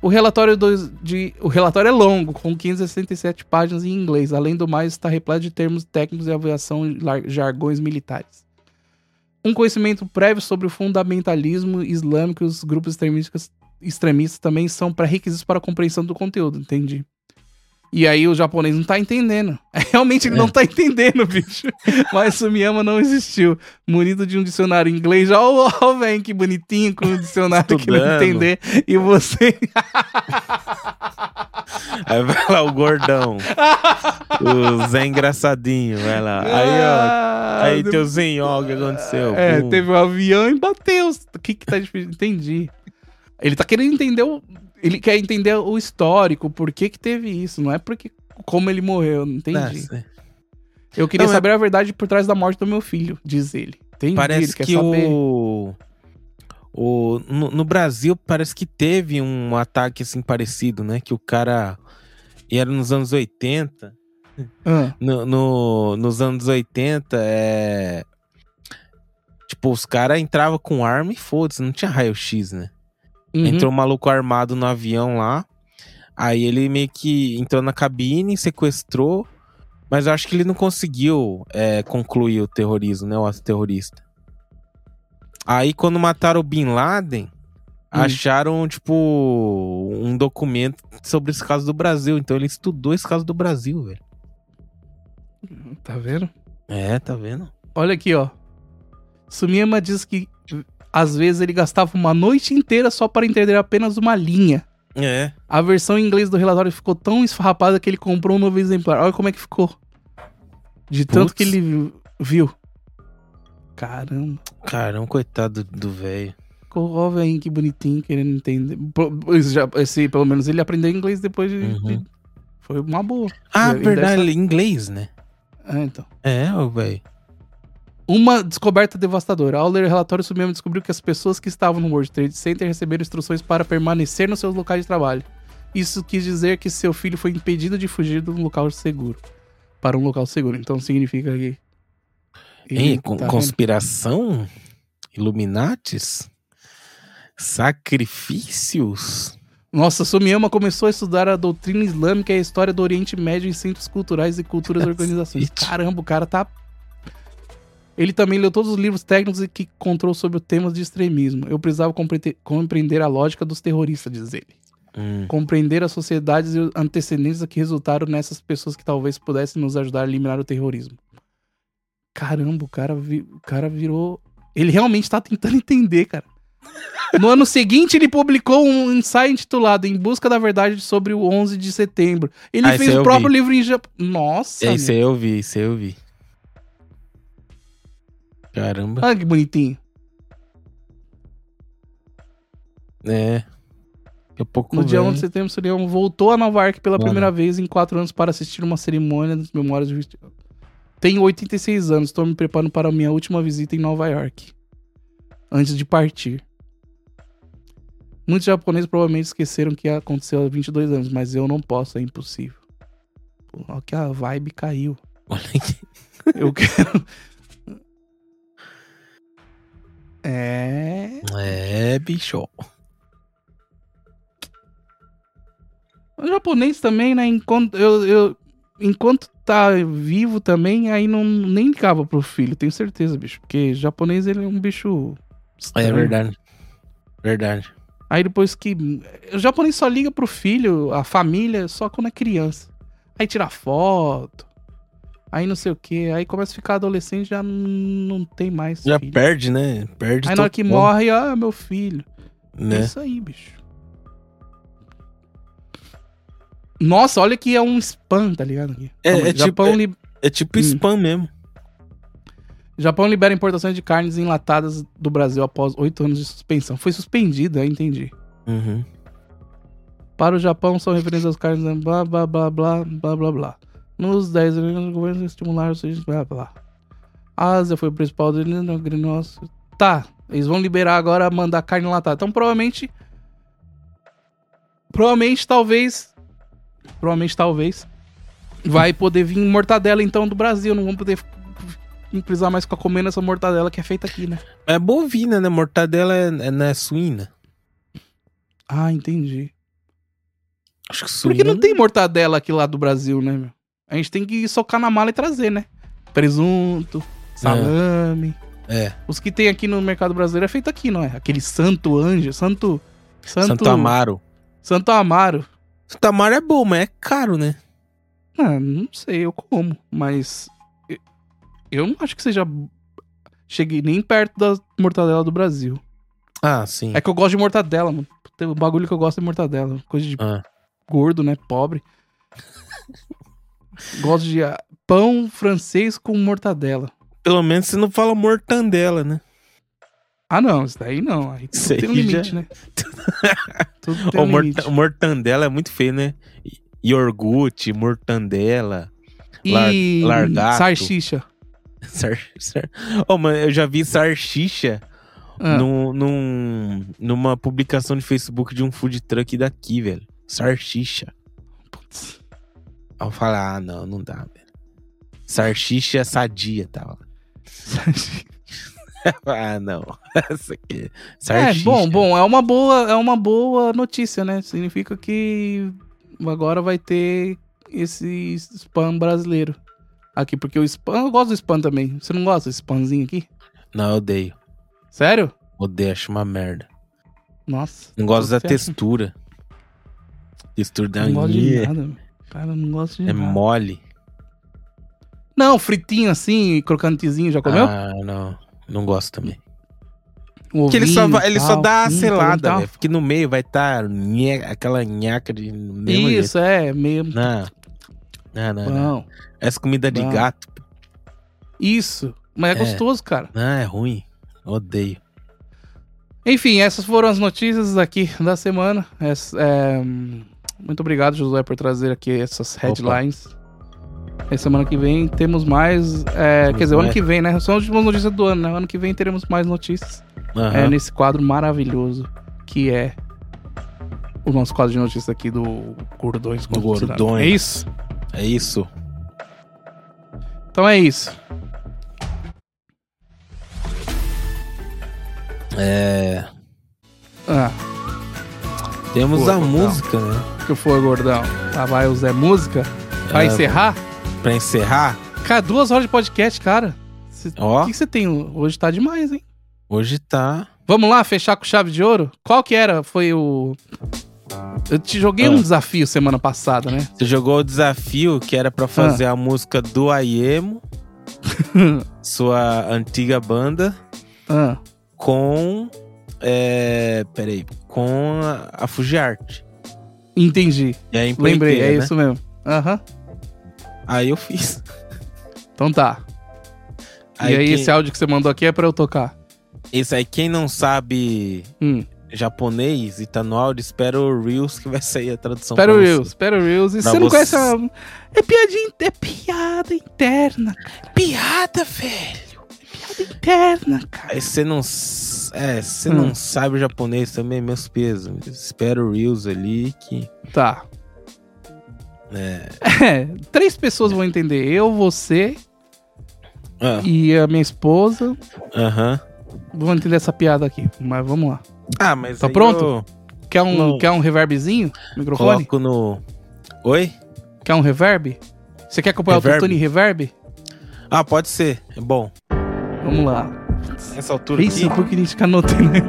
O relatório, dos- de, o relatório é longo, com 567 páginas em inglês. Além do mais, está repleto de termos técnicos e aviação e jargões militares. Um conhecimento prévio sobre o fundamentalismo islâmico e os grupos extremistas, extremistas também são pré-requisitos para a compreensão do conteúdo, entendi. E aí o japonês não tá entendendo. [LAUGHS] Realmente ele É. não tá entendendo, bicho. [LAUGHS] Mas Sumiyama não existiu. Munido de um dicionário em inglês, ó, ó, velho, que bonitinho com o dicionário que não entender. E você. [LAUGHS] Aí vai lá o gordão. o Zé engraçadinho, vai lá. Aí, ó. Aí, Ah, teuzinho, ó, o que aconteceu? É, Pum. teve um avião e bateu. O que que tá difícil? Entendi. Ele tá querendo entender o... Ele quer entender o histórico, por que que teve isso. Não é porque... Como ele morreu, não entendi. Nossa. Eu queria Não, é- saber a verdade por trás da morte do meu filho, diz ele. Entendi, ele Parece quer que saber. o. o no, no Brasil, parece que teve um ataque assim parecido, né? Que o cara. E era nos anos 80. Ah, No, no- nos anos 80, é. Tipo, os caras entravam com arma e foda-se, não tinha raio-x, né? Uhum. Entrou um maluco armado no avião lá. Aí ele meio que entrou na cabine, sequestrou. Mas eu acho que ele não conseguiu é, concluir o terrorismo, né? O ato terrorista. Aí quando mataram o Bin Laden, acharam, tipo, um documento sobre esse caso do Brasil. Então ele estudou esse caso do Brasil, velho. Tá vendo? É, tá vendo? Olha aqui, ó. Sumiyama diz que às vezes ele gastava uma noite inteira só para entender apenas uma linha. É. A versão em inglês do relatório ficou tão esfarrapada que ele comprou um novo exemplar. Olha como é que ficou. De tanto que ele viu. Caramba. Caramba, coitado do- velho. Ficou ó, velhinho, que bonitinho, querendo entender. Esse já- esse, pelo menos ele aprendeu inglês depois de. Uhum. de- Foi uma boa. Ah, verdade, é inglês, né? Ah, então. É, velho. Uma descoberta devastadora. Ao ler o relatório, o Sumiyama descobriu que as pessoas que estavam no World Trade Center receberam instruções para permanecer nos seus locais de trabalho. Isso quis dizer que seu filho foi impedido de fugir de um local seguro. Para um local seguro. Então significa que. Con- tá conspiração? Illuminates? Sacrifícios? Nossa, Sumiyama começou a estudar a doutrina islâmica e a história do Oriente Médio em centros culturais e culturas e [LAUGHS] organizações. Caramba, o cara tá. Ele também leu todos os livros técnicos e que encontrou sobre temas de extremismo. Eu precisava compre- compreender a lógica dos terroristas, diz ele. Hum. Compreender as sociedades e os antecedentes que resultaram nessas pessoas que talvez pudessem nos ajudar a eliminar o terrorismo. Caramba, o cara, vi- o cara virou. Ele realmente tá tentando [LAUGHS] entender, cara. No ano seguinte, ele publicou um ensaio intitulado Em Busca da Verdade sobre o 11 de setembro. Ele Ah, fez o próprio vi. livro em japonês. Nossa! Aí eu vi, aí eu vi. Caramba. Olha que bonitinho. É. Daqui a pouco No dia vem. 11 de setembro, Surião voltou a Nova York pela Mano. primeira vez em quatro anos para assistir uma cerimônia das memórias de... Tenho 86 anos, estou me preparando para a minha última visita em Nova York. Antes de partir. Muitos japoneses provavelmente esqueceram que aconteceu há 22 anos, mas eu não posso, é impossível. Pô, olha que a vibe caiu. Olha aqui. Eu quero... [LAUGHS] É... É, bicho. O japonês também, né? Enquanto, eu, eu- enquanto tá vivo também, aí não nem ligava pro filho, tenho certeza, bicho. Porque japonês, ele é um bicho. É estranho. verdade. Verdade. Aí depois que. O japonês só liga pro filho, a família, só quando é criança. Aí tira foto. Aí não sei o que. Aí começa a ficar adolescente, já não, tem mais. Já filho. perde, né? Perde Aí na hora que morre, ah, meu filho. É Né? isso aí, bicho. Nossa, olha que é um spam, tá ligado? Aqui. É- Calma é tipo- Japão, é- li- É tipo Hum. spam mesmo. Japão libera importações de carnes enlatadas do Brasil após oito anos de suspensão. Foi suspendida, entendi. Uhum. Para o Japão, são referentes às carnes, blá, blá, blá, blá, blá, blá, blá. Nos 10 anos, os governos estimularam os serviços, blá, blá. A Ásia foi o principal do nosso. Tá, eles vão liberar agora, mandar carne enlatada. Então, provavelmente... Provavelmente, talvez... Provavelmente, talvez... Vai poder vir mortadela, então, do Brasil. Não vão poder... Precisar mais ficar comendo essa mortadela que é feita aqui, né? É bovina, né? Mortadela é, é, não é suína. Ah, entendi. Acho que suína. Porque não tem mortadela aqui lá do Brasil, né, meu? A gente tem que socar na mala e trazer, né? Presunto, salame. É. Os que tem aqui no mercado brasileiro é feito aqui, não é? Aquele Santo Anjo, Santo. Santo, Santo Amaro. Santo Amaro. Santo Amaro é bom, mas é caro, né? Ah, não sei, eu como, mas. eu- Eu não acho que seja. Cheguei nem perto da mortadela do Brasil. Ah, sim. É que eu gosto de mortadela, mano. O bagulho que eu gosto é mortadela. Coisa de Ah. gordo, né? Pobre. Gosto de ah, pão francês com mortadela. Pelo menos você não fala mortandela, né? Ah, não, isso daí não. Aí tudo Isso tem um já- limite, né? [LAUGHS] tudo tem um morta- limite. mortandela é muito feio, né? I- Iogurte, mortandela. e Lar- largato. sarchicha. [LAUGHS] Sar, sar... Oh, mano, eu já vi sarchicha Ah, num, num- numa publicação de Facebook de um food truck daqui, velho. Sarchicha. putz. Aí eu falei, ah, não, não dá, velho. Sarchicha sadia, tava. [LAUGHS] [LAUGHS] ah, não. [LAUGHS] Essa aqui. É, Sarchicha. bom, bom, é uma boa, é uma boa notícia, né? Significa que agora vai ter esse spam brasileiro aqui, porque o spam, eu gosto do spam também. Você não gosta desse spamzinho aqui? Não, eu odeio. Sério? Odeio, acho uma merda. Nossa. Não gosto da textura. Textura da Não gosto de nada. Cara, eu não gosto de É nada. mole. Não, fritinho assim, já comeu? Ah, não. Não gosto também. Um Porque ele só, ovinho, vai- ele só tal, dá a hum, selada, tal. velho. Porque no meio vai estar aquela nhaca de mesmo jeito. Isso, é, meio. Não. Não, não, não. Essa comida de Bom. gato. Isso. Mas é, É. gostoso, cara. Não, é ruim. Odeio. Enfim, essas foram as notícias aqui da semana. Essa- é, muito obrigado, Josué, por trazer aqui essas headlines. E semana que vem temos mais. é, quer dizer, o ano que vem, né? São as últimas notícias do ano, né? Ano que vem teremos mais notícias. Aham. É, nesse quadro maravilhoso que é o nosso quadro de notícias aqui do Gordões Do Contra Gordões. É isso? É isso. Então é isso. É. Ah, Temos Boa, a total. música, né? que foi, gordão? Lá vai o Zé Música. Vai É, encerrar? Pra encerrar, Cara, duas horas de podcast, cara. Cê- Ó. O que que você tem? Hoje tá demais, hein? hoje tá. Vamos lá, fechar com chave de ouro? Qual que era? Foi o. Eu te joguei Ah. um desafio semana passada, né? Você jogou o desafio que era pra fazer a música do Aiemo, [LAUGHS] sua antiga banda, Ah, com. É. Peraí. Com a, a Fujiart. entendi. E a Lembrei, é né? isso mesmo. Aham. Aí eu fiz. Então tá. Aí e aí, quem- esse áudio que você mandou aqui é pra eu tocar. Esse aí, quem não sabe Hum. japonês e tá no áudio, espera o Reels que vai sair a tradução. Espera o Reels, espera o Reels. E Pra você não você- conhece a... É piadinha, é piada interna, Piada, velho! piada interna, cara. Aí você não. É, você Hum. não sabe o japonês também, meus pesos. Espera o Reels ali que. Tá. É. É, três pessoas vão entender. Eu, você Ah, e a minha esposa Aham. vão entender essa piada aqui. Mas vamos lá. Ah, mas. Tá pronto? eu Quer um, Não. quer um reverbzinho? Microfone? Coloco no. Oi? Quer um reverb? Você quer acompanhar o Reverb? Tutune Reverb? Ah, pode ser. É bom. Vamos lá. Nessa altura Isso, aqui. porque a gente canota, né?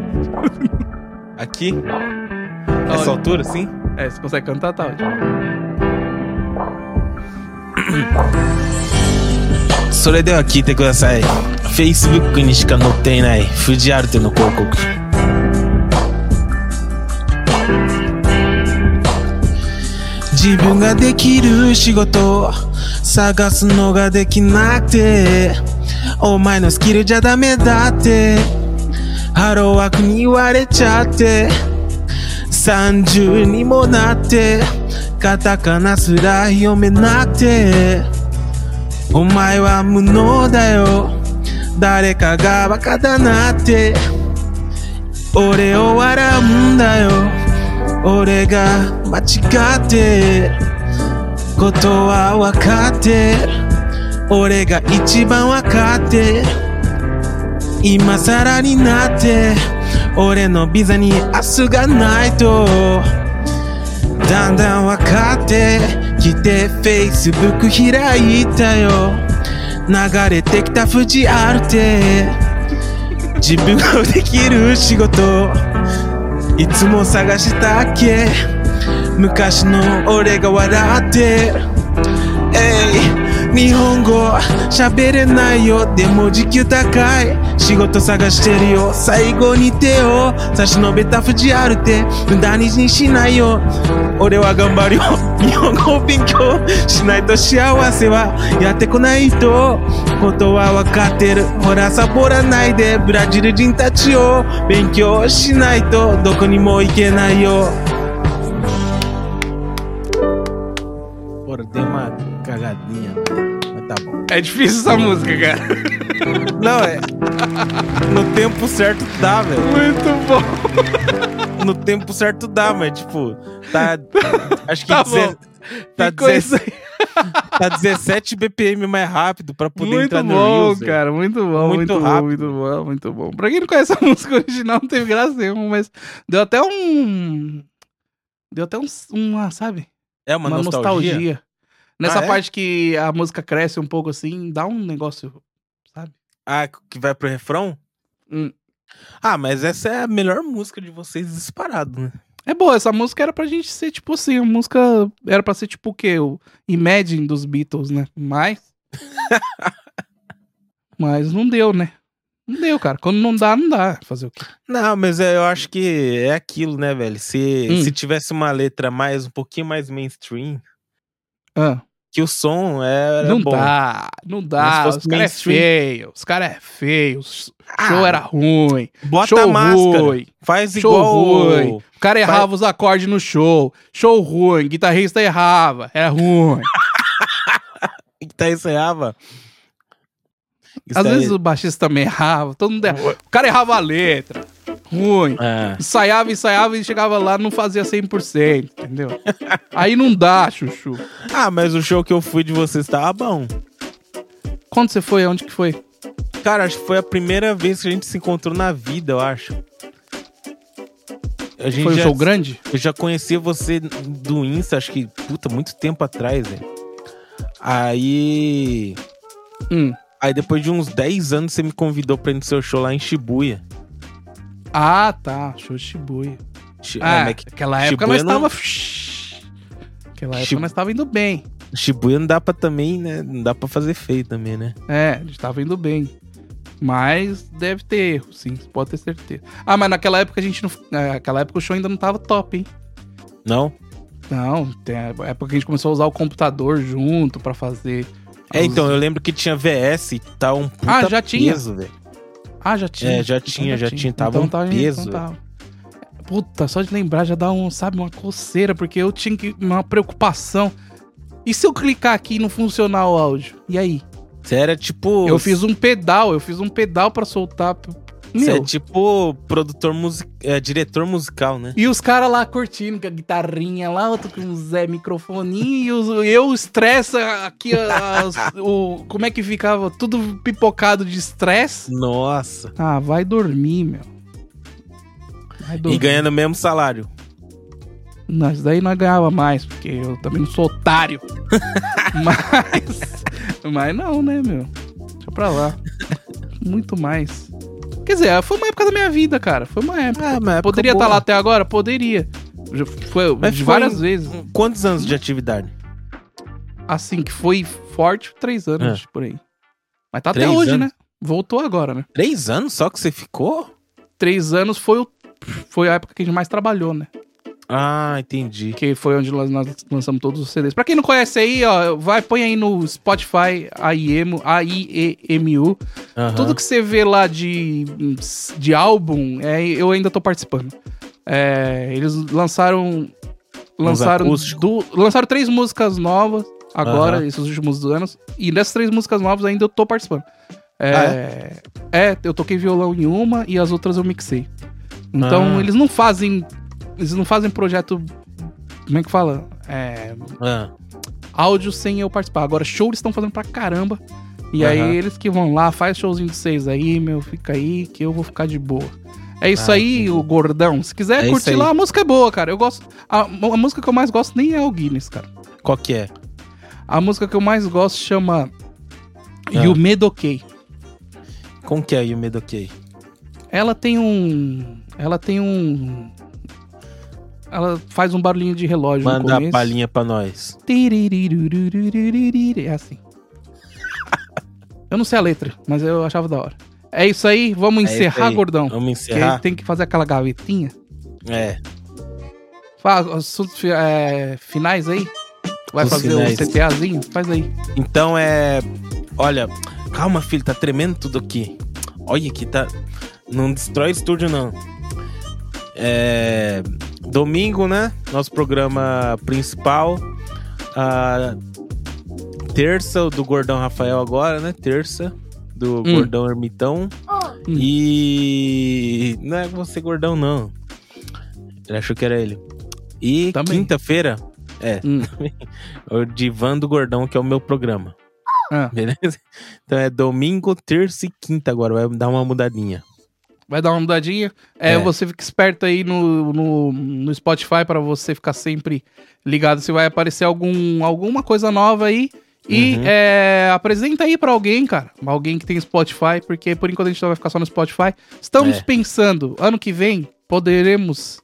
Aqui. Nessa altura, sim? É, você consegue cantar, tá ótimo. それでは聞いてください Facebook にしか載っていないフジアルテの広告 自分ができる仕事探すのができなくてお前のスキルじゃダメだってハローワークに言われちゃって30にもなってカタカナすら読めなくてお前は無能だよ。誰かがバカだなって俺を笑うんだよ。俺が間違ってことは分かって俺が一番分かって今更になって俺のビザに明日がないとだんだん分かってきて Facebook 開いたよ。流れてきた富士あるて自分ができる仕事。いつも探したっけ昔の俺が笑って。えー。日本語喋れないよ。でも時給高い。仕事探してるよ。最後に手を差し伸べた富士あるて無駄にしないよ。俺は頑張るよ [LAUGHS] 日本語を勉強しないと幸せはやってこないと。ことは分かってる。ほらサボらないで。ブラジル人たちを勉強しないと。どこにも行けないよ。Porra, deu uma cagadinha, velho. É difícil essa música, cara. Não, é. No tempo certo dá, velho. Muito bom. No tempo certo dá, mas tipo, tá. Acho que Tá bom. tá, Ficou deze- isso aí. tá 17 BPM mais rápido pra poder Muito entrar no bom, Reels. velho. cara. Muito bom, Muito muito, bom, rápido. muito bom, muito bom. Pra quem não conhece a [LAUGHS] música original, não teve graça nenhuma, mas deu até um. Deu até um, uma, sabe? É uma, Uma nostalgia. nostalgia. Nessa Ah, é? parte que a música cresce um pouco assim, dá um negócio, sabe? Ah, que vai pro refrão? Hum. Ah, mas essa é a melhor música de vocês disparado, né? É boa, essa música era pra gente ser tipo assim, a música era pra ser tipo o quê? O Imagine dos Beatles, né? Mas. [LAUGHS] Mas não deu, né? Não deu, cara. Quando não dá, não dá. Fazer o quê? Não, mas é- eu acho que é aquilo, né, velho? Se, Hum. se tivesse uma letra mais, um pouquinho mais mainstream, Ah, que o som era não bom. dá, não dá. se fosse Os caras é mainstream- feio, os caras é feio. O show Ah, era ruim. Bota show a máscara. ruim. Faz Show igual. ruim. O cara errava os acordes no show. Show ruim. Guitarrista errava. Era ruim. Que tá encerrava. Às vezes o baixista também errava. Todo mundo errava. O cara errava a letra. Ruim. É. Ensaiava, ensaiava e chegava lá não fazia 100%, entendeu? Aí não dá, chuchu. Ah, mas o show que eu fui de vocês tava bom. Quando você foi? Onde que foi? Cara, acho que foi a primeira vez que a gente se encontrou na vida, eu acho. A gente Foi um já, show grande? Eu já conhecia você do Insta, acho que, puta, muito tempo atrás, velho. Aí. Hum. Aí depois de uns 10 anos você me convidou pra ir no seu show lá em Shibuya. Ah, tá. Show Shibuya. Shi- Ah, é, aquela época Shibuya nós não- tava... Aquela época Shibu- nós tava indo bem. Shibuya não dá pra também, né? Não dá pra fazer feio também, né? É, a gente tava indo bem. Mas deve ter erro, sim. Pode ter certeza. Ah, mas naquela época a gente não... é, Naquela época o show ainda não tava top, hein? Não? Não, tem a época que a gente começou a usar o computador junto pra fazer... É, os- então, eu lembro que tinha VS e tá um puta Ah, já tinha? peso, velho. Ah, já tinha. É, já Então tinha, já tinha. Tava um tava- peso, tava. Puta, só de lembrar já dá um, sabe, uma coceira, porque eu tinha que, uma preocupação. E se eu clicar aqui e não funcionar o áudio? E aí? Você era tipo. Eu fiz um pedal, eu fiz um pedal pra soltar. Você é Meu, tipo produtor musical. É, diretor musical, né? e os caras lá curtindo com a guitarrinha lá, outro com o Zé microfoninho, e eu estressa aqui, as- o, como é que ficava? Tudo pipocado de estresse. Nossa. Ah, vai dormir, meu. Vai E ganhando o mesmo salário. Nós daí nós ganhava mais, porque eu também não sou otário. [LAUGHS] mas. Mas não, né, meu? Deixa pra lá. Muito mais. Quer dizer, foi uma época da minha vida, cara. Foi uma época. Ah, mas Poderia estar lá até agora? Poderia. Já Foi Mas de foi várias em- vezes. Quantos anos de atividade? Assim, que foi forte, três anos por aí. Mas tá até Três hoje, anos? né? Voltou agora, né? Três anos só que você ficou? Três anos foi, o, foi a época que a gente mais trabalhou, né? Ah, entendi. que foi onde nós, nós lançamos todos os CDs. Pra quem não conhece aí, ó, vai, põe aí no Spotify AIEMU, A-I-E-M-U. Aham. Tudo que você vê lá de, de álbum, é, eu ainda tô participando. É, eles lançaram. Lançaram, lançaram três músicas novas agora, Aham. esses últimos anos. E dessas três músicas novas ainda eu tô participando. É, é, eu toquei violão em uma e as outras eu mixei. Então Ah. eles não fazem. Eles não fazem projeto. Como é que fala? É, Ah, áudio sem eu participar. Agora, show eles estão fazendo pra caramba. E Aham. aí eles que vão lá, faz showzinho de vocês aí, meu, fica aí que eu vou ficar de boa. É isso Ah, aí, entendi. o gordão. Se quiser É curtir lá, a música é boa, cara. Eu gosto. A, a música que eu mais gosto nem é o Guinness, cara. qual que é? A música que eu mais gosto chama Ah. Yumedokei. Como que é o Medokei? Ela tem um. Ela tem um. Ela faz um barulhinho de relógio no Manda a palhinha pra nós. É assim. [LAUGHS] Eu não sei a letra, mas eu achava da hora. É isso aí, vamos É encerrar, aí. gordão. Vamos encerrar? tem que fazer aquela gavetinha. É. Fala, assuntos é, finais aí. Vai Os fazer finais. o CTAzinho? Faz aí. Então é. Olha, calma, filho, tá tremendo tudo aqui. Olha aqui, tá. Não destrói o estúdio, não. É. Domingo, né? Nosso programa principal. Ah, terça o do Gordão Rafael agora, né? Terça do Hum. Gordão Ermitão. E não é você gordão não. Ele achou que era ele. E quinta-feira é Hum. [LAUGHS] o Divan do Gordão, que é o meu programa. Ah. Beleza? Então é domingo, terça e quinta agora. Vai dar uma mudadinha. Vai dar uma mudadinha. É, É. você fica esperto aí no, no, no Spotify pra você ficar sempre ligado se vai aparecer algum, alguma coisa nova aí. E Uhum. é, apresenta aí pra alguém, cara. Alguém que tem Spotify, porque por enquanto a gente vai ficar só no Spotify. Estamos É. pensando, ano que vem, poderemos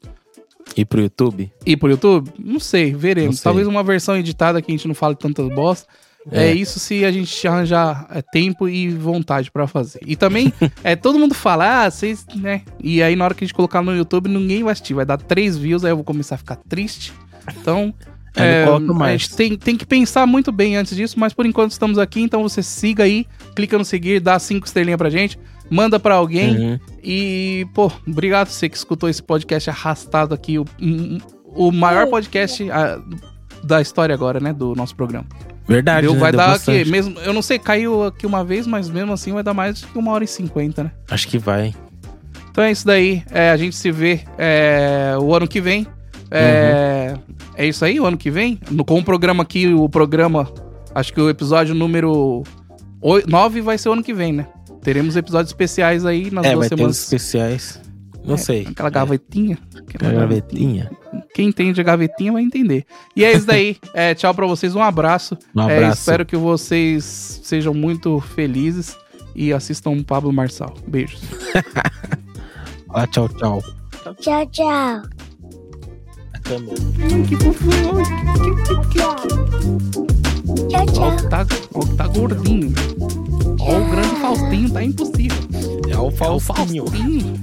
E pro YouTube? ir pro YouTube? Não sei, veremos. Não sei. Talvez uma versão editada que a gente não fale tantas bosta. É. É. isso se a gente arranjar é, tempo e vontade pra fazer. E também, é, todo mundo fala, ah, vocês, né? E aí na hora que a gente colocar no YouTube, ninguém vai assistir. Vai dar três views, aí eu vou começar a ficar triste. Então, é, a mais. gente tem, tem que pensar muito bem antes disso, mas por enquanto estamos aqui, então você siga aí, clica no seguir, dá cinco estrelinhas pra gente, manda pra alguém. Uhum. E, pô, obrigado você que escutou esse podcast arrastado aqui, o, o maior podcast ah, da história agora, né, do nosso programa. Verdade, Deu, né? vai Deu dar bastante. aqui, mesmo, eu não sei, caiu aqui uma vez, mas mesmo assim vai dar mais de uma hora e cinquenta, né? Acho que vai. Então é isso daí, é, a gente se vê é, o ano que vem. É, é isso aí, o ano que vem. No, com o programa aqui, o programa, acho que o episódio número 9 vai ser o ano que vem, né? Teremos episódios especiais aí nas é, duas vai ter os semanas. especiais. Não É, sei. Aquela gavetinha. É, aquela gavetinha. Quem entende a gavetinha vai entender. E é isso daí. [LAUGHS] É, tchau pra vocês, um abraço. Um É, abraço. espero que vocês sejam muito felizes e assistam Pablo Marçal. Beijos. [LAUGHS] Ah, tchau, tchau. Tchau, tchau. A câmera. Que fofo. Tchau, tchau. que tá, ó, tá gordinho. Ó, o grande Faustinho tá impossível. É o É o Faustinho. Faustinho.